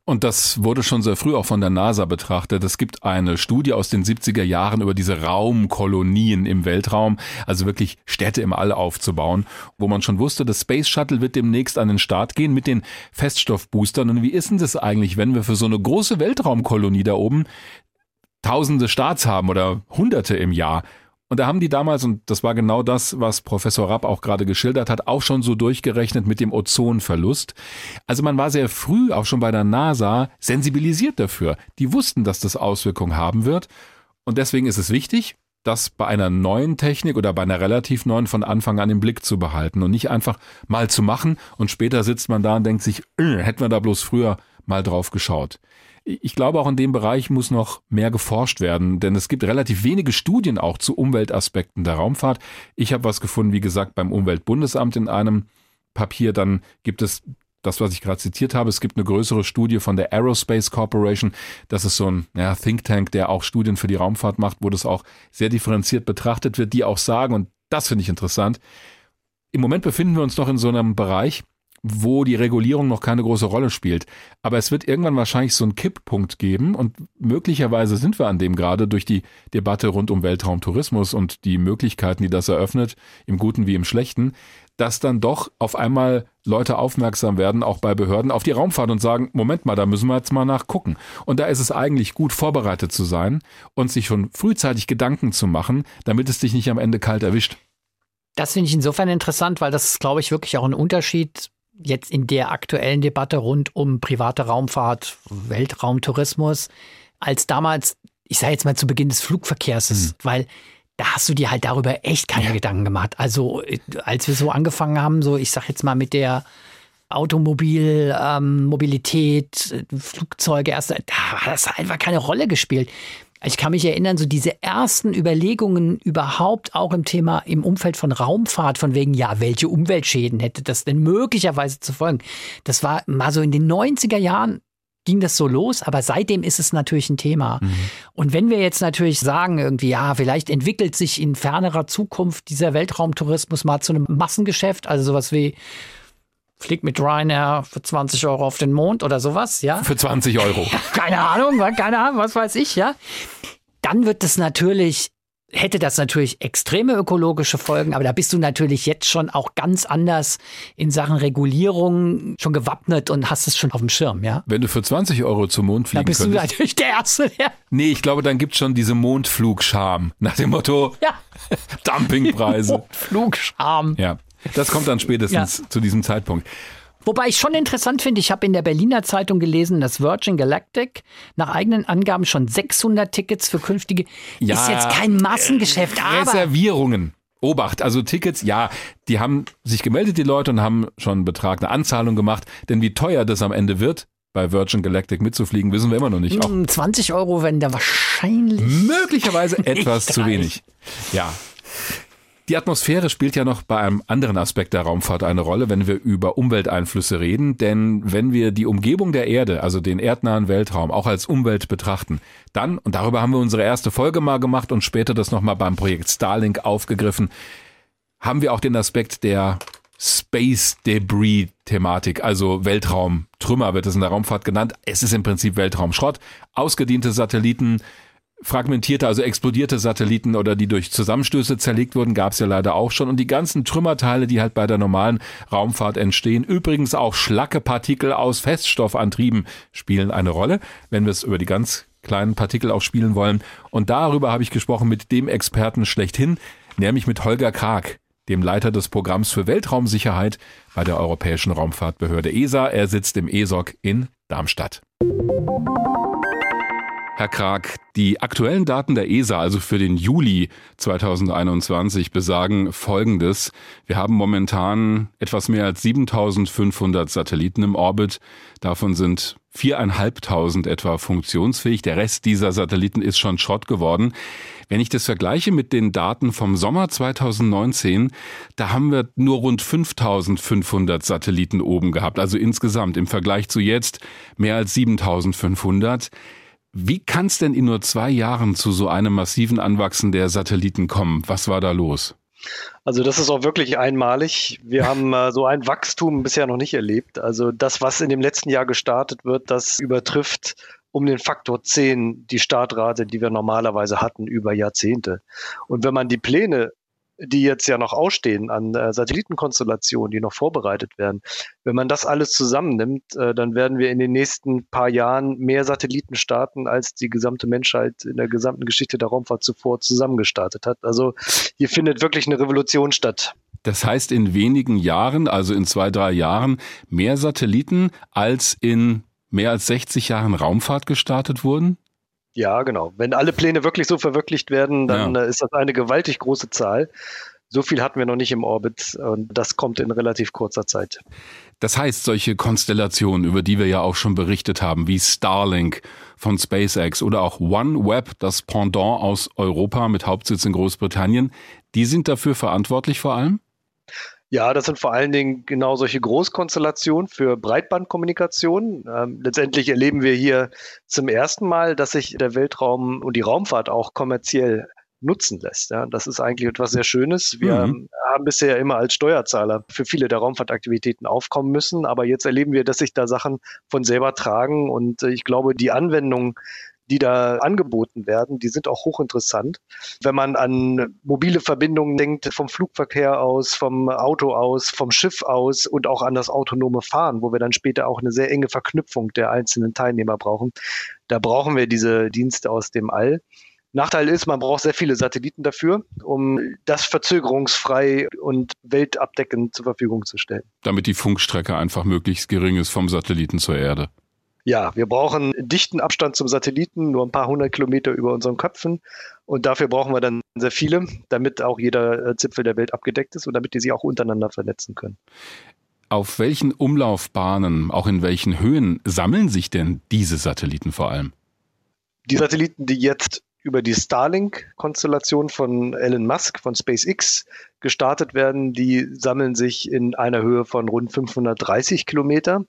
[SPEAKER 2] Und das wurde schon sehr früh auch von der NASA betrachtet. Es gibt eine Studie aus den 70er Jahren über diese Raumkolonien im Weltraum, also wirklich Städte im All aufzubauen, wo man schon wusste, das Space Shuttle wird demnächst an den Start gehen mit den Feststoffboostern. Und wie ist denn das eigentlich, wenn wir für so eine große Weltraumkolonie da oben tausende Starts haben oder hunderte im Jahr? Und da haben die damals, und das war genau das, was Professor Rapp auch gerade geschildert hat, auch schon so durchgerechnet mit dem Ozonverlust. Also man war sehr früh, auch schon bei der NASA, sensibilisiert dafür. Die wussten, dass das Auswirkungen haben wird. Und deswegen ist es wichtig, das bei einer neuen Technik oder bei einer relativ neuen von Anfang an im Blick zu behalten und nicht einfach mal zu machen und später sitzt man da und denkt sich, äh, hätten wir da bloß früher mal drauf geschaut ich glaube, auch in dem Bereich muss noch mehr geforscht werden, denn es gibt relativ wenige Studien auch zu Umweltaspekten der Raumfahrt. Ich habe was gefunden, wie gesagt, beim Umweltbundesamt in einem Papier. Dann gibt es das, was ich gerade zitiert habe. Es gibt eine größere Studie von der Aerospace Corporation. Das ist so ein ja, Think Tank, der auch Studien für die Raumfahrt macht, wo das auch sehr differenziert betrachtet wird, die auch sagen, und das finde ich interessant, im Moment befinden wir uns noch in so einem Bereich, wo die Regulierung noch keine große Rolle spielt. Aber es wird irgendwann wahrscheinlich so einen Kipppunkt geben und möglicherweise sind wir an dem gerade durch die Debatte rund um Weltraumtourismus und die Möglichkeiten, die das eröffnet, im Guten wie im Schlechten, dass dann doch auf einmal Leute aufmerksam werden, auch bei Behörden, auf die Raumfahrt und sagen, Moment mal, da müssen wir jetzt mal nachgucken. Und da ist es eigentlich gut, vorbereitet zu sein und sich schon frühzeitig Gedanken zu machen, damit es dich nicht am Ende kalt erwischt.
[SPEAKER 3] Das finde ich insofern interessant, weil das ist, glaube ich, wirklich auch ein Unterschied jetzt in der aktuellen Debatte rund um private Raumfahrt, Weltraumtourismus, als damals, ich sage jetzt mal zu Beginn des Flugverkehrs, mhm. weil da hast du dir halt darüber echt keine ja. Gedanken gemacht. Also als wir so angefangen haben, so ich sage jetzt mal mit der Automobil, ähm, Mobilität, Flugzeuge, erst, da hat das einfach keine Rolle gespielt. Ich kann mich erinnern, so diese ersten Überlegungen überhaupt auch im Thema, im Umfeld von Raumfahrt, von wegen, ja, welche Umweltschäden hätte das denn möglicherweise zu folgen? Das war mal so in den 90er Jahren ging das so los, aber seitdem ist es natürlich ein Thema. Mhm. Und wenn wir jetzt natürlich sagen, irgendwie, ja, vielleicht entwickelt sich in fernerer Zukunft dieser Weltraumtourismus mal zu einem Massengeschäft, also sowas wie flieg mit Ryanair für 20 Euro auf den Mond oder sowas, ja.
[SPEAKER 2] Für 20 Euro.
[SPEAKER 3] keine Ahnung, keine Ahnung, was weiß ich, ja. Dann wird es natürlich hätte das natürlich extreme ökologische Folgen, aber da bist du natürlich jetzt schon auch ganz anders in Sachen Regulierung schon gewappnet und hast es schon auf dem Schirm, ja?
[SPEAKER 2] Wenn du für 20 Euro zum Mond fliegen
[SPEAKER 3] Da bist
[SPEAKER 2] könntest.
[SPEAKER 3] du natürlich der Erste, ja.
[SPEAKER 2] Nee, ich glaube, dann gibt es schon diese Mondflugscham. Nach dem Motto
[SPEAKER 3] Ja.
[SPEAKER 2] Dumpingpreise.
[SPEAKER 3] Flugscham.
[SPEAKER 2] ja. Das kommt dann spätestens zu diesem Zeitpunkt.
[SPEAKER 3] Wobei ich schon interessant finde, ich habe in der Berliner Zeitung gelesen, dass Virgin Galactic nach eigenen Angaben schon 600 Tickets für künftige
[SPEAKER 2] Ja,
[SPEAKER 3] ist jetzt kein Massengeschäft, aber
[SPEAKER 2] Reservierungen. Obacht, also Tickets, ja, die haben sich gemeldet, die Leute, und haben schon einen Betrag, eine Anzahlung gemacht. Denn wie teuer das am Ende wird, bei Virgin Galactic mitzufliegen, wissen wir immer noch nicht. Auch
[SPEAKER 3] mm, 20 Euro werden da wahrscheinlich
[SPEAKER 2] möglicherweise etwas zu wenig. Ja. Die Atmosphäre spielt ja noch bei einem anderen Aspekt der Raumfahrt eine Rolle, wenn wir über Umwelteinflüsse reden. Denn wenn wir die Umgebung der Erde, also den erdnahen Weltraum, auch als Umwelt betrachten, dann, und darüber haben wir unsere erste Folge mal gemacht und später das nochmal beim Projekt Starlink aufgegriffen, haben wir auch den Aspekt der Space Debris Thematik, also Weltraumtrümmer wird es in der Raumfahrt genannt. Es ist im Prinzip Weltraumschrott, ausgediente Satelliten, fragmentierte, also explodierte Satelliten oder die durch Zusammenstöße zerlegt wurden, gab es ja leider auch schon. Und die ganzen Trümmerteile, die halt bei der normalen Raumfahrt entstehen, übrigens auch Schlackepartikel aus Feststoffantrieben spielen eine Rolle, wenn wir es über die ganz kleinen Partikel auch spielen wollen. Und darüber habe ich gesprochen mit dem Experten schlechthin, nämlich mit Holger Krag, dem Leiter des Programms für Weltraumsicherheit bei der Europäischen Raumfahrtbehörde ESA. Er sitzt im ESOC in Darmstadt. Herr Krag, die aktuellen Daten der ESA, also für den Juli 2021, besagen Folgendes. Wir haben momentan etwas mehr als 7500 Satelliten im Orbit. Davon sind viereinhalbtausend etwa funktionsfähig. Der Rest dieser Satelliten ist schon Schrott geworden. Wenn ich das vergleiche mit den Daten vom Sommer 2019, da haben wir nur rund 5500 Satelliten oben gehabt. Also insgesamt im Vergleich zu jetzt mehr als 7500. Wie kann es denn in nur zwei Jahren zu so einem massiven Anwachsen der Satelliten kommen? Was war da los?
[SPEAKER 5] Also das ist auch wirklich einmalig. Wir haben äh, so ein Wachstum bisher noch nicht erlebt. Also das, was in dem letzten Jahr gestartet wird, das übertrifft um den Faktor 10 die Startrate, die wir normalerweise hatten über Jahrzehnte. Und wenn man die Pläne die jetzt ja noch ausstehen an äh, Satellitenkonstellationen, die noch vorbereitet werden. Wenn man das alles zusammennimmt, äh, dann werden wir in den nächsten paar Jahren mehr Satelliten starten, als die gesamte Menschheit in der gesamten Geschichte der Raumfahrt zuvor zusammengestartet hat. Also hier findet wirklich eine Revolution statt.
[SPEAKER 2] Das heißt in wenigen Jahren, also in zwei, drei Jahren, mehr Satelliten als in mehr als 60 Jahren Raumfahrt gestartet wurden?
[SPEAKER 5] Ja, genau. Wenn alle Pläne wirklich so verwirklicht werden, dann
[SPEAKER 2] Ja.
[SPEAKER 5] äh, ist das eine gewaltig große Zahl. So viel hatten wir noch nicht im Orbit und das kommt in relativ kurzer Zeit.
[SPEAKER 2] Das heißt, solche Konstellationen, über die wir ja auch schon berichtet haben, wie Starlink von SpaceX oder auch OneWeb, das Pendant aus Europa mit Hauptsitz in Großbritannien, die sind dafür verantwortlich vor allem?
[SPEAKER 5] Ja, das sind vor allen Dingen genau solche Großkonstellationen für Breitbandkommunikation. Ähm, letztendlich erleben wir hier zum ersten Mal, dass sich der Weltraum und die Raumfahrt auch kommerziell nutzen lässt. Ja, das ist eigentlich etwas sehr Schönes. Wir
[SPEAKER 2] Mhm.
[SPEAKER 5] haben bisher immer als Steuerzahler für viele der Raumfahrtaktivitäten aufkommen müssen, aber jetzt erleben wir, dass sich da Sachen von selber tragen und äh, ich glaube, die Anwendung die da angeboten werden, die sind auch hochinteressant. Wenn man an mobile Verbindungen denkt, vom Flugverkehr aus, vom Auto aus, vom Schiff aus und auch an das autonome Fahren, wo wir dann später auch eine sehr enge Verknüpfung der einzelnen Teilnehmer brauchen, da brauchen wir diese Dienste aus dem All. Nachteil ist, man braucht sehr viele Satelliten dafür, um das verzögerungsfrei und weltabdeckend zur Verfügung zu stellen.
[SPEAKER 2] Damit die Funkstrecke einfach möglichst gering ist vom Satelliten zur Erde.
[SPEAKER 5] Ja, wir brauchen dichten Abstand zum Satelliten, nur ein paar hundert Kilometer über unseren Köpfen. Und dafür brauchen wir dann sehr viele, damit auch jeder äh, Zipfel der Welt abgedeckt ist und damit die sich auch untereinander vernetzen können.
[SPEAKER 2] Auf welchen Umlaufbahnen, auch in welchen Höhen sammeln sich denn diese Satelliten vor allem?
[SPEAKER 5] Die Satelliten, die jetzt über die Starlink-Konstellation von Elon Musk von SpaceX gestartet werden, die sammeln sich in einer Höhe von rund 530 Kilometer.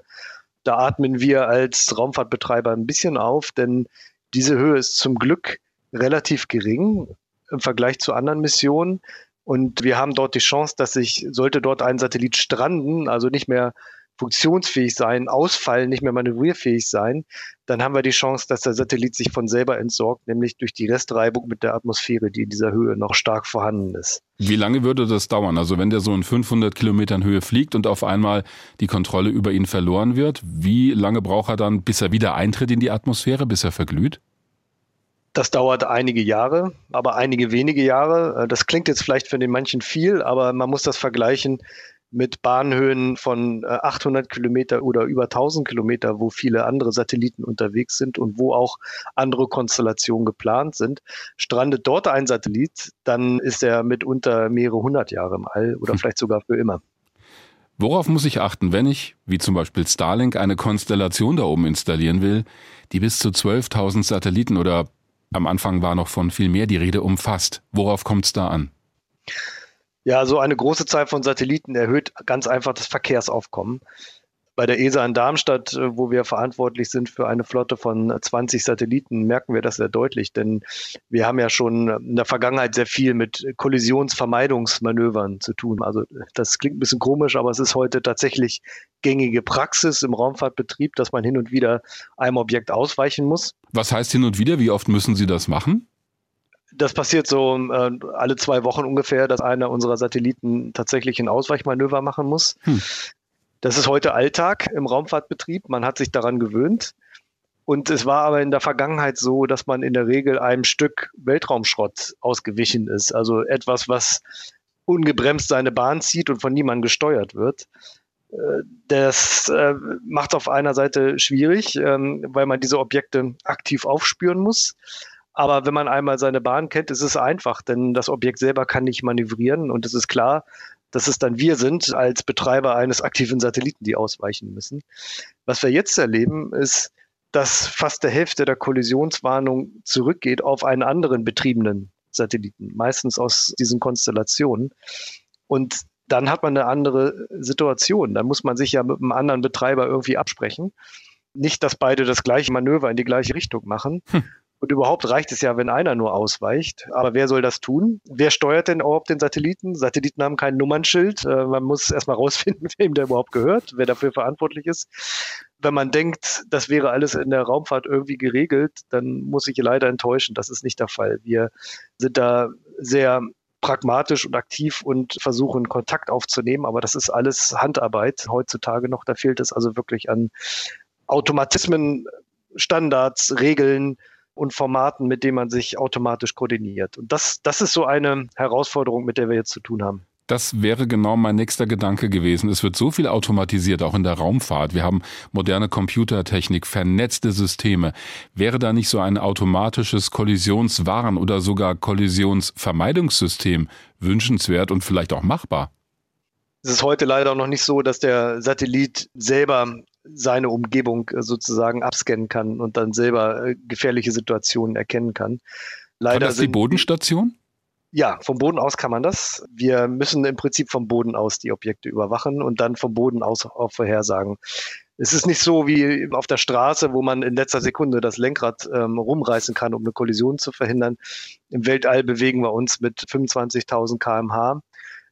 [SPEAKER 5] Da atmen wir als Raumfahrtbetreiber ein bisschen auf, denn diese Höhe ist zum Glück relativ gering im Vergleich zu anderen Missionen. Und wir haben dort die Chance, dass sich, sollte dort ein Satellit stranden, also nicht mehr funktionsfähig sein, ausfallen, nicht mehr manövrierfähig sein, dann haben wir die Chance, dass der Satellit sich von selber entsorgt, nämlich durch die Restreibung mit der Atmosphäre, die in dieser Höhe noch stark vorhanden ist.
[SPEAKER 2] Wie lange würde das dauern? Also wenn der so in 500 Kilometern Höhe fliegt und auf einmal die Kontrolle über ihn verloren wird, wie lange braucht er dann, bis er wieder eintritt in die Atmosphäre, bis er verglüht?
[SPEAKER 5] Das dauert einige Jahre, aber einige wenige Jahre. Das klingt jetzt vielleicht für den manchen viel, aber man muss das vergleichen mit Bahnhöhen von 800 äh, Kilometer oder über 1000 Kilometer, wo viele andere Satelliten unterwegs sind und wo auch andere Konstellationen geplant sind. Strandet dort ein Satellit, dann ist er mitunter mehrere hundert Jahre im All oder hm. vielleicht sogar für immer.
[SPEAKER 2] Worauf muss ich achten, wenn ich, wie zum Beispiel Starlink, eine Konstellation da oben installieren will, die bis zu 12.000 Satelliten oder am Anfang war noch von viel mehr die Rede umfasst? Worauf kommt es da an?
[SPEAKER 5] Ja, so eine große Zahl von Satelliten erhöht ganz einfach das Verkehrsaufkommen. Bei der ESA in Darmstadt, äh, wo wir verantwortlich sind für eine Flotte von 20 Satelliten, merken wir das sehr deutlich, denn wir haben ja schon in der Vergangenheit sehr viel mit Kollisionsvermeidungsmanövern zu tun. Also das klingt ein bisschen komisch, aber es ist heute tatsächlich gängige Praxis im Raumfahrtbetrieb, dass man hin und wieder einem Objekt ausweichen muss.
[SPEAKER 2] Was heißt hin und wieder? Wie oft müssen Sie das machen?
[SPEAKER 5] Das passiert so äh, alle zwei Wochen ungefähr, dass einer unserer Satelliten tatsächlich ein Ausweichmanöver machen muss. Hm. Das ist heute Alltag im Raumfahrtbetrieb. Man hat sich daran gewöhnt. Und es war aber in der Vergangenheit so, dass man in der Regel einem Stück Weltraumschrott ausgewichen ist. Also etwas, was ungebremst seine Bahn zieht und von niemandem gesteuert wird. Äh, das äh, macht es auf einer Seite schwierig, ähm, weil man diese Objekte aktiv aufspüren muss. Aber wenn man einmal seine Bahn kennt, ist es einfach, denn das Objekt selber kann nicht manövrieren und es ist klar, dass es dann wir sind als Betreiber eines aktiven Satelliten, die ausweichen müssen. Was wir jetzt erleben, ist, dass fast der Hälfte der Kollisionswarnung zurückgeht auf einen anderen betriebenen Satelliten, meistens aus diesen Konstellationen. Und dann hat man eine andere Situation. Dann muss man sich ja mit einem anderen Betreiber irgendwie absprechen. Nicht, dass beide das gleiche Manöver in die gleiche Richtung machen. Hm. Und überhaupt reicht es ja, wenn einer nur ausweicht. Aber wer soll das tun? Wer steuert denn überhaupt den Satelliten? Satelliten haben kein Nummernschild. Äh, man muss erstmal rausfinden, wem der überhaupt gehört, wer dafür verantwortlich ist. Wenn man denkt, das wäre alles in der Raumfahrt irgendwie geregelt, dann muss ich leider enttäuschen. Das ist nicht der Fall. Wir sind da sehr pragmatisch und aktiv und versuchen Kontakt aufzunehmen, aber das ist alles Handarbeit heutzutage noch. Da fehlt es also wirklich an Automatismen, Standards, Regeln, und Formaten, mit denen man sich automatisch koordiniert. Und das, das ist so eine Herausforderung, mit der wir jetzt zu tun haben.
[SPEAKER 2] Das wäre genau mein nächster Gedanke gewesen. Es wird so viel automatisiert, auch in der Raumfahrt. Wir haben moderne Computertechnik, vernetzte Systeme. Wäre da nicht so ein automatisches Kollisionswarn- oder sogar Kollisionsvermeidungssystem wünschenswert und vielleicht auch machbar?
[SPEAKER 5] Es ist heute leider noch nicht so, dass der Satellit selber seine Umgebung äh, sozusagen abscannen kann und dann selber äh, gefährliche Situationen erkennen kann.
[SPEAKER 2] Leider kann das die Bodenstation?
[SPEAKER 5] Ja, vom Boden aus kann man das. Wir müssen im Prinzip vom Boden aus die Objekte überwachen und dann vom Boden aus auch vorhersagen. Es ist nicht so wie auf der Straße, wo man in letzter Sekunde das Lenkrad ähm, rumreißen kann, um eine Kollision zu verhindern. Im Weltall bewegen wir uns mit 25.000 kmh.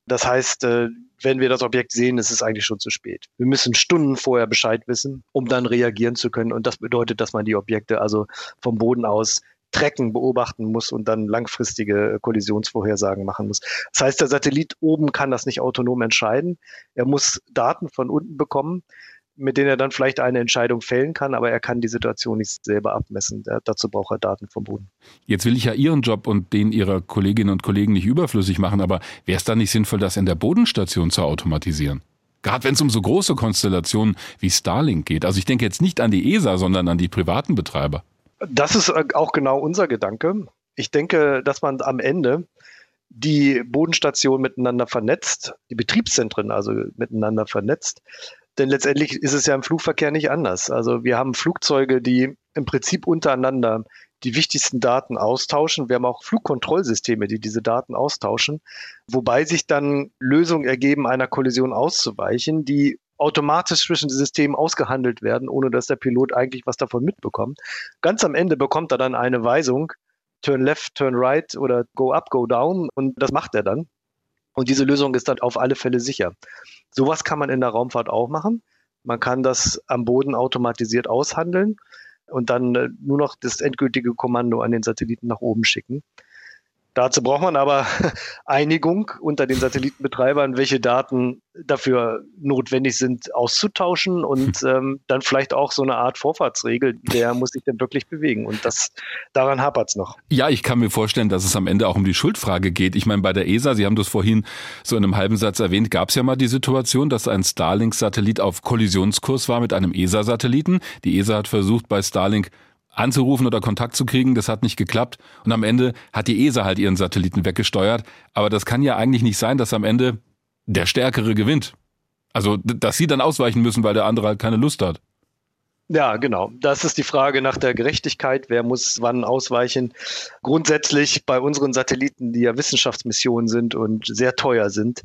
[SPEAKER 5] Das heißt, äh, wenn wir das Objekt sehen, ist es eigentlich schon zu spät. Wir müssen Stunden vorher Bescheid wissen, um dann reagieren zu können. Und das bedeutet, dass man die Objekte also vom Boden aus tracken, beobachten muss und dann langfristige Kollisionsvorhersagen machen muss. Das heißt, der Satellit oben kann das nicht autonom entscheiden. Er muss Daten von unten bekommen mit denen er dann vielleicht eine Entscheidung fällen kann, aber er kann die Situation nicht selber abmessen. Der, dazu braucht er Daten vom Boden.
[SPEAKER 2] Jetzt will ich ja Ihren Job und den Ihrer Kolleginnen und Kollegen nicht überflüssig machen, aber wäre es dann nicht sinnvoll, das in der Bodenstation zu automatisieren? Gerade wenn es um so große Konstellationen wie Starlink geht. Also ich denke jetzt nicht an die ESA, sondern an die privaten Betreiber.
[SPEAKER 5] Das ist auch genau unser Gedanke. Ich denke, dass man am Ende die Bodenstation miteinander vernetzt, die Betriebszentren also miteinander vernetzt, denn letztendlich ist es ja im Flugverkehr nicht anders. Also wir haben Flugzeuge, die im Prinzip untereinander die wichtigsten Daten austauschen. Wir haben auch Flugkontrollsysteme, die diese Daten austauschen, wobei sich dann Lösungen ergeben, einer Kollision auszuweichen, die automatisch zwischen den Systemen ausgehandelt werden, ohne dass der Pilot eigentlich was davon mitbekommt. Ganz am Ende bekommt er dann eine Weisung, turn left, turn right oder go up, go down und das macht er dann. Und diese Lösung ist dann auf alle Fälle sicher. Sowas kann man in der Raumfahrt auch machen. Man kann das am Boden automatisiert aushandeln und dann äh, nur noch das endgültige Kommando an den Satelliten nach oben schicken. Dazu braucht man aber Einigung unter den Satellitenbetreibern, welche Daten dafür notwendig sind, auszutauschen und hm. ähm, dann vielleicht auch so eine Art Vorfahrtsregel, der muss sich dann wirklich bewegen. Und das daran hapert es noch.
[SPEAKER 2] Ja, ich kann mir vorstellen, dass es am Ende auch um die Schuldfrage geht. Ich meine, bei der ESA, Sie haben das vorhin so in einem halben Satz erwähnt, gab es ja mal die Situation, dass ein Starlink-Satellit auf Kollisionskurs war mit einem ESA-Satelliten. Die ESA hat versucht, bei Starlink anzurufen oder Kontakt zu kriegen. Das hat nicht geklappt. Und am Ende hat die ESA halt ihren Satelliten weggesteuert. Aber das kann ja eigentlich nicht sein, dass am Ende der Stärkere gewinnt. Also, dass sie dann ausweichen müssen, weil der andere halt keine Lust hat.
[SPEAKER 5] Ja, genau. Das ist die Frage nach der Gerechtigkeit. Wer muss wann ausweichen? Grundsätzlich bei unseren Satelliten, die ja Wissenschaftsmissionen sind und sehr teuer sind,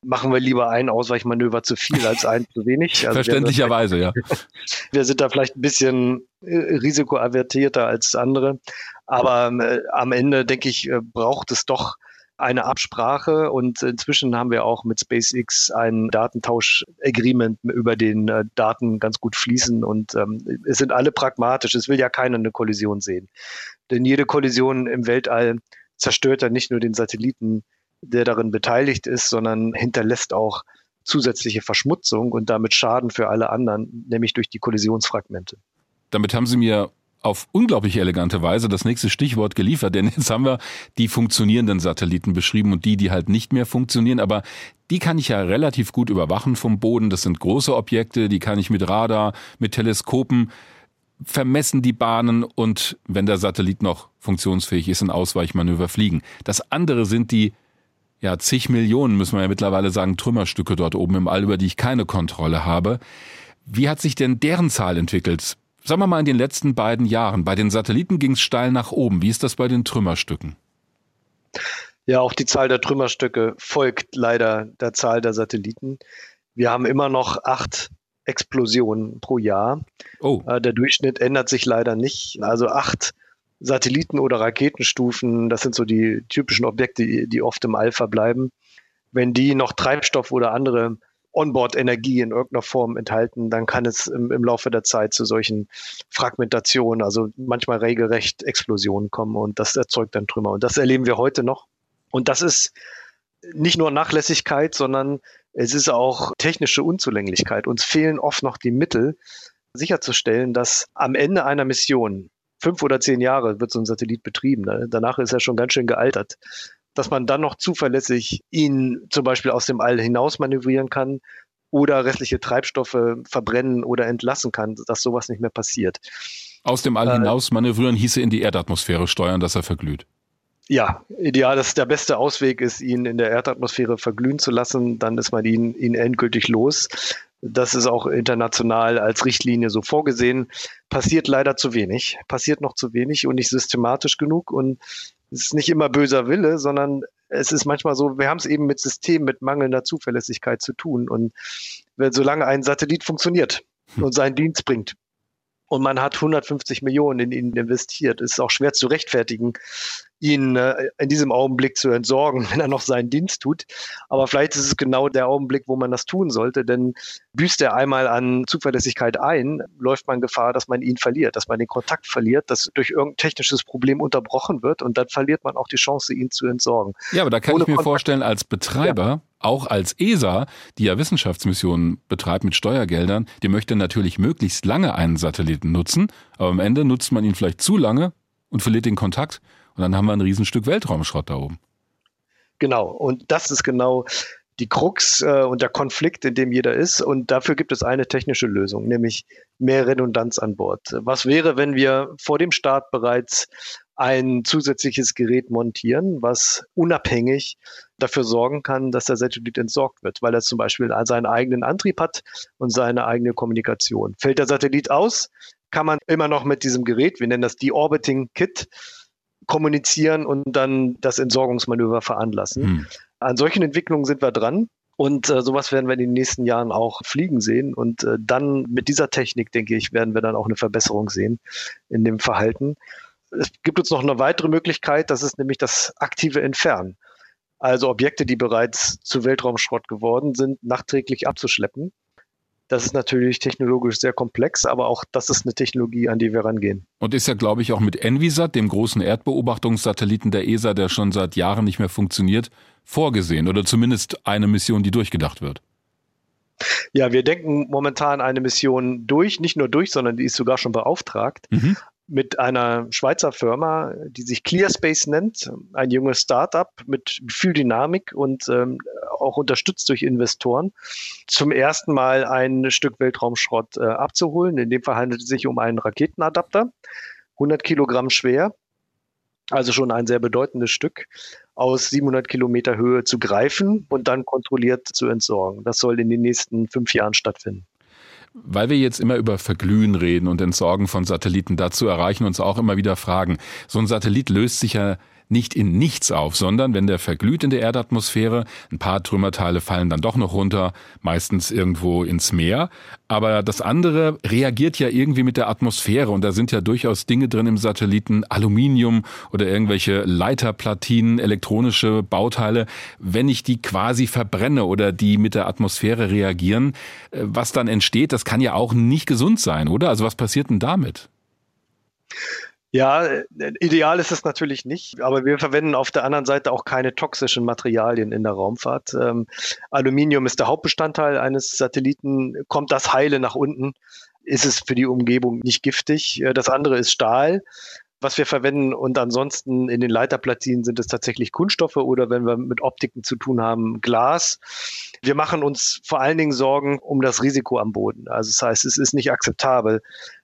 [SPEAKER 5] machen wir lieber ein Ausweichmanöver zu viel als ein zu wenig.
[SPEAKER 2] Also Verständlicherweise, ja.
[SPEAKER 5] Wir sind da vielleicht ein bisschen äh, risikoavertierter als andere. Aber äh, am Ende, denke ich, äh, braucht es doch eine Absprache und inzwischen haben wir auch mit SpaceX ein Datentausch-Agreement, über den äh, Daten ganz gut fließen und ähm, es sind alle pragmatisch. Es will ja keiner eine Kollision sehen. Denn jede Kollision im Weltall zerstört ja nicht nur den Satelliten, der darin beteiligt ist, sondern hinterlässt auch zusätzliche Verschmutzung und damit Schaden für alle anderen, nämlich durch die Kollisionsfragmente.
[SPEAKER 2] Damit haben Sie mir auf unglaublich elegante Weise das nächste Stichwort geliefert, denn jetzt haben wir die funktionierenden Satelliten beschrieben und die, die halt nicht mehr funktionieren, aber die kann ich ja relativ gut überwachen vom Boden. Das sind große Objekte, die kann ich mit Radar, mit Teleskopen vermessen die Bahnen und wenn der Satellit noch funktionsfähig ist, in Ausweichmanöver fliegen. Das andere sind die ja, zig Millionen, müssen wir ja mittlerweile sagen, Trümmerstücke dort oben im All, über die ich keine Kontrolle habe. Wie hat sich denn deren Zahl entwickelt? Sagen wir mal in den letzten beiden Jahren. Bei den Satelliten ging es steil nach oben. Wie ist das bei den Trümmerstücken?
[SPEAKER 5] Ja, auch die Zahl der Trümmerstücke folgt leider der Zahl der Satelliten. Wir haben immer noch acht Explosionen pro Jahr. Oh. Äh, der Durchschnitt ändert sich leider nicht. Also acht Satelliten oder Raketenstufen, das sind so die typischen Objekte, die oft im All verbleiben. Wenn die noch Treibstoff oder andere Onboard-Energie in irgendeiner Form enthalten, dann kann es im, im, Laufe der Zeit zu solchen Fragmentationen, also manchmal regelrecht Explosionen kommen und das erzeugt dann Trümmer. Und das erleben wir heute noch. Und das ist nicht nur Nachlässigkeit, sondern es ist auch technische Unzulänglichkeit. Uns fehlen oft noch die Mittel, sicherzustellen, dass am Ende einer Mission, fünf oder zehn Jahre wird so ein Satellit betrieben, ne? danach ist er schon ganz schön gealtert, dass man dann noch zuverlässig ihn zum Beispiel aus dem All hinaus manövrieren kann oder restliche Treibstoffe verbrennen oder entlassen kann, dass sowas nicht mehr passiert.
[SPEAKER 2] Aus dem All äh, hinaus manövrieren hieße in die Erdatmosphäre steuern, dass er verglüht.
[SPEAKER 5] Ja, ideal, dass der beste Ausweg ist, ihn in der Erdatmosphäre verglühen zu lassen, dann ist man ihn, ihn endgültig los. Das ist auch international als Richtlinie so vorgesehen. Passiert leider zu wenig, passiert noch zu wenig und nicht systematisch genug. Und es ist nicht immer böser Wille, sondern es ist manchmal so, wir haben es eben mit Systemen mit mangelnder Zuverlässigkeit zu tun. Und wenn, solange ein Satellit funktioniert hm. und seinen Dienst bringt, und man hat 150 Millionen in ihn investiert. ist auch schwer zu rechtfertigen, ihn äh, in diesem Augenblick zu entsorgen, wenn er noch seinen Dienst tut. Aber vielleicht ist es genau der Augenblick, wo man das tun sollte, denn büßt er einmal an Zuverlässigkeit ein, läuft man Gefahr, dass man ihn verliert, dass man den Kontakt verliert, dass durch irgendein technisches Problem unterbrochen wird und dann verliert man auch die Chance, ihn zu entsorgen.
[SPEAKER 2] Ja, aber da kann Ohne ich mir Kontakt vorstellen, als Betreiber, ja. auch als ESA, die ja Wissenschaftsmissionen betreibt mit Steuergeldern, die möchte natürlich möglichst lange einen Satelliten nutzen, aber am Ende nutzt man ihn vielleicht zu lange und verliert den Kontakt und dann haben wir ein Riesenstück Weltraumschrott da oben.
[SPEAKER 5] Genau. Und das ist genau die Krux äh, und der Konflikt, in dem jeder ist. Und dafür gibt es eine technische Lösung, nämlich mehr Redundanz an Bord. Was wäre, wenn wir vor dem Start bereits ein zusätzliches Gerät montieren, was unabhängig dafür sorgen kann, dass der Satellit entsorgt wird, weil er zum Beispiel seinen eigenen Antrieb hat und seine eigene Kommunikation. Fällt der Satellit aus, kann man immer noch mit diesem Gerät, wir nennen das Deorbiting Kit, kommunizieren und dann das Entsorgungsmanöver veranlassen. Hm. An solchen Entwicklungen sind wir dran. Und äh, sowas werden wir in den nächsten Jahren auch fliegen sehen. Und äh, dann mit dieser Technik, denke ich, werden wir dann auch eine Verbesserung sehen in dem Verhalten. Es gibt uns noch eine weitere Möglichkeit, das ist nämlich das aktive Entfernen. Also Objekte, die bereits zu Weltraumschrott geworden sind, nachträglich abzuschleppen. Das ist natürlich technologisch sehr komplex, aber auch das ist eine Technologie, an die wir rangehen.
[SPEAKER 2] Und ist ja, glaube ich, auch mit Envisat, dem großen Erdbeobachtungssatelliten der ESA, der schon seit Jahren nicht mehr funktioniert, vorgesehen oder zumindest eine Mission, die durchgedacht wird.
[SPEAKER 5] Ja, wir denken momentan eine Mission durch, nicht nur durch, sondern die ist sogar schon beauftragt. Mhm mit einer Schweizer Firma, die sich ClearSpace nennt, ein junges Startup mit viel Dynamik und ähm, auch unterstützt durch Investoren, zum ersten Mal ein Stück Weltraumschrott äh, abzuholen. In dem Fall handelt es sich um einen Raketenadapter, 100 Kilogramm schwer, also schon ein sehr bedeutendes Stück, aus 700 Kilometer Höhe zu greifen und dann kontrolliert zu entsorgen. Das soll in den nächsten fünf Jahren stattfinden.
[SPEAKER 2] Weil wir jetzt immer über Verglühen reden und Entsorgen von Satelliten, dazu erreichen uns auch immer wieder Fragen. So ein Satellit löst sich ja nicht in nichts auf, sondern wenn der verglüht in der Erdatmosphäre, ein paar Trümmerteile fallen dann doch noch runter, meistens irgendwo ins Meer. Aber das andere reagiert ja irgendwie mit der Atmosphäre und da sind ja durchaus Dinge drin im Satelliten, Aluminium oder irgendwelche Leiterplatinen, elektronische Bauteile. Wenn ich die quasi verbrenne oder die mit der Atmosphäre reagieren, äh, was dann entsteht, das kann ja auch nicht gesund sein, oder? Also was passiert denn damit?
[SPEAKER 5] Ja, äh, ideal ist es natürlich nicht, aber wir verwenden auf der anderen Seite auch keine toxischen Materialien in der Raumfahrt. Ähm, Aluminium ist der Hauptbestandteil eines Satelliten. Kommt das heile nach unten, ist es für die Umgebung nicht giftig. Äh, das andere ist Stahl was wir verwenden. Und ansonsten in den Leiterplatinen sind es tatsächlich Kunststoffe oder wenn wir mit Optiken zu tun haben, Glas. Wir machen uns vor allen Dingen Sorgen um das Risiko am Boden. Also das heißt, es ist nicht akzeptabel,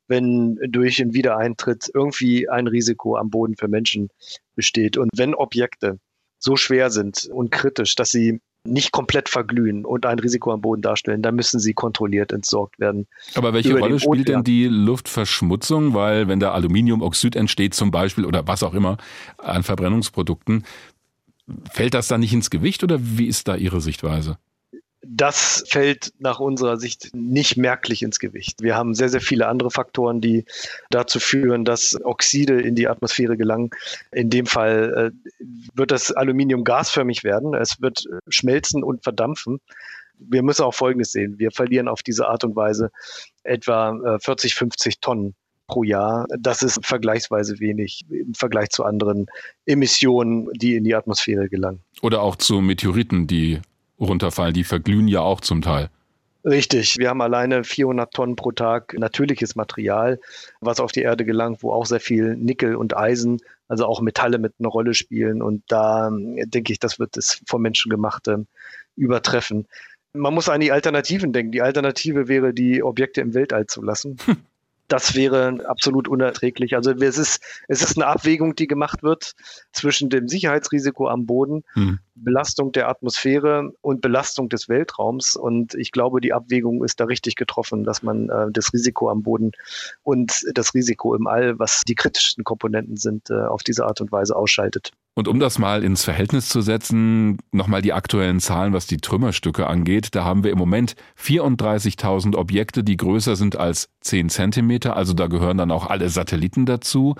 [SPEAKER 5] wenn durch einen Wiedereintritt irgendwie ein Risiko am Boden für Menschen besteht. Und wenn Objekte so schwer sind und kritisch, dass sie nicht komplett verglühen und ein Risiko am Boden darstellen, dann müssen sie kontrolliert entsorgt werden.
[SPEAKER 2] Aber welche Rolle spielt denn die Luftverschmutzung? Weil wenn da Aluminiumoxid entsteht zum Beispiel oder was auch immer an Verbrennungsprodukten, fällt das dann nicht ins Gewicht oder wie ist da Ihre Sichtweise?
[SPEAKER 5] Das fällt nach unserer Sicht nicht merklich ins Gewicht. Wir haben sehr, sehr viele andere Faktoren, die dazu führen, dass Oxide in die Atmosphäre gelangen. In dem Fall äh, wird das Aluminium gasförmig werden. Es wird schmelzen und verdampfen. Wir müssen auch Folgendes sehen. Wir verlieren auf diese Art und Weise etwa 40, äh, 50 Tonnen pro Jahr. Das ist vergleichsweise wenig im Vergleich zu anderen Emissionen, die in die Atmosphäre gelangen.
[SPEAKER 2] Oder auch zu Meteoriten, die runterfallen. Die verglühen ja auch zum Teil.
[SPEAKER 5] Richtig. Wir haben alleine 400 Tonnen pro Tag natürliches Material, was auf die Erde gelangt, wo auch sehr viel Nickel und Eisen, also auch Metalle mit einer Rolle spielen. Und da denke ich, das wird das vom Menschen gemachte übertreffen. Man muss an die Alternativen denken. Die Alternative wäre, die Objekte im Weltall zu lassen. das wäre absolut unerträglich. Also es ist, es ist eine Abwägung, die gemacht wird zwischen dem Sicherheitsrisiko am Boden, hm. Belastung der Atmosphäre und Belastung des Weltraums. Und ich glaube, die Abwägung ist da richtig getroffen, dass man äh, das Risiko am Boden und das Risiko im All, was die kritischsten Komponenten sind, äh, auf diese Art und Weise ausschaltet.
[SPEAKER 2] Und um das mal ins Verhältnis zu setzen, nochmal die aktuellen Zahlen, was die Trümmerstücke angeht. Da haben wir im Moment 34.000 Objekte, die größer sind als 10 Zentimeter. Also da gehören dann auch alle Satelliten dazu.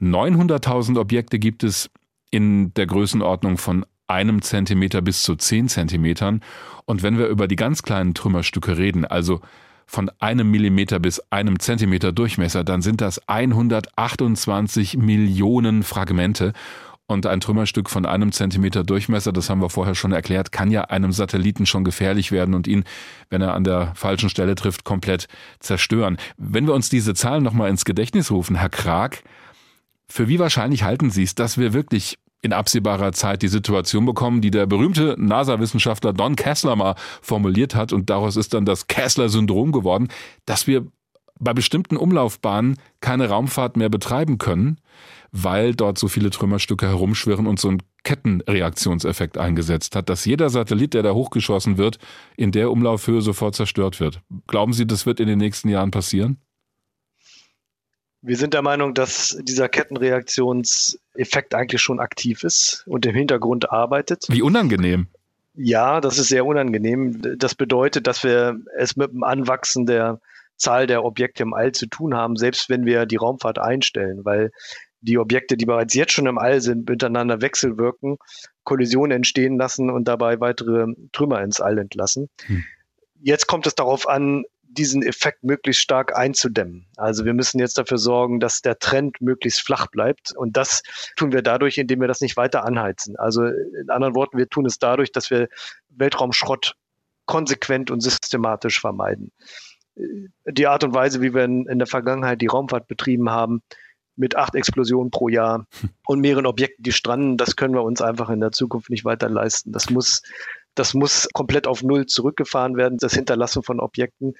[SPEAKER 2] 900.000 Objekte gibt es in der Größenordnung von einem Zentimeter bis zu 10 Zentimetern. Und wenn wir über die ganz kleinen Trümmerstücke reden, also von einem Millimeter bis einem Zentimeter Durchmesser, dann sind das 128 Millionen Fragmente. Und ein Trümmerstück von einem Zentimeter Durchmesser, das haben wir vorher schon erklärt, kann ja einem Satelliten schon gefährlich werden und ihn, wenn er an der falschen Stelle trifft, komplett zerstören. Wenn wir uns diese Zahlen nochmal ins Gedächtnis rufen, Herr Krag, für wie wahrscheinlich halten Sie es, dass wir wirklich in absehbarer Zeit die Situation bekommen, die der berühmte NASA-Wissenschaftler Don Kessler mal formuliert hat und daraus ist dann das Kessler-Syndrom geworden, dass wir bei bestimmten Umlaufbahnen keine Raumfahrt mehr betreiben können, weil dort so viele Trümmerstücke herumschwirren und so ein Kettenreaktionseffekt eingesetzt hat, dass jeder Satellit, der da hochgeschossen wird, in der Umlaufhöhe sofort zerstört wird. Glauben Sie, das wird in den nächsten Jahren passieren?
[SPEAKER 5] Wir sind der Meinung, dass dieser Kettenreaktionseffekt eigentlich schon aktiv ist und im Hintergrund arbeitet.
[SPEAKER 2] Wie unangenehm.
[SPEAKER 5] Ja, das ist sehr unangenehm. Das bedeutet, dass wir es mit dem Anwachsen der Zahl der Objekte im All zu tun haben, selbst wenn wir die Raumfahrt einstellen, weil die Objekte, die bereits jetzt schon im All sind, miteinander wechselwirken, Kollisionen entstehen lassen und dabei weitere Trümmer ins All entlassen. Hm. Jetzt kommt es darauf an, diesen Effekt möglichst stark einzudämmen. Also wir müssen jetzt dafür sorgen, dass der Trend möglichst flach bleibt. Und das tun wir dadurch, indem wir das nicht weiter anheizen. Also in anderen Worten, wir tun es dadurch, dass wir Weltraumschrott konsequent und systematisch vermeiden. Die Art und Weise, wie wir in, in der Vergangenheit die Raumfahrt betrieben haben, mit acht Explosionen pro Jahr und mehreren Objekten, die stranden, das können wir uns einfach in der Zukunft nicht weiter leisten. Das muss das muss komplett auf Null zurückgefahren werden, das Hinterlassen von Objekten.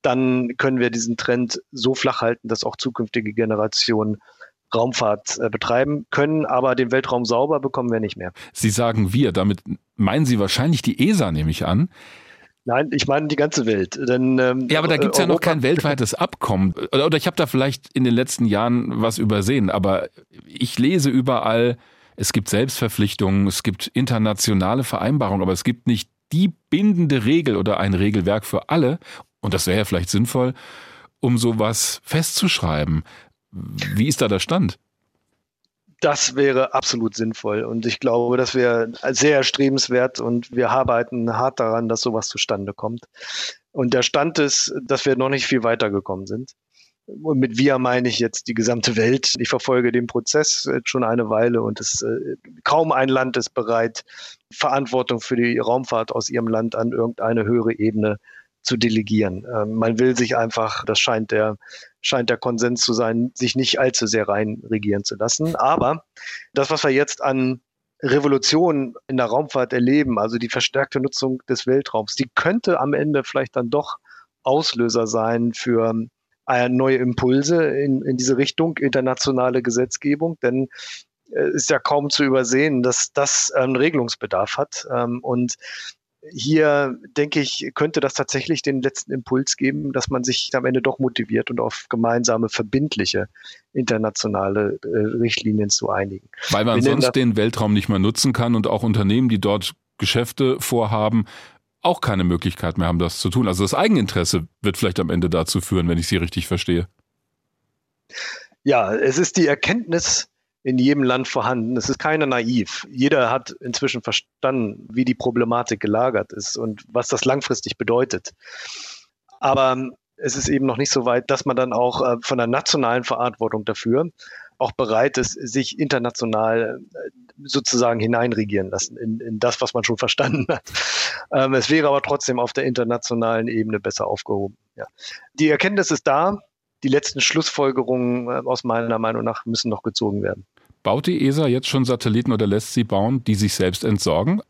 [SPEAKER 5] Dann können wir diesen Trend so flach halten, dass auch zukünftige Generationen Raumfahrt äh, betreiben können, aber den Weltraum sauber bekommen wir nicht mehr.
[SPEAKER 2] Sie sagen wir, damit meinen Sie wahrscheinlich die ESA, nehme ich an.
[SPEAKER 5] Nein, ich meine die ganze Welt. Denn,
[SPEAKER 2] ähm, ja, aber da gibt's ja noch kein weltweites Abkommen. Oder, oder ich habe da vielleicht in den letzten Jahren was übersehen, aber ich lese überall, es gibt Selbstverpflichtungen, es gibt internationale Vereinbarungen, aber es gibt nicht die bindende Regel oder ein Regelwerk für alle. Und das wäre ja vielleicht sinnvoll, um sowas festzuschreiben. Wie ist da der Stand?
[SPEAKER 5] Das wäre absolut sinnvoll und ich glaube, das wäre sehr erstrebenswert und wir arbeiten hart daran, dass sowas zustande kommt. Und der Stand ist, dass wir noch nicht viel weitergekommen sind. Und mit wir meine ich jetzt die gesamte Welt. Ich verfolge den Prozess schon eine Weile und es, äh, kaum ein Land ist bereit, Verantwortung für die Raumfahrt aus ihrem Land an irgendeine höhere Ebene zu delegieren. Ähm, man will sich einfach, das scheint der, scheint der Konsens zu sein, sich nicht allzu sehr rein regieren zu lassen. Aber das, was wir jetzt an Revolution in der Raumfahrt erleben, also die verstärkte Nutzung des Weltraums, die könnte am Ende vielleicht dann doch Auslöser sein für äh, neue Impulse in, in diese Richtung, internationale Gesetzgebung, denn äh, ist ja kaum zu übersehen, dass das einen Regelungsbedarf hat. Ähm, und hier denke ich, könnte das tatsächlich den letzten Impuls geben, dass man sich am Ende doch motiviert und auf gemeinsame, verbindliche internationale äh, Richtlinien zu einigen.
[SPEAKER 2] Weil man sonst den Weltraum nicht mehr nutzen kann und auch Unternehmen, die dort Geschäfte vorhaben, auch keine Möglichkeit mehr haben, das zu tun. Also das Eigeninteresse wird vielleicht am Ende dazu führen, wenn ich Sie richtig verstehe.
[SPEAKER 5] Ja, es ist die Erkenntnis in jedem Land vorhanden. Es ist keiner naiv. Jeder hat inzwischen verstanden, wie die Problematik gelagert ist und was das langfristig bedeutet. Aber es ist eben noch nicht so weit, dass man dann auch äh, von der nationalen Verantwortung dafür auch bereit ist, sich international äh, sozusagen hineinregieren lassen in, in das, was man schon verstanden hat. Ähm, es wäre aber trotzdem auf der internationalen Ebene besser aufgehoben. Ja. Die Erkenntnis ist da. Die letzten Schlussfolgerungen äh, aus meiner Meinung nach müssen noch gezogen werden.
[SPEAKER 2] Baut die ESA jetzt schon Satelliten oder lässt sie bauen, die sich selbst entsorgen?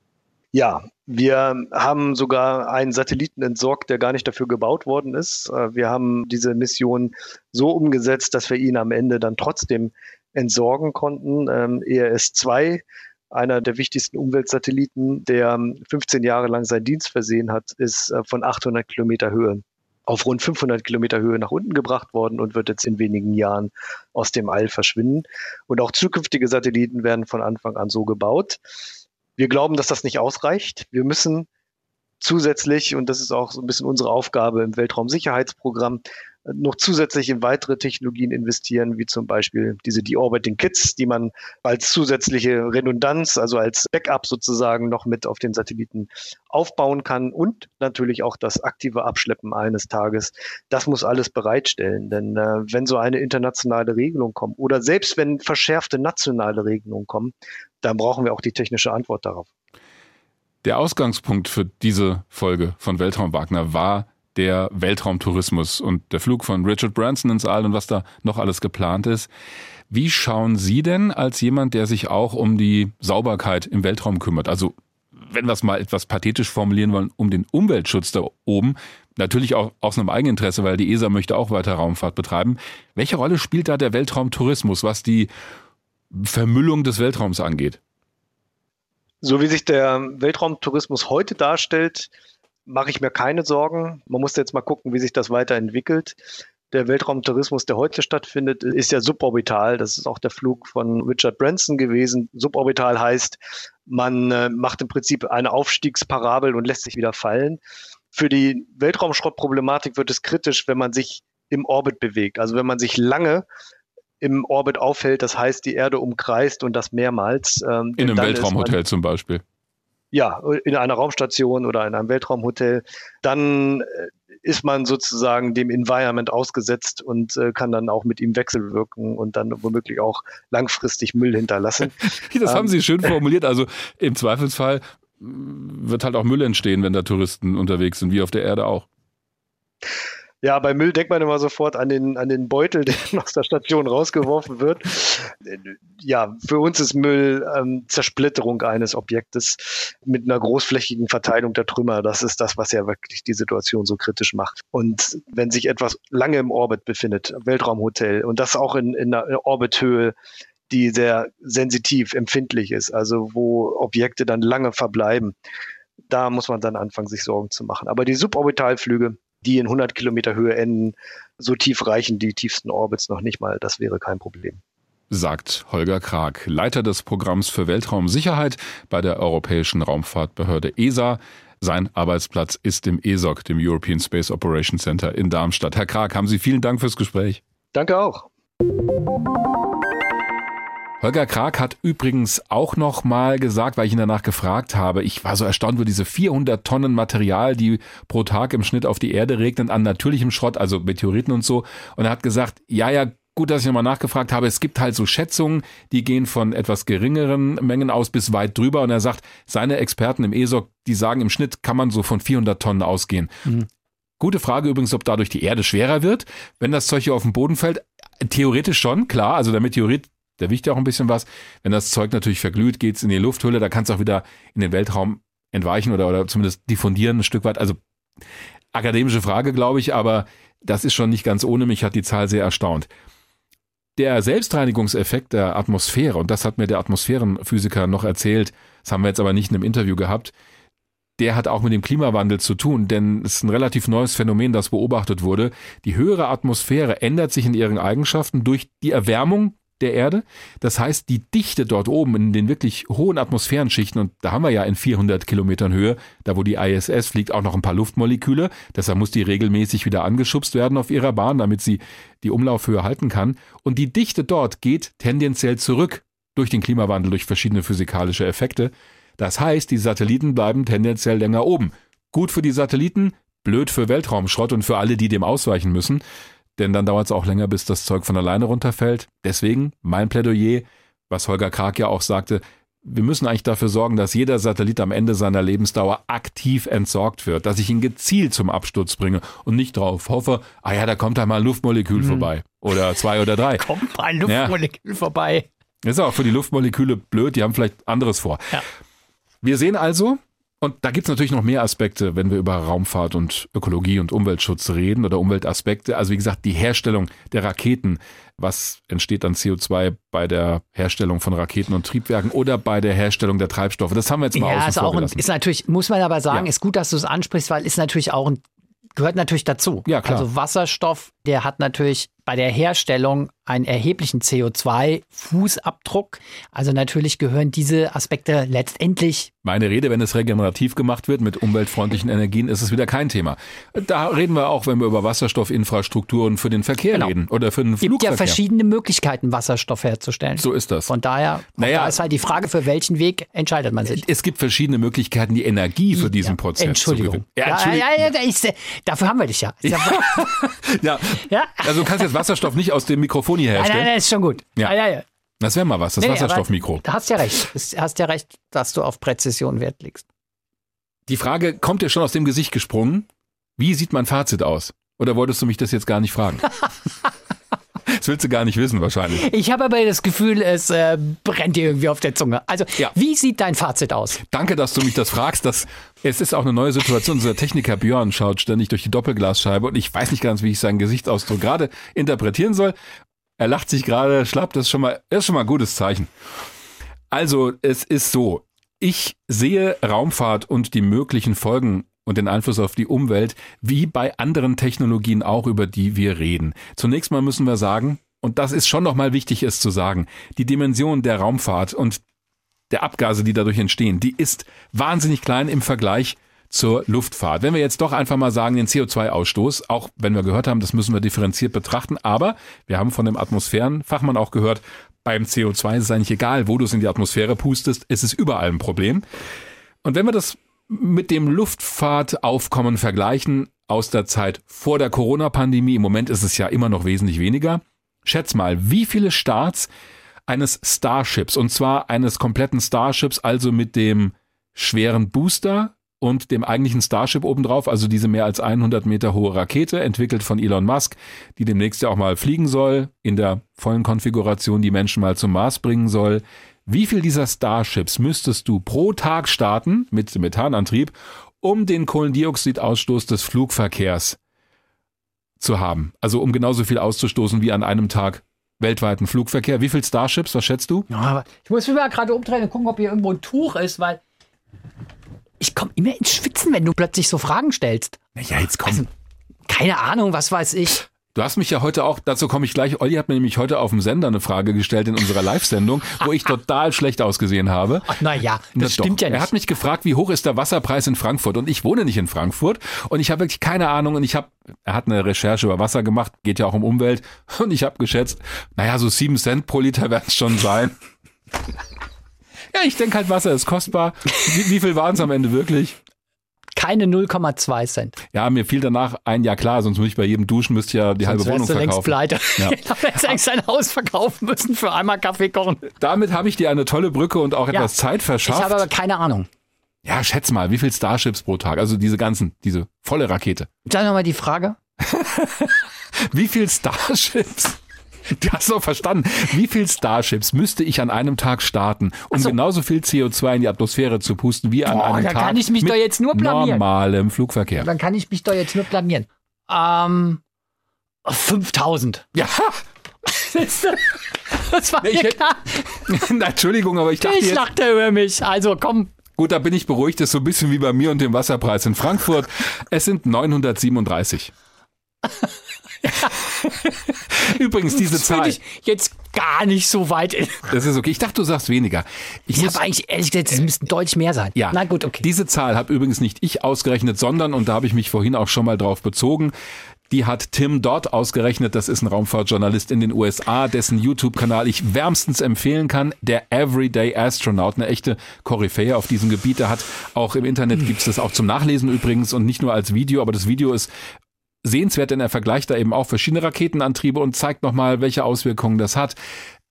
[SPEAKER 5] Ja, wir haben sogar einen Satelliten entsorgt, der gar nicht dafür gebaut worden ist. Äh, wir haben diese Mission so umgesetzt, dass wir ihn am Ende dann trotzdem entsorgen konnten. Ähm, ERS 2, einer der wichtigsten Umweltsatelliten, der 15 Jahre lang seinen Dienst versehen hat, ist äh, von 800 Kilometer Höhe auf rund 500 Kilometer Höhe nach unten gebracht worden und wird jetzt in wenigen Jahren aus dem All verschwinden. Und auch zukünftige Satelliten werden von Anfang an so gebaut. Wir glauben, dass das nicht ausreicht. Wir müssen zusätzlich, und das ist auch so ein bisschen unsere Aufgabe im Weltraumsicherheitsprogramm, noch zusätzlich in weitere Technologien investieren, wie zum Beispiel diese Deorbiting Kits, die man als zusätzliche Redundanz, also als Backup sozusagen noch mit auf den Satelliten aufbauen kann und natürlich auch das aktive Abschleppen eines Tages. Das muss alles bereitstellen, denn äh, wenn so eine internationale Regelung kommt oder selbst wenn verschärfte nationale Regelungen kommen, dann brauchen wir auch die technische Antwort darauf.
[SPEAKER 2] Der Ausgangspunkt für diese Folge von Weltraum Wagner war der Weltraumtourismus und der Flug von Richard Branson ins All und was da noch alles geplant ist. Wie schauen Sie denn als jemand, der sich auch um die Sauberkeit im Weltraum kümmert, also wenn wir es mal etwas pathetisch formulieren wollen, um den Umweltschutz da oben, natürlich auch aus einem Eigeninteresse, weil die ESA möchte auch weiter Raumfahrt betreiben. Welche Rolle spielt da der Weltraumtourismus, was die Vermüllung des Weltraums angeht?
[SPEAKER 5] So wie sich der Weltraumtourismus heute darstellt, mache ich mir keine Sorgen. Man muss jetzt mal gucken, wie sich das weiterentwickelt. Der Weltraumtourismus, der heute stattfindet, ist ja suborbital. Das ist auch der Flug von Richard Branson gewesen. Suborbital heißt, man äh, macht im Prinzip eine Aufstiegsparabel und lässt sich wieder fallen. Für die Weltraumschrottproblematik wird es kritisch, wenn man sich im Orbit bewegt. Also wenn man sich lange im Orbit aufhält, das heißt die Erde umkreist und das mehrmals.
[SPEAKER 2] Ähm, in einem Weltraumhotel zum Beispiel
[SPEAKER 5] ja, in einer Raumstation oder in einem Weltraumhotel, dann äh, ist man sozusagen dem Environment ausgesetzt und äh, kann dann auch mit ihm wechselwirken und dann womöglich auch langfristig Müll hinterlassen.
[SPEAKER 2] das haben Sie schön formuliert. Also im Zweifelsfall wird halt auch Müll entstehen, wenn da Touristen unterwegs sind, wie auf der Erde auch.
[SPEAKER 5] Ja, bei Müll denkt man immer sofort an den, an den Beutel, der aus der Station rausgeworfen wird. Ja, für uns ist Müll ähm, Zersplitterung eines Objektes mit einer großflächigen Verteilung der Trümmer. Das ist das, was ja wirklich die Situation so kritisch macht. Und wenn sich etwas lange im Orbit befindet, Weltraumhotel, und das auch in, in einer Orbithöhe, die sehr sensitiv, empfindlich ist, also wo Objekte dann lange verbleiben, da muss man dann anfangen, sich Sorgen zu machen. Aber die Suborbitalflüge, die in 100 Kilometer Höhe enden, so tief reichen die tiefsten Orbits noch nicht mal. Das wäre kein Problem.
[SPEAKER 2] Sagt Holger Krag, Leiter des Programms für Weltraumsicherheit bei der Europäischen Raumfahrtbehörde ESA. Sein Arbeitsplatz ist im ESOC, dem European Space Operations Center in Darmstadt. Herr Krag, haben Sie vielen Dank fürs Gespräch.
[SPEAKER 5] Danke auch.
[SPEAKER 2] Holger Krag hat übrigens auch noch mal gesagt, weil ich ihn danach gefragt habe, ich war so erstaunt über diese 400 Tonnen Material, die pro Tag im Schnitt auf die Erde regnen an natürlichem Schrott, also Meteoriten und so. Und er hat gesagt, ja, ja, gut, dass ich nochmal nachgefragt habe. Es gibt halt so Schätzungen, die gehen von etwas geringeren Mengen aus bis weit drüber. Und er sagt, seine Experten im ESOC, die sagen, im Schnitt kann man so von 400 Tonnen ausgehen. Mhm. Gute Frage übrigens, ob dadurch die Erde schwerer wird, wenn das Zeug hier auf den Boden fällt. Theoretisch schon, klar. Also der Meteorit der wiegt ja auch ein bisschen was. Wenn das Zeug natürlich verglüht, geht's in die Lufthülle, da kann es auch wieder in den Weltraum entweichen oder, oder zumindest diffundieren ein Stück weit. Also akademische Frage, glaube ich, aber das ist schon nicht ganz ohne. Mich hat die Zahl sehr erstaunt. Der Selbstreinigungseffekt der Atmosphäre, und das hat mir der Atmosphärenphysiker noch erzählt, das haben wir jetzt aber nicht in einem Interview gehabt, der hat auch mit dem Klimawandel zu tun, denn es ist ein relativ neues Phänomen, das beobachtet wurde. Die höhere Atmosphäre ändert sich in ihren Eigenschaften durch die Erwärmung der Erde. Das heißt, die Dichte dort oben in den wirklich hohen Atmosphärenschichten, und da haben wir ja in 400 Kilometern Höhe, da wo die ISS fliegt, auch noch ein paar Luftmoleküle. Deshalb muss die regelmäßig wieder angeschubst werden auf ihrer Bahn, damit sie die Umlaufhöhe halten kann. Und die Dichte dort geht tendenziell zurück durch den Klimawandel, durch verschiedene physikalische Effekte. Das heißt, die Satelliten bleiben tendenziell länger oben. Gut für die Satelliten, blöd für Weltraumschrott und für alle, die dem ausweichen müssen denn dann dauert es auch länger, bis das Zeug von alleine runterfällt. Deswegen mein Plädoyer, was Holger Krag ja auch sagte, wir müssen eigentlich dafür sorgen, dass jeder Satellit am Ende seiner Lebensdauer aktiv entsorgt wird, dass ich ihn gezielt zum Absturz bringe und nicht darauf hoffe, ah ja, da kommt da mal ein Luftmolekül mhm. vorbei oder zwei oder drei.
[SPEAKER 3] Kommt mal ein Luftmolekül ja. vorbei.
[SPEAKER 2] Ist auch für die Luftmoleküle blöd, die haben vielleicht anderes vor. Ja. Wir sehen also, und da gibt's natürlich noch mehr Aspekte, wenn wir über Raumfahrt und Ökologie und Umweltschutz reden oder Umweltaspekte. Also wie gesagt, die Herstellung der Raketen. Was entsteht an CO2 bei der Herstellung von Raketen und Triebwerken oder bei der Herstellung der Treibstoffe? Das haben wir jetzt mal ja, außen
[SPEAKER 3] ist auch ein, ist natürlich, muss man aber sagen, ja. ist gut, dass du es ansprichst, weil ist natürlich auch ein gehört natürlich dazu.
[SPEAKER 2] Ja, klar.
[SPEAKER 3] Also Wasserstoff, der hat natürlich bei der Herstellung einen erheblichen CO2-Fußabdruck. Also natürlich gehören diese Aspekte letztendlich.
[SPEAKER 2] Meine Rede, wenn es regenerativ gemacht wird mit umweltfreundlichen Energien, ist es wieder kein Thema. Da reden wir auch, wenn wir über Wasserstoffinfrastrukturen für den Verkehr genau. reden oder für den Flugverkehr. Es gibt ja
[SPEAKER 3] verschiedene Möglichkeiten, Wasserstoff herzustellen.
[SPEAKER 2] So ist das.
[SPEAKER 3] Von daher naja, da ist halt die Frage, für welchen Weg entscheidet man sich.
[SPEAKER 2] Es gibt verschiedene Möglichkeiten, die Energie für diesen ja, Prozess
[SPEAKER 3] Entschuldigung. zu gewinnen. Ja, Entschuldigung. Ja, ja, ja, ich, dafür haben wir dich ja.
[SPEAKER 2] ja. ja. Also du kannst jetzt Wasserstoff nicht aus dem Mikrofon hier herstellen.
[SPEAKER 3] Nein, nein, ist schon gut.
[SPEAKER 2] Ja, ja, ja. Das wäre mal was, das nee, Wasserstoffmikro.
[SPEAKER 3] Du hast ja recht. Du hast ja recht, dass du auf Präzision Wert legst.
[SPEAKER 2] Die Frage kommt dir schon aus dem Gesicht gesprungen. Wie sieht mein Fazit aus? Oder wolltest du mich das jetzt gar nicht fragen? Das willst du gar nicht wissen, wahrscheinlich.
[SPEAKER 3] Ich habe aber das Gefühl, es äh, brennt dir irgendwie auf der Zunge. Also, ja. wie sieht dein Fazit aus?
[SPEAKER 2] Danke, dass du mich das fragst. Das, es ist auch eine neue Situation. Unser Techniker Björn schaut ständig durch die Doppelglasscheibe und ich weiß nicht ganz, wie ich seinen Gesichtsausdruck gerade interpretieren soll. Er lacht sich gerade schlapp. Das ist schon mal, ist schon mal ein gutes Zeichen. Also, es ist so. Ich sehe Raumfahrt und die möglichen Folgen und den Einfluss auf die Umwelt, wie bei anderen Technologien auch, über die wir reden. Zunächst mal müssen wir sagen, und das ist schon nochmal wichtig, es zu sagen, die Dimension der Raumfahrt und der Abgase, die dadurch entstehen, die ist wahnsinnig klein im Vergleich zur Luftfahrt. Wenn wir jetzt doch einfach mal sagen, den CO2-Ausstoß, auch wenn wir gehört haben, das müssen wir differenziert betrachten, aber wir haben von dem Atmosphärenfachmann auch gehört, beim CO2 ist es eigentlich egal, wo du es in die Atmosphäre pustest, es ist überall ein Problem. Und wenn wir das mit dem Luftfahrtaufkommen vergleichen, aus der Zeit vor der Corona-Pandemie. Im Moment ist es ja immer noch wesentlich weniger. Schätz mal, wie viele Starts eines Starships, und zwar eines kompletten Starships, also mit dem schweren Booster und dem eigentlichen Starship obendrauf, also diese mehr als 100 Meter hohe Rakete, entwickelt von Elon Musk, die demnächst ja auch mal fliegen soll, in der vollen Konfiguration die Menschen mal zum Mars bringen soll. Wie viel dieser Starships müsstest du pro Tag starten mit Methanantrieb, um den Kohlendioxidausstoß des Flugverkehrs zu haben? Also um genauso viel auszustoßen wie an einem Tag weltweiten Flugverkehr. Wie viel Starships, was schätzt du?
[SPEAKER 3] Ja, aber ich muss mich mal gerade umdrehen und gucken, ob hier irgendwo ein Tuch ist, weil ich komme immer ins Schwitzen, wenn du plötzlich so Fragen stellst.
[SPEAKER 2] Ja, jetzt komm.
[SPEAKER 3] Also, keine Ahnung, was weiß ich.
[SPEAKER 2] Du hast mich ja heute auch, dazu komme ich gleich, Olli hat mir nämlich heute auf dem Sender eine Frage gestellt in unserer Live-Sendung, wo ich total schlecht ausgesehen habe.
[SPEAKER 3] Ach, na ja, das
[SPEAKER 2] Na
[SPEAKER 3] stimmt
[SPEAKER 2] doch.
[SPEAKER 3] ja nicht.
[SPEAKER 2] Er hat mich gefragt, wie hoch ist der Wasserpreis in Frankfurt? Und ich wohne nicht in Frankfurt und ich habe wirklich keine Ahnung und ich habe, er hat eine Recherche über Wasser gemacht, geht ja auch um Umwelt und ich habe geschätzt, naja, so sieben Cent pro Liter werden es schon sein. Ja, ich denke halt, Wasser ist kostbar. Wie, wie viel waren es am Ende wirklich?
[SPEAKER 3] Keine 0,2 Cent.
[SPEAKER 2] Ja, mir fiel danach ein, ja klar, sonst muss ich bei jedem duschen, müsste ich ja die halbe
[SPEAKER 3] Sonst
[SPEAKER 2] Wohnung
[SPEAKER 3] wärst du längst
[SPEAKER 2] verkaufen.
[SPEAKER 3] pleite.
[SPEAKER 2] Ja.
[SPEAKER 3] Hättest eigentlich sein Haus verkaufen müssen für einmal Kaffee kochen.
[SPEAKER 2] Damit habe ich dir eine tolle Brücke und auch
[SPEAKER 3] Ja.
[SPEAKER 2] etwas Zeit
[SPEAKER 3] Ich
[SPEAKER 2] verschafft.
[SPEAKER 3] habe aber keine Ahnung.
[SPEAKER 2] Ja, schätz mal, wie viel Starships pro Tag? Also diese ganzen, diese volle Rakete.
[SPEAKER 3] Sag nochmal die Frage.
[SPEAKER 2] Wie viel Starships? Du hast doch verstanden. Wie viel Starships müsste ich an einem Tag starten, um
[SPEAKER 3] so.
[SPEAKER 2] genauso viel CO2 in die Atmosphäre zu pusten wie an
[SPEAKER 3] Boah,
[SPEAKER 2] einem
[SPEAKER 3] da
[SPEAKER 2] Tag
[SPEAKER 3] kann ich mich
[SPEAKER 2] mit
[SPEAKER 3] doch jetzt nur blamieren.
[SPEAKER 2] normalem Flugverkehr?
[SPEAKER 3] Dann kann ich mich doch jetzt nur blamieren. Ähm, 5000.
[SPEAKER 2] Ja?
[SPEAKER 3] Das war
[SPEAKER 2] Nee, ich
[SPEAKER 3] mir klar.
[SPEAKER 2] Na, Entschuldigung, aber ich dachte
[SPEAKER 3] Ich
[SPEAKER 2] jetzt,
[SPEAKER 3] lachte über mich. Also komm.
[SPEAKER 2] gut, da bin ich beruhigt, das ist so ein bisschen wie bei mir und dem Wasserpreis in Frankfurt. Es sind 937. Übrigens, diese
[SPEAKER 3] Das
[SPEAKER 2] Zahl,
[SPEAKER 3] ich jetzt gar nicht so weit. Ich
[SPEAKER 2] das ist okay. Ich dachte, du sagst weniger. Ich, muss,
[SPEAKER 3] habe eigentlich ehrlich gesagt, es müssten deutlich mehr sein.
[SPEAKER 2] Ja.
[SPEAKER 3] Na gut, okay.
[SPEAKER 2] Diese Zahl habe übrigens nicht ich ausgerechnet, sondern, und da habe ich mich vorhin auch schon mal drauf bezogen, die hat Tim Dodd ausgerechnet. Das ist ein Raumfahrtjournalist in den USA, dessen YouTube-Kanal ich wärmstens empfehlen kann. Der Everyday Astronaut, eine echte Koryphäe auf diesem Gebiet. Der hat auch im Internet gibt es das auch zum Nachlesen übrigens und nicht nur als Video, aber das Video ist sehenswert, denn er vergleicht da eben auch verschiedene Raketenantriebe und zeigt nochmal, welche Auswirkungen das hat.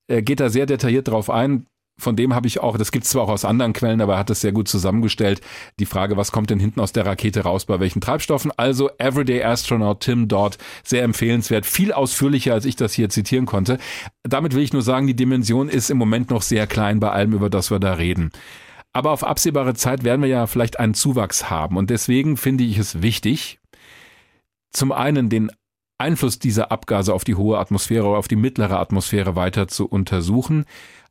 [SPEAKER 2] Er geht da sehr detailliert drauf ein. Von dem habe ich auch, das gibt es zwar auch aus anderen Quellen, aber er hat das sehr gut zusammengestellt. Die Frage, was kommt denn hinten aus der Rakete raus, bei welchen Treibstoffen? Also Everyday Astronaut Tim Dodd, sehr empfehlenswert, viel ausführlicher, als ich das hier zitieren konnte. Damit will ich nur sagen, die Dimension ist im Moment noch sehr klein bei allem, über das wir da reden. Aber auf absehbare Zeit werden wir ja vielleicht einen Zuwachs haben. Und deswegen finde ich es wichtig, zum einen den Einfluss dieser Abgase auf die hohe Atmosphäre oder auf die mittlere Atmosphäre weiter zu untersuchen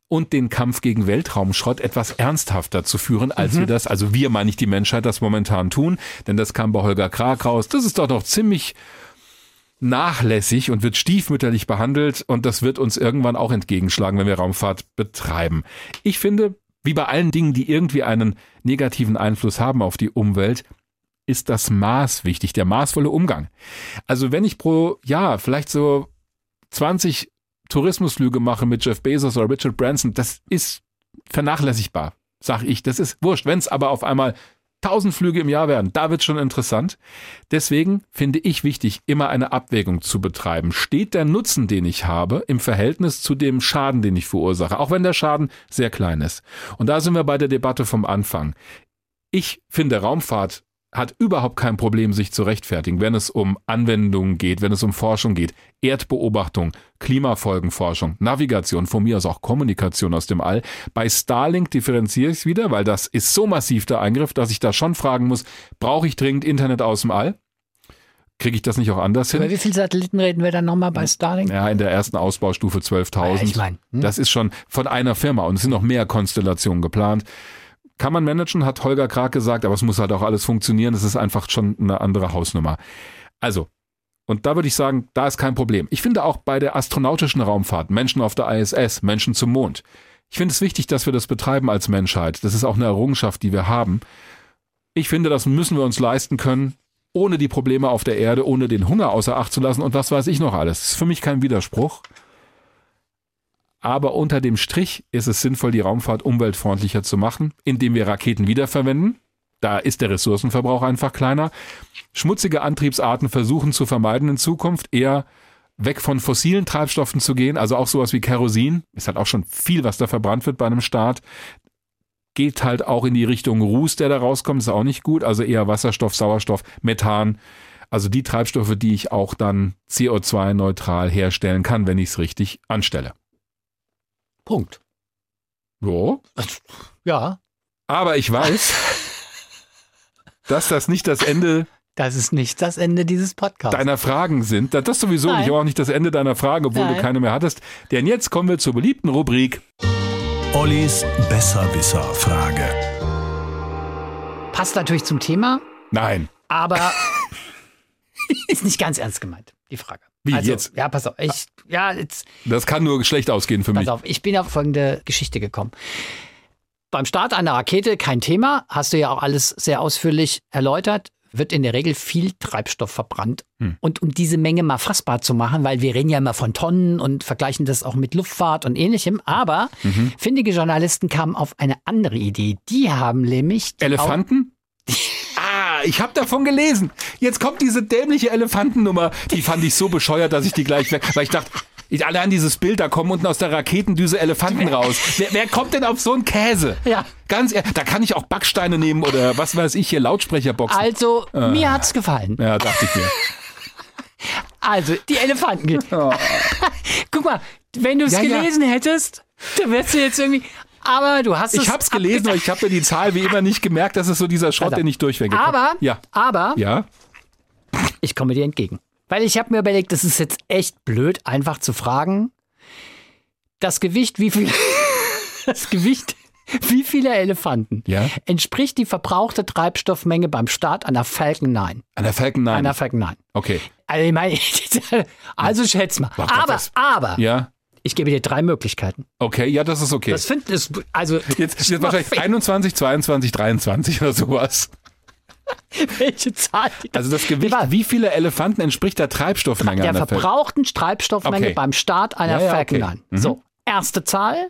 [SPEAKER 2] und den Kampf gegen Weltraumschrott etwas ernsthafter zu führen, als wir das, also wir meine ich die Menschheit, das momentan tun, denn das kam bei Holger Krag raus. Das ist doch noch ziemlich nachlässig und wird stiefmütterlich behandelt und das wird uns irgendwann auch entgegenschlagen, wenn wir Raumfahrt betreiben. Ich finde, wie bei allen Dingen, die irgendwie einen negativen Einfluss haben auf die Umwelt, ist das Maß wichtig, der maßvolle Umgang. Also wenn ich pro Jahr vielleicht so 20 Tourismusflüge mache mit Jeff Bezos oder Richard Branson, das ist vernachlässigbar, sag ich. Das ist wurscht. Wenn es aber auf einmal 1000 Flüge im Jahr werden, da wird schon interessant. Deswegen finde ich wichtig, immer eine Abwägung zu betreiben. Steht der Nutzen, den ich habe, im Verhältnis zu dem Schaden, den ich verursache, auch wenn der Schaden sehr klein ist. Und da sind wir bei der Debatte vom Anfang. Ich finde, Raumfahrt hat überhaupt kein Problem, sich zu rechtfertigen, wenn es um Anwendungen geht, wenn es um Forschung geht. Erdbeobachtung, Klimafolgenforschung, Navigation, von mir aus auch Kommunikation aus dem All. Bei Starlink differenziere ich es wieder, weil das ist so massiv der Eingriff, dass ich da schon fragen muss, brauche ich dringend Internet aus dem All? Kriege ich das nicht auch anders
[SPEAKER 3] Über
[SPEAKER 2] hin?
[SPEAKER 3] wie viele Satelliten reden wir dann nochmal bei Starlink?
[SPEAKER 2] Ja, in der ersten Ausbaustufe 12.000.
[SPEAKER 3] Ja, ich mein, hm?
[SPEAKER 2] Das ist schon von einer Firma und es sind noch mehr Konstellationen geplant. Kann man managen, hat Holger Krag gesagt, aber es muss halt auch alles funktionieren. Es ist einfach schon eine andere Hausnummer. Also, und da würde ich sagen, da ist kein Problem. Ich finde auch bei der astronautischen Raumfahrt, Menschen auf der ISS, Menschen zum Mond. Ich finde es wichtig, dass wir das betreiben als Menschheit. Das ist auch eine Errungenschaft, die wir haben. Ich finde, das müssen wir uns leisten können, ohne die Probleme auf der Erde, ohne den Hunger außer Acht zu lassen und was weiß ich noch alles. Das ist für mich kein Widerspruch. Aber unter dem Strich ist es sinnvoll, die Raumfahrt umweltfreundlicher zu machen, indem wir Raketen wiederverwenden. Da ist der Ressourcenverbrauch einfach kleiner. Schmutzige Antriebsarten versuchen zu vermeiden in Zukunft eher weg von fossilen Treibstoffen zu gehen, also auch sowas wie Kerosin, ist halt auch schon viel, was da verbrannt wird bei einem Start. Geht halt auch in die Richtung Ruß, der da rauskommt, ist auch nicht gut, also eher Wasserstoff, Sauerstoff, Methan, also die Treibstoffe, die ich auch dann CO2-neutral herstellen kann, wenn ich es richtig anstelle.
[SPEAKER 3] Punkt.
[SPEAKER 2] So.
[SPEAKER 3] Ja,
[SPEAKER 2] Aber ich weiß, dass das nicht das Ende
[SPEAKER 3] das ist nicht das Ende dieses Podcasts.
[SPEAKER 2] deiner Fragen sind. Das- Das sowieso
[SPEAKER 3] Nein.
[SPEAKER 2] nicht, aber auch nicht das Ende deiner Fragen, obwohl du
[SPEAKER 3] Nein.
[SPEAKER 2] keine mehr hattest. Denn jetzt kommen wir zur beliebten Rubrik.
[SPEAKER 1] Ollis Besserwisser-Frage.
[SPEAKER 3] Passt natürlich zum Thema,
[SPEAKER 2] Nein.
[SPEAKER 3] aber ist nicht ganz ernst gemeint, die Frage.
[SPEAKER 2] Wie,
[SPEAKER 3] also,
[SPEAKER 2] jetzt?
[SPEAKER 3] Ja, pass auf. Ich, ja, jetzt,
[SPEAKER 2] Das kann nur schlecht ausgehen für
[SPEAKER 3] pass
[SPEAKER 2] mich.
[SPEAKER 3] auf. Ich bin auf folgende Geschichte gekommen. Beim Start einer Rakete kein Thema, hast du ja auch alles sehr ausführlich erläutert, wird in der Regel viel Treibstoff verbrannt.
[SPEAKER 2] Hm.
[SPEAKER 3] Und um diese Menge mal fassbar zu machen, weil wir reden ja immer von Tonnen und vergleichen das auch mit Luftfahrt und ähnlichem, aber
[SPEAKER 2] Mhm.
[SPEAKER 3] findige Journalisten kamen auf eine andere Idee. Die haben nämlich die
[SPEAKER 2] Elefanten? Ah, ich habe davon gelesen. Jetzt kommt diese dämliche Elefantennummer. Die fand ich so bescheuert, dass ich die gleich weg. Weil ich dachte, ich, allein dieses Bild, da kommen unten aus der Raketendüse Elefanten raus. Wer, wer kommt denn auf so einen Käse?
[SPEAKER 3] Ja.
[SPEAKER 2] Ganz ehrlich, da kann ich auch Backsteine nehmen oder was weiß ich hier, Lautsprecherboxen.
[SPEAKER 3] Also, mir hat's gefallen.
[SPEAKER 2] ja, dachte ich mir.
[SPEAKER 3] Also, die Elefanten. Guck mal, wenn du es
[SPEAKER 2] Ja, ja.
[SPEAKER 3] gelesen hättest, dann wärst du jetzt irgendwie. Aber du hast es.
[SPEAKER 2] Ich hab's gelesen, aber ich habe mir die Zahl wie immer nicht gemerkt. Das ist so dieser Schrott,
[SPEAKER 3] Alter.
[SPEAKER 2] der nicht durchweg
[SPEAKER 3] Aber,
[SPEAKER 2] Ja.
[SPEAKER 3] aber
[SPEAKER 2] Ja.
[SPEAKER 3] ich komme dir entgegen. Weil ich habe mir überlegt, das ist jetzt echt blöd, einfach zu fragen, das Gewicht, wie viel, das Gewicht, wie viele Elefanten
[SPEAKER 2] Ja.
[SPEAKER 3] entspricht die verbrauchte Treibstoffmenge beim Start einer Falcon 9?
[SPEAKER 2] An der Falcon 9.
[SPEAKER 3] Einer Falcon 9.
[SPEAKER 2] Okay.
[SPEAKER 3] Also, ich meine, also schätz mal.
[SPEAKER 2] Gott,
[SPEAKER 3] aber,
[SPEAKER 2] das-
[SPEAKER 3] aber,
[SPEAKER 2] Ja.
[SPEAKER 3] Ich gebe dir drei Möglichkeiten.
[SPEAKER 2] Okay, ja, das ist okay.
[SPEAKER 3] Das finde ich, also,
[SPEAKER 2] Jetzt, jetzt wahrscheinlich 21, 22, 23 oder sowas.
[SPEAKER 3] welche Zahl?
[SPEAKER 2] Also das Gewicht, wie viele Elefanten entspricht der Treibstoffmenge
[SPEAKER 3] der
[SPEAKER 2] an der Falcon?
[SPEAKER 3] verbrauchten Treibstoffmenge
[SPEAKER 2] Okay.
[SPEAKER 3] beim Start einer
[SPEAKER 2] Ja, ja,
[SPEAKER 3] Falcon
[SPEAKER 2] okay.
[SPEAKER 3] 9.
[SPEAKER 2] Mhm.
[SPEAKER 3] So, erste Zahl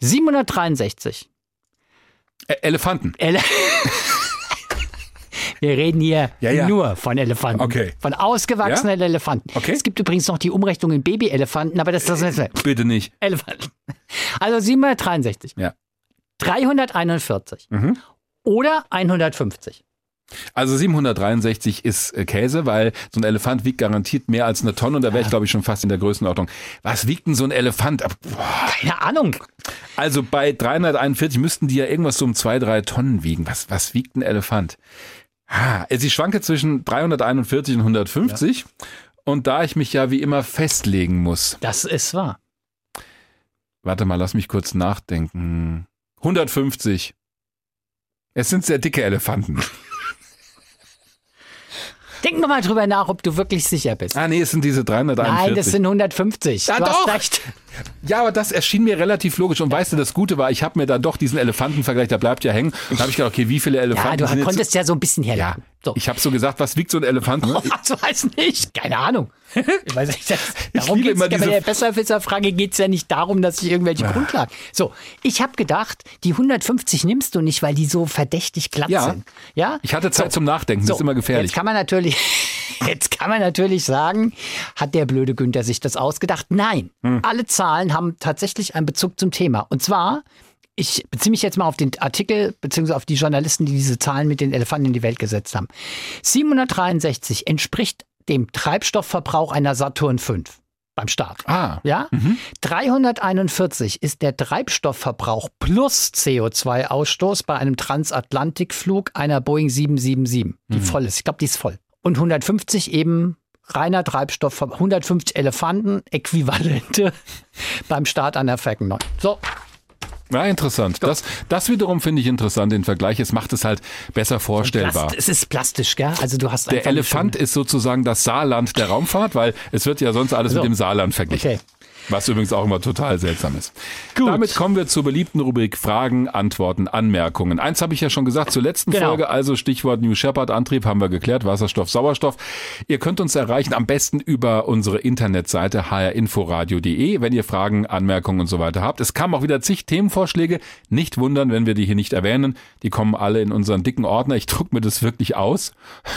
[SPEAKER 3] 763.
[SPEAKER 2] Ä- Elefanten.
[SPEAKER 3] Ele Wir reden hier
[SPEAKER 2] Ja, ja.
[SPEAKER 3] nur von Elefanten.
[SPEAKER 2] Okay.
[SPEAKER 3] Von ausgewachsenen Elefanten.
[SPEAKER 2] Okay.
[SPEAKER 3] Es gibt übrigens noch die Umrechnung in Babyelefanten, aber das ist das ist
[SPEAKER 2] Bitte nicht.
[SPEAKER 3] Elefanten. Also 763.
[SPEAKER 2] Ja.
[SPEAKER 3] 341.
[SPEAKER 2] Mhm.
[SPEAKER 3] Oder 150.
[SPEAKER 2] Also 763 ist äh, Käse, weil so ein Elefant wiegt garantiert mehr als eine Tonne und da wäre ich glaube ich schon fast in der Größenordnung. Was wiegt denn so ein Elefant? Boah.
[SPEAKER 3] Keine Ahnung.
[SPEAKER 2] Also bei 341 müssten die ja irgendwas so um zwei, drei Tonnen wiegen. Was, was wiegt ein Elefant? Ha, also ich schwanke zwischen 341 und 150 und da ich mich ja wie immer festlegen muss,
[SPEAKER 3] Das ist wahr.
[SPEAKER 2] Warte mal, lass mich kurz nachdenken. 150. Es sind sehr dicke Elefanten.
[SPEAKER 3] Denk nochmal drüber nach, ob du wirklich sicher bist.
[SPEAKER 2] Ah, nee, es sind diese 341.
[SPEAKER 3] Nein, das sind 150.
[SPEAKER 2] Ja,
[SPEAKER 3] du
[SPEAKER 2] doch. Ja, aber das erschien mir relativ logisch. Und weißt du, das Gute war, ich habe mir dann doch diesen Elefantenvergleich, der bleibt ja hängen. Und da habe ich gedacht, okay, wie viele Elefanten
[SPEAKER 3] Ja, du konntest ja so ein bisschen
[SPEAKER 2] Ja,
[SPEAKER 3] herleiten. So.
[SPEAKER 2] ich habe so gesagt, was wiegt so ein Elefant?
[SPEAKER 3] Ich weiß nicht. Keine Ahnung. Ich weiß nicht. Das, darum geht's.
[SPEAKER 2] immer
[SPEAKER 3] Bei der Besserwisser-Frage geht es ja nicht darum, dass ich irgendwelche Grundlagen. So, ich habe gedacht, die 150 nimmst du nicht, weil die so verdächtig glatt
[SPEAKER 2] Ja.
[SPEAKER 3] sind. Ja?
[SPEAKER 2] Ich hatte Zeit zum Nachdenken, das ist immer gefährlich.
[SPEAKER 3] Jetzt kann man natürlich, jetzt kann man natürlich sagen, hat der blöde Günther sich das ausgedacht? Nein.
[SPEAKER 2] Hm.
[SPEAKER 3] Alle Zahlen haben tatsächlich einen Bezug zum Thema. Und zwar, ich beziehe mich jetzt mal auf den Artikel, beziehungsweise auf die Journalisten, die diese Zahlen mit den Elefanten in die Welt gesetzt haben. 763 entspricht dem Treibstoffverbrauch einer Saturn V beim Start.
[SPEAKER 2] Ah,
[SPEAKER 3] Ja? 341 ist der Treibstoffverbrauch plus CO2-Ausstoß bei einem Transatlantikflug einer Boeing 777, die voll ist. Ich glaube, die ist voll. Und 150 eben reiner Treibstoff, 150 Elefanten, Äquivalente beim Start einer Falcon 9. So,
[SPEAKER 2] ja, interessant. Das, das wiederum finde ich interessant, den Vergleich. Es macht es halt besser vorstellbar.
[SPEAKER 3] Plast, es ist plastisch, gell? Also du hast
[SPEAKER 2] Der Elefant ist sozusagen das Saarland der Raumfahrt, weil es wird ja sonst alles
[SPEAKER 3] So.
[SPEAKER 2] mit dem Saarland verglichen.
[SPEAKER 3] Okay.
[SPEAKER 2] Was übrigens auch immer total seltsam ist. Gut. Damit kommen wir zur beliebten Rubrik Fragen, Antworten, Anmerkungen. Eins habe ich ja schon gesagt zur letzten genau. Folge, also Stichwort New Shepard Antrieb haben wir geklärt, Wasserstoff, Sauerstoff. Ihr könnt uns erreichen am besten über unsere Internetseite hrinforadio.de, wenn ihr Fragen, Anmerkungen und so weiter habt. Es kamen auch wieder zig Themenvorschläge. Nicht wundern, wenn wir die hier nicht erwähnen. Die kommen alle in unseren dicken Ordner. Ich druck mir das wirklich aus.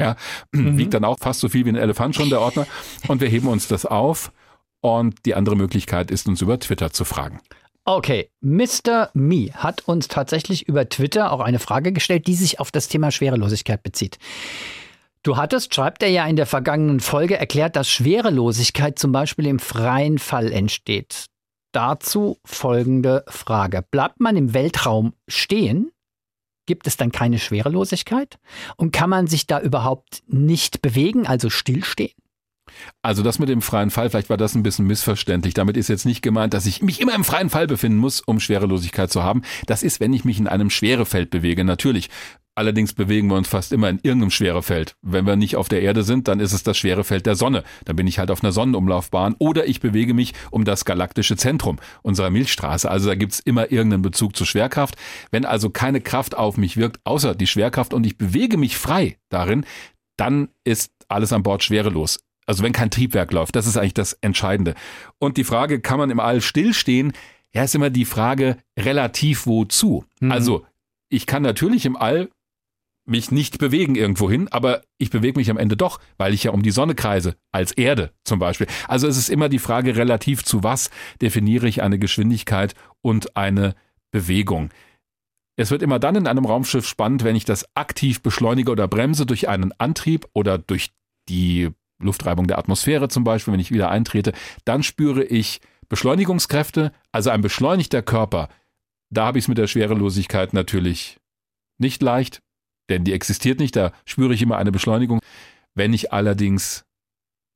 [SPEAKER 2] Ja, mhm. wiegt dann auch fast so viel wie ein Elefant schon, der Ordner. Und wir heben uns das auf. Und die andere Möglichkeit ist, uns über Twitter zu fragen.
[SPEAKER 3] Okay, Mr. Me hat uns tatsächlich über Twitter auch eine Frage gestellt, die sich auf das Thema Schwerelosigkeit bezieht. Du hattest, schreibt er ja in der vergangenen Folge, erklärt, dass Schwerelosigkeit zum Beispiel im freien Fall entsteht. Dazu folgende Frage. Bleibt man im Weltraum stehen, gibt es dann keine Schwerelosigkeit? Und kann man sich da überhaupt nicht bewegen, also stillstehen?
[SPEAKER 2] Also das mit dem freien Fall, vielleicht war das ein bisschen missverständlich. Damit ist jetzt nicht gemeint, dass ich mich immer im freien Fall befinden muss, um Schwerelosigkeit zu haben. Das ist, wenn ich mich in einem Schwerefeld bewege, natürlich. Allerdings bewegen wir uns fast immer in irgendeinem Schwerefeld. Wenn wir nicht auf der Erde sind, dann ist es das Schwerefeld der Sonne. Dann bin ich halt auf einer Sonnenumlaufbahn oder ich bewege mich um das galaktische Zentrum unserer Milchstraße. Also da gibt's immer irgendeinen Bezug zur Schwerkraft. Wenn also keine Kraft auf mich wirkt, außer die Schwerkraft und ich bewege mich frei darin, dann ist alles an Bord schwerelos. Also wenn kein Triebwerk läuft, das ist eigentlich das Entscheidende. Und die Frage, kann man im All stillstehen? Ja, ist immer die Frage relativ wozu. Mhm. Also ich kann natürlich im All mich nicht bewegen irgendwohin, aber ich bewege mich am Ende doch, weil ich ja um die Sonne kreise, als Erde zum Beispiel. Also es ist immer die Frage, relativ zu was definiere ich eine Geschwindigkeit und eine Bewegung. Es wird immer dann in einem Raumschiff spannend, wenn ich das aktiv beschleunige oder bremse durch einen Antrieb oder durch die Luftreibung der Atmosphäre zum Beispiel, wenn ich wieder eintrete, dann spüre ich Beschleunigungskräfte, also ein beschleunigter Körper. Da habe ich es mit der Schwerelosigkeit natürlich nicht leicht, denn die existiert nicht, da spüre ich immer eine Beschleunigung. Wenn ich allerdings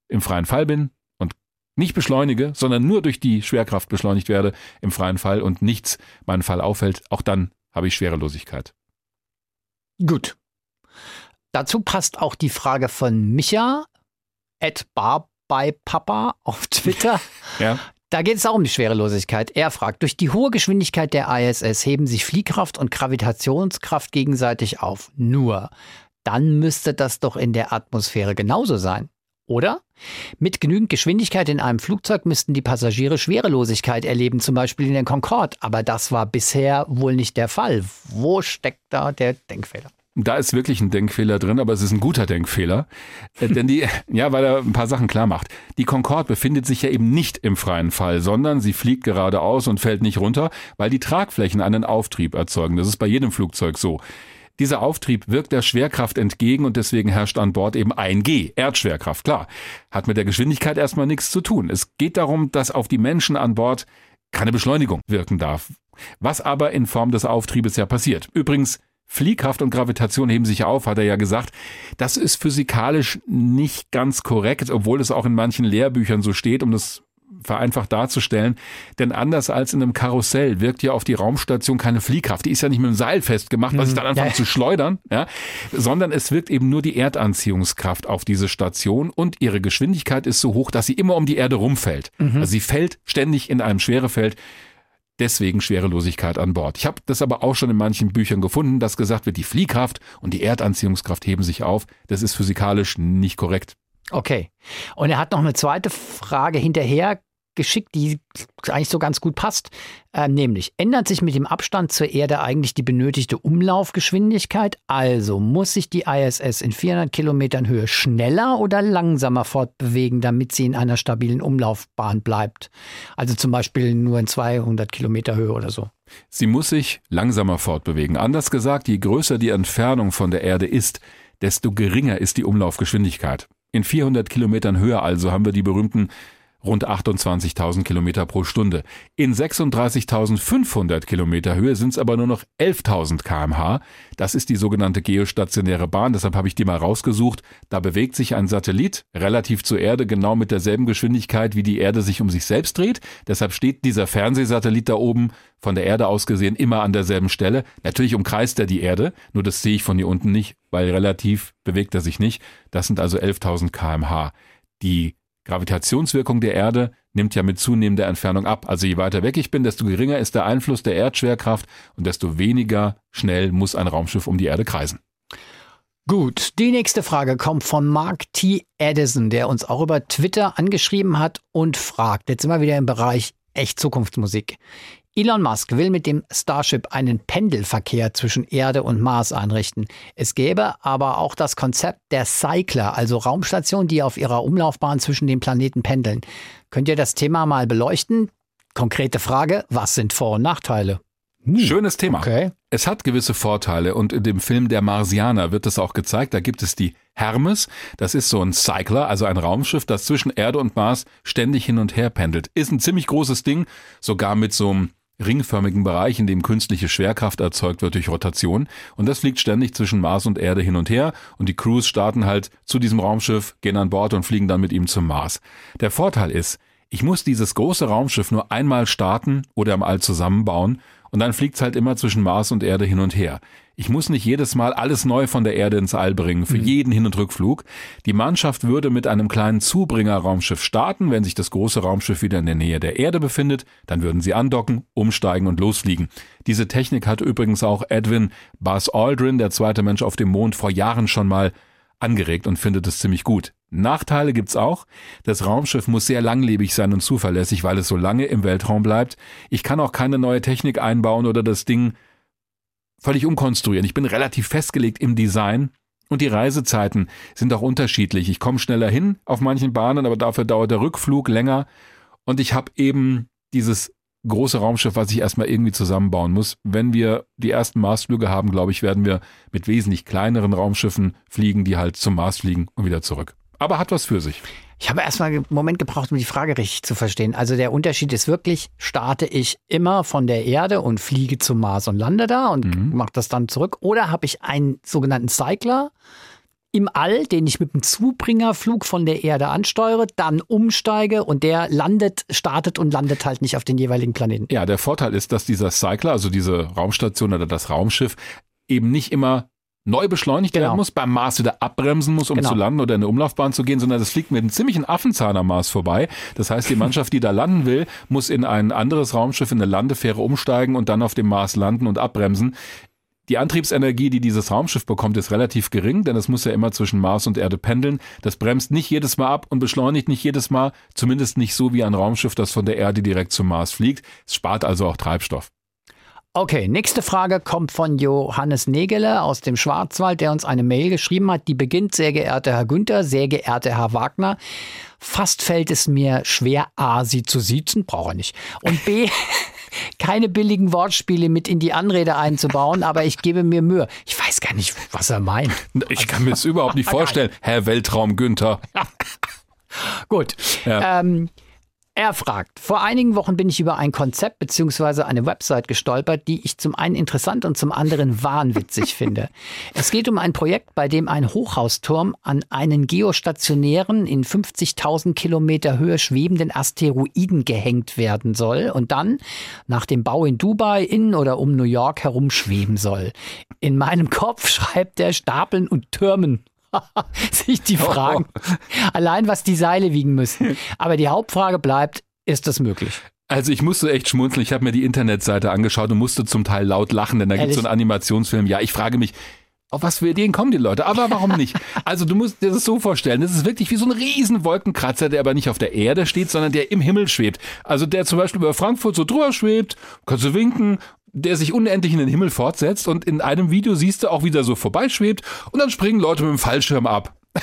[SPEAKER 2] im freien Fall bin und nicht beschleunige, sondern nur durch die Schwerkraft beschleunigt werde im freien Fall und nichts meinen Fall auffällt, auch dann habe ich Schwerelosigkeit.
[SPEAKER 3] Gut. Dazu passt auch die Frage von Micha, at bar bei Papa auf Twitter.
[SPEAKER 2] ja.
[SPEAKER 3] Da geht es auch um die Schwerelosigkeit. Er fragt, durch die hohe Geschwindigkeit der ISS heben sich Fliehkraft und Gravitationskraft gegenseitig auf. Nur, dann müsste das doch in der Atmosphäre genauso sein. Oder? Mit genügend Geschwindigkeit in einem Flugzeug müssten die Passagiere Schwerelosigkeit erleben, zum Beispiel in der Concorde. Aber das war bisher wohl nicht der Fall. Wo steckt da der Denkfehler?
[SPEAKER 2] Da ist wirklich ein Denkfehler drin, aber es ist ein guter Denkfehler. Äh, denn die, ja, weil er ein paar Sachen klar macht. Die Concorde befindet sich ja eben nicht im freien Fall, sondern sie fliegt geradeaus und fällt nicht runter, weil die Tragflächen einen Auftrieb erzeugen. Das ist bei jedem Flugzeug so. Dieser Auftrieb wirkt der Schwerkraft entgegen und deswegen herrscht an Bord eben 1G, Erdschwerkraft, klar. Hat mit der Geschwindigkeit erstmal nichts zu tun. Es geht darum, dass auf die Menschen an Bord keine Beschleunigung wirken darf. Was aber in Form des Auftriebes ja passiert. Übrigens, Fliehkraft und Gravitation heben sich auf, hat er ja gesagt. Das ist physikalisch nicht ganz korrekt, obwohl es auch in manchen Lehrbüchern so steht, um das vereinfacht darzustellen. Denn anders als in einem Karussell wirkt ja auf die Raumstation keine Fliehkraft. Die ist ja nicht mit einem Seil festgemacht, was ich dann anfange ja. zu schleudern, ja, sondern es wirkt eben nur die Erdanziehungskraft auf diese Station und ihre Geschwindigkeit ist so hoch, dass sie immer um die Erde rumfällt. Mhm. Also sie fällt ständig in einem Schwerefeld deswegen Schwerelosigkeit an Bord. Ich habe das aber auch schon in manchen Büchern gefunden, dass gesagt wird, die Fliehkraft und die Erdanziehungskraft heben sich auf. Das ist physikalisch nicht korrekt.
[SPEAKER 3] Okay. Und er hat noch eine zweite Frage hinterher geschickt, die eigentlich so ganz gut passt. Äh, nämlich, ändert sich mit dem Abstand zur Erde eigentlich die benötigte Umlaufgeschwindigkeit? Also muss sich die ISS in 400 Kilometern Höhe schneller oder langsamer fortbewegen, damit sie in einer stabilen Umlaufbahn bleibt? Also zum Beispiel nur in 200 Kilometer Höhe oder so.
[SPEAKER 2] Sie muss sich langsamer fortbewegen. Anders gesagt, je größer die Entfernung von der Erde ist, desto geringer ist die Umlaufgeschwindigkeit. In 400 Kilometern Höhe also haben wir die berühmten rund 28.000 Kilometer pro Stunde. In 36.500 Kilometer Höhe sind es aber nur noch 11.000 kmh. Das ist die sogenannte geostationäre Bahn, deshalb habe ich die mal rausgesucht. Da bewegt sich ein Satellit relativ zur Erde genau mit derselben Geschwindigkeit, wie die Erde sich um sich selbst dreht. Deshalb steht dieser Fernsehsatellit da oben von der Erde aus gesehen immer an derselben Stelle. Natürlich umkreist er die Erde, nur das sehe ich von hier unten nicht, weil relativ bewegt er sich nicht. Das sind also 11.000 kmh. Die Gravitationswirkung der Erde nimmt ja mit zunehmender Entfernung ab. Also je weiter weg ich bin, desto geringer ist der Einfluss der Erdschwerkraft und desto weniger schnell muss ein Raumschiff um die Erde kreisen.
[SPEAKER 3] Gut, die nächste Frage kommt von Mark T. Edison, der uns auch über Twitter angeschrieben hat und fragt, jetzt immer wieder im Bereich echt Zukunftsmusik. Elon Musk will mit dem Starship einen Pendelverkehr zwischen Erde und Mars einrichten. Es gäbe aber auch das Konzept der Cycler, also Raumstationen, die auf ihrer Umlaufbahn zwischen den Planeten pendeln. Könnt ihr das Thema mal beleuchten? Konkrete Frage, was sind Vor- und Nachteile?
[SPEAKER 2] Hm. Schönes Thema.
[SPEAKER 3] Okay.
[SPEAKER 2] Es hat gewisse Vorteile und in dem Film Der Marsianer wird es auch gezeigt. Da gibt es die Hermes. Das ist so ein Cycler, also ein Raumschiff, das zwischen Erde und Mars ständig hin und her pendelt. Ist ein ziemlich großes Ding, sogar mit so einem ringförmigen Bereich, in dem künstliche Schwerkraft erzeugt wird durch Rotation. Und das fliegt ständig zwischen Mars und Erde hin und her. Und die Crews starten halt zu diesem Raumschiff, gehen an Bord und fliegen dann mit ihm zum Mars. Der Vorteil ist, ich muss dieses große Raumschiff nur einmal starten oder im All zusammenbauen und dann fliegt's halt immer zwischen Mars und Erde hin und her. Ich muss nicht jedes Mal alles neu von der Erde ins All bringen, für mhm. jeden Hin- und Rückflug. Die Mannschaft würde mit einem kleinen Zubringerraumschiff starten. Wenn sich das große Raumschiff wieder in der Nähe der Erde befindet, dann würden sie andocken, umsteigen und losfliegen. Diese Technik hat übrigens auch Edwin Buzz Aldrin, der zweite Mensch auf dem Mond, vor Jahren schon mal angeregt und findet es ziemlich gut. Nachteile gibt's auch. Das Raumschiff muss sehr langlebig sein und zuverlässig, weil es so lange im Weltraum bleibt. Ich kann auch keine neue Technik einbauen oder das Ding völlig umkonstruieren. Ich bin relativ festgelegt im Design und die Reisezeiten sind auch unterschiedlich. Ich komme schneller hin auf manchen Bahnen, aber dafür dauert der Rückflug länger und ich habe eben dieses große Raumschiff, was ich erstmal irgendwie zusammenbauen muss. Wenn wir die ersten Marsflüge haben, glaube ich, werden wir mit wesentlich kleineren Raumschiffen fliegen, die halt zum Mars fliegen und wieder zurück. Aber hat was für sich.
[SPEAKER 3] Ich habe erstmal einen Moment gebraucht, um die Frage richtig zu verstehen. Also der Unterschied ist wirklich, starte ich immer von der Erde und fliege zum Mars und lande da und mhm. mache das dann zurück? Oder habe ich einen sogenannten Cycler? Im All, den ich mit dem Zubringerflug von der Erde ansteuere, dann umsteige und der landet, startet und landet halt nicht auf den jeweiligen Planeten.
[SPEAKER 2] Ja, der Vorteil ist, dass dieser Cycler, also diese Raumstation oder das Raumschiff, eben nicht immer neu beschleunigt genau. werden muss, beim Mars wieder abbremsen muss, um genau. zu landen oder in eine Umlaufbahn zu gehen, sondern das fliegt mit einem ziemlichen Affenzahn am Mars vorbei. Das heißt, die Mannschaft, die da landen will, muss in ein anderes Raumschiff, in eine Landefähre umsteigen und dann auf dem Mars landen und abbremsen. Die Antriebsenergie, die dieses Raumschiff bekommt, ist relativ gering, denn es muss ja immer zwischen Mars und Erde pendeln. Das bremst nicht jedes Mal ab und beschleunigt nicht jedes Mal, zumindest nicht so wie ein Raumschiff, das von der Erde direkt zum Mars fliegt. Es spart also auch Treibstoff.
[SPEAKER 3] Okay, nächste Frage kommt von Johannes Negele aus dem Schwarzwald, der uns eine Mail geschrieben hat, die beginnt, sehr geehrter Herr Günther, sehr geehrter Herr Wagner. Fast fällt es mir schwer, A, Sie zu siezen, brauche ich nicht. Und B, keine billigen Wortspiele mit in die Anrede einzubauen, aber ich gebe mir Mühe. Ich weiß gar nicht, was er meint.
[SPEAKER 2] Ich kann mir das überhaupt nicht vorstellen, Herr Weltraum Günther.
[SPEAKER 3] Gut. Ja. Ähm, er fragt, vor einigen Wochen bin ich über ein Konzept bzw. eine Website gestolpert, die ich zum einen interessant und zum anderen wahnwitzig finde. Es geht um ein Projekt, bei dem ein Hochhausturm an einen geostationären, in 50.000 Kilometer Höhe schwebenden Asteroiden gehängt werden soll und dann nach dem Bau in Dubai in oder um New York herumschweben soll. In meinem Kopf schreibt er Stapeln und Türmen sich die Fragen. Oh. Allein was die Seile wiegen müssen. Aber die Hauptfrage bleibt, ist das möglich?
[SPEAKER 2] Also ich musste echt schmunzeln. Ich habe mir die Internetseite angeschaut und musste zum Teil laut lachen, denn da gibt es so einen Animationsfilm. Ja, ich frage mich, auf was für Ideen kommen die Leute? Aber warum nicht? Also du musst dir das so vorstellen, das ist wirklich wie so ein riesen Wolkenkratzer, der aber nicht auf der Erde steht, sondern der im Himmel schwebt. Also der zum Beispiel über Frankfurt so drüber schwebt, kannst du winken der sich unendlich in den Himmel fortsetzt und in einem Video siehst du auch, wie der so vorbeischwebt und dann springen Leute mit dem Fallschirm ab.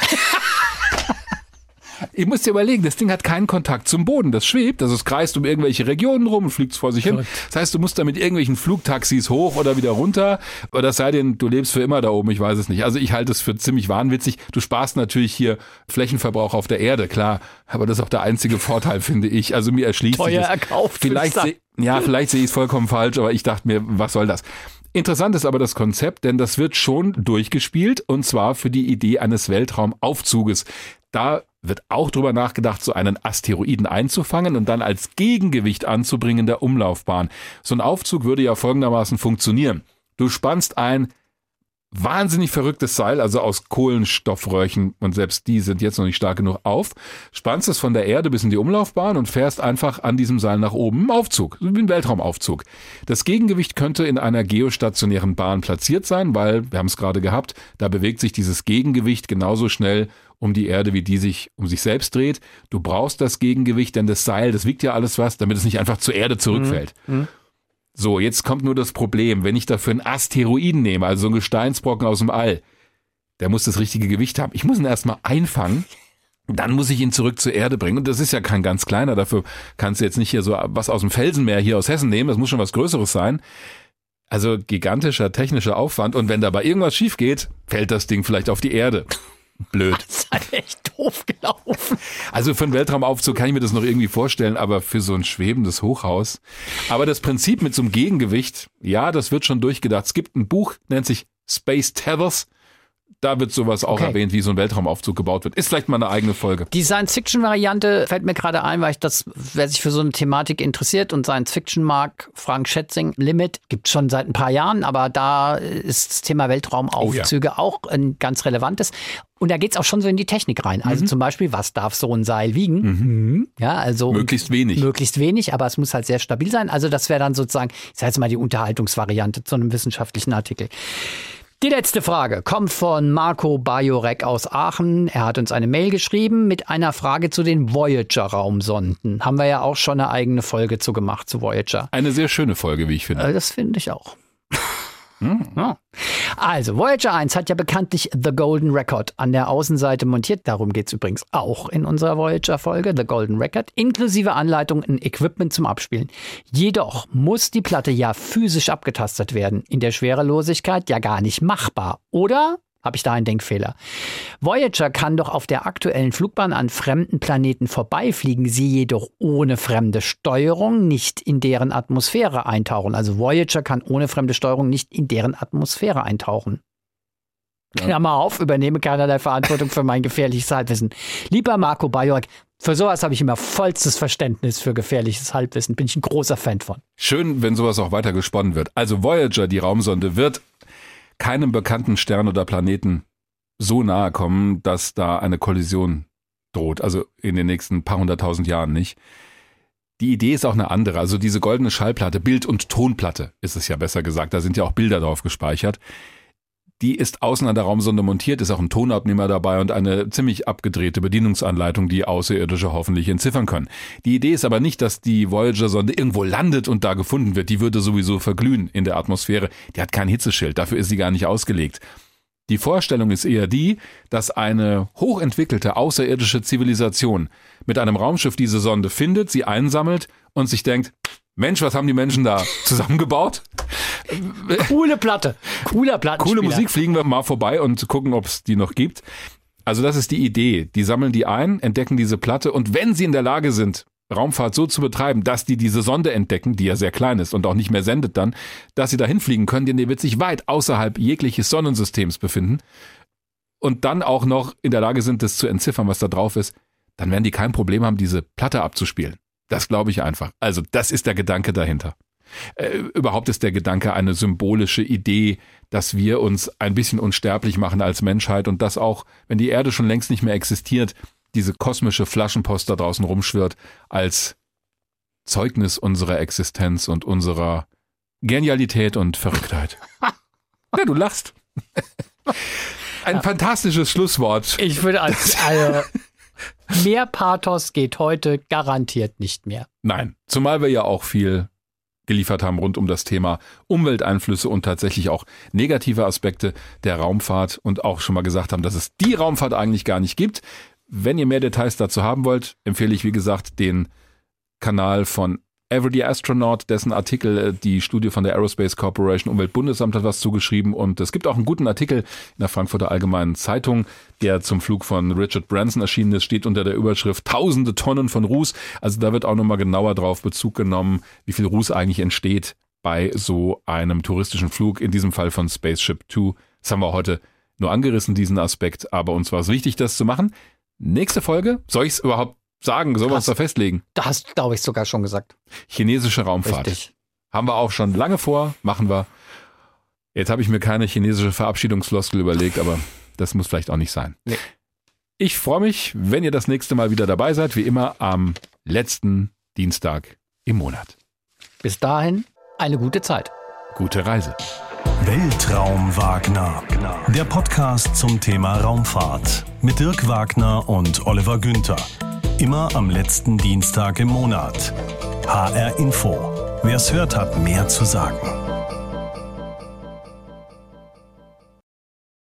[SPEAKER 2] Ich muss dir überlegen, das Ding hat keinen Kontakt zum Boden. Das schwebt, also es kreist um irgendwelche Regionen rum und fliegt vor sich hin. Das heißt, du musst da mit irgendwelchen Flugtaxis hoch oder wieder runter. Oder das sei denn, du lebst für immer da oben, ich weiß es nicht. Also ich halte es für ziemlich wahnwitzig. Du sparst natürlich hier Flächenverbrauch auf der Erde, klar. Aber das ist auch der einzige Vorteil, finde ich. Also mir erschließt
[SPEAKER 3] Teuer sich das. erkauft.
[SPEAKER 2] Vielleicht, ja, vielleicht sehe ich es vollkommen falsch, aber ich dachte mir, was soll das? Interessant ist aber das Konzept, denn das wird schon durchgespielt und zwar für die Idee eines Weltraumaufzuges. Da wird auch drüber nachgedacht, so einen Asteroiden einzufangen und dann als Gegengewicht anzubringen der Umlaufbahn. So ein Aufzug würde ja folgendermaßen funktionieren. Du spannst ein wahnsinnig verrücktes Seil, also aus Kohlenstoffröhrchen und selbst die sind jetzt noch nicht stark genug auf, spannst es von der Erde bis in die Umlaufbahn und fährst einfach an diesem Seil nach oben im Aufzug, wie ein Weltraumaufzug. Das Gegengewicht könnte in einer geostationären Bahn platziert sein, weil, wir haben es gerade gehabt, da bewegt sich dieses Gegengewicht genauso schnell um die Erde, wie die sich um sich selbst dreht. Du brauchst das Gegengewicht, denn das Seil, das wiegt ja alles was, damit es nicht einfach zur Erde zurückfällt. Mhm. mhm. So, jetzt kommt nur das Problem. Wenn ich dafür einen Asteroiden nehme, also so einen Gesteinsbrocken aus dem All, der muss das richtige Gewicht haben. Ich muss ihn erstmal einfangen. Dann muss ich ihn zurück zur Erde bringen. Und das ist ja kein ganz kleiner. Dafür kannst du jetzt nicht hier so was aus dem Felsenmeer hier aus Hessen nehmen. Das muss schon was Größeres sein. Also gigantischer technischer Aufwand. Und wenn dabei irgendwas schief geht, fällt das Ding vielleicht auf die Erde blöd.
[SPEAKER 3] Das ist halt echt doof gelaufen.
[SPEAKER 2] Also für einen Weltraumaufzug kann ich mir das noch irgendwie vorstellen, aber für so ein schwebendes Hochhaus. Aber das Prinzip mit so einem Gegengewicht, ja, das wird schon durchgedacht. Es gibt ein Buch, nennt sich Space Tethers. Da wird sowas auch okay. erwähnt, wie so ein Weltraumaufzug gebaut wird. Ist vielleicht mal eine eigene Folge.
[SPEAKER 3] Die Science-Fiction-Variante fällt mir gerade ein, weil ich das, wer sich für so eine Thematik interessiert und Science-Fiction mag, Frank Schätzing, Limit, gibt schon seit ein paar Jahren, aber da ist das Thema Weltraumaufzüge oh ja. auch ein ganz relevantes. Und da geht's auch schon so in die Technik rein. Also mhm. zum Beispiel, was darf so ein Seil wiegen? Mhm. Ja, also
[SPEAKER 2] möglichst wenig.
[SPEAKER 3] Möglichst wenig, aber es muss halt sehr stabil sein. Also das wäre dann sozusagen, ich sage jetzt mal die Unterhaltungsvariante zu einem wissenschaftlichen Artikel. Die letzte Frage kommt von Marco Bajorek aus Aachen. Er hat uns eine Mail geschrieben mit einer Frage zu den Voyager-Raumsonden. Haben wir ja auch schon eine eigene Folge zu gemacht zu Voyager.
[SPEAKER 2] Eine sehr schöne Folge, wie ich finde.
[SPEAKER 3] Äh, das finde ich auch. Hm. Also, Voyager 1 hat ja bekanntlich The Golden Record an der Außenseite montiert. Darum geht es übrigens auch in unserer Voyager-Folge, The Golden Record, inklusive Anleitung und Equipment zum Abspielen. Jedoch muss die Platte ja physisch abgetastet werden. In der Schwerelosigkeit ja gar nicht machbar. Oder? Habe ich da einen Denkfehler? Voyager kann doch auf der aktuellen Flugbahn an fremden Planeten vorbeifliegen, sie jedoch ohne fremde Steuerung nicht in deren Atmosphäre eintauchen. Also Voyager kann ohne fremde Steuerung nicht in deren Atmosphäre eintauchen. Ja. Klammer auf, übernehme keinerlei Verantwortung für mein gefährliches Halbwissen. Lieber Marco Bajorek, für sowas habe ich immer vollstes Verständnis für gefährliches Halbwissen. Bin ich ein großer Fan von.
[SPEAKER 2] Schön, wenn sowas auch weiter gesponnen wird. Also Voyager, die Raumsonde, wird keinem bekannten Stern oder Planeten so nahe kommen, dass da eine Kollision droht. Also in den nächsten paar hunderttausend Jahren nicht. Die Idee ist auch eine andere. Also diese goldene Schallplatte, Bild- und Tonplatte ist es ja besser gesagt. Da sind ja auch Bilder drauf gespeichert. Die ist außen an der Raumsonde montiert, ist auch ein Tonabnehmer dabei und eine ziemlich abgedrehte Bedienungsanleitung, die Außerirdische hoffentlich entziffern können. Die Idee ist aber nicht, dass die Voyager-Sonde irgendwo landet und da gefunden wird. Die würde sowieso verglühen in der Atmosphäre. Die hat kein Hitzeschild, dafür ist sie gar nicht ausgelegt. Die Vorstellung ist eher die, dass eine hochentwickelte außerirdische Zivilisation mit einem Raumschiff diese Sonde findet, sie einsammelt und sich denkt, Mensch, was haben die Menschen da zusammengebaut?
[SPEAKER 3] Coole Platte. Cooler Platte.
[SPEAKER 2] Coole Musik, fliegen wir mal vorbei und gucken, ob es die noch gibt. Also das ist die Idee. Die sammeln die ein, entdecken diese Platte und wenn sie in der Lage sind, Raumfahrt so zu betreiben, dass die diese Sonde entdecken, die ja sehr klein ist und auch nicht mehr sendet dann, dass sie dahin fliegen können, denn die wird sich weit außerhalb jegliches Sonnensystems befinden und dann auch noch in der Lage sind, das zu entziffern, was da drauf ist, dann werden die kein Problem haben, diese Platte abzuspielen. Das glaube ich einfach. Also das ist der Gedanke dahinter. Äh, überhaupt ist der Gedanke eine symbolische Idee, dass wir uns ein bisschen unsterblich machen als Menschheit und dass auch, wenn die Erde schon längst nicht mehr existiert, diese kosmische Flaschenpost da draußen rumschwirrt als Zeugnis unserer Existenz und unserer Genialität und Verrücktheit. ja, du lachst. Ein ja. fantastisches Schlusswort.
[SPEAKER 3] Ich würde als, also, mehr Pathos geht heute garantiert nicht mehr.
[SPEAKER 2] Nein, zumal wir ja auch viel geliefert haben rund um das Thema Umwelteinflüsse und tatsächlich auch negative Aspekte der Raumfahrt und auch schon mal gesagt haben, dass es die Raumfahrt eigentlich gar nicht gibt. Wenn ihr mehr Details dazu haben wollt, empfehle ich wie gesagt den Kanal von Everyday Astronaut, dessen Artikel äh, die Studie von der Aerospace Corporation Umweltbundesamt hat was zugeschrieben und es gibt auch einen guten Artikel in der Frankfurter Allgemeinen Zeitung, der zum Flug von Richard Branson erschienen ist, steht unter der Überschrift Tausende Tonnen von Ruß. Also da wird auch nochmal genauer drauf Bezug genommen, wie viel Ruß eigentlich entsteht bei so einem touristischen Flug, in diesem Fall von Spaceship Two. Das haben wir heute nur angerissen, diesen Aspekt, aber uns war es wichtig, das zu machen. Nächste Folge, soll ich es überhaupt sagen, es da festlegen?
[SPEAKER 3] Da hast du, glaube ich, sogar schon gesagt.
[SPEAKER 2] Chinesische Raumfahrt. Richtig. Haben wir auch schon lange vor, machen wir. Jetzt habe ich mir keine chinesische Verabschiedungsfloskel überlegt, aber das muss vielleicht auch nicht sein.
[SPEAKER 3] Nee.
[SPEAKER 2] Ich freue mich, wenn ihr das nächste Mal wieder dabei seid, wie immer am letzten Dienstag im Monat.
[SPEAKER 3] Bis dahin eine gute Zeit.
[SPEAKER 2] Gute Reise.
[SPEAKER 1] Weltraum Wagner. Der Podcast zum Thema Raumfahrt mit Dirk Wagner und Oliver Günther. Immer am letzten Dienstag im Monat. HR Info. Wer es hört, hat mehr zu sagen.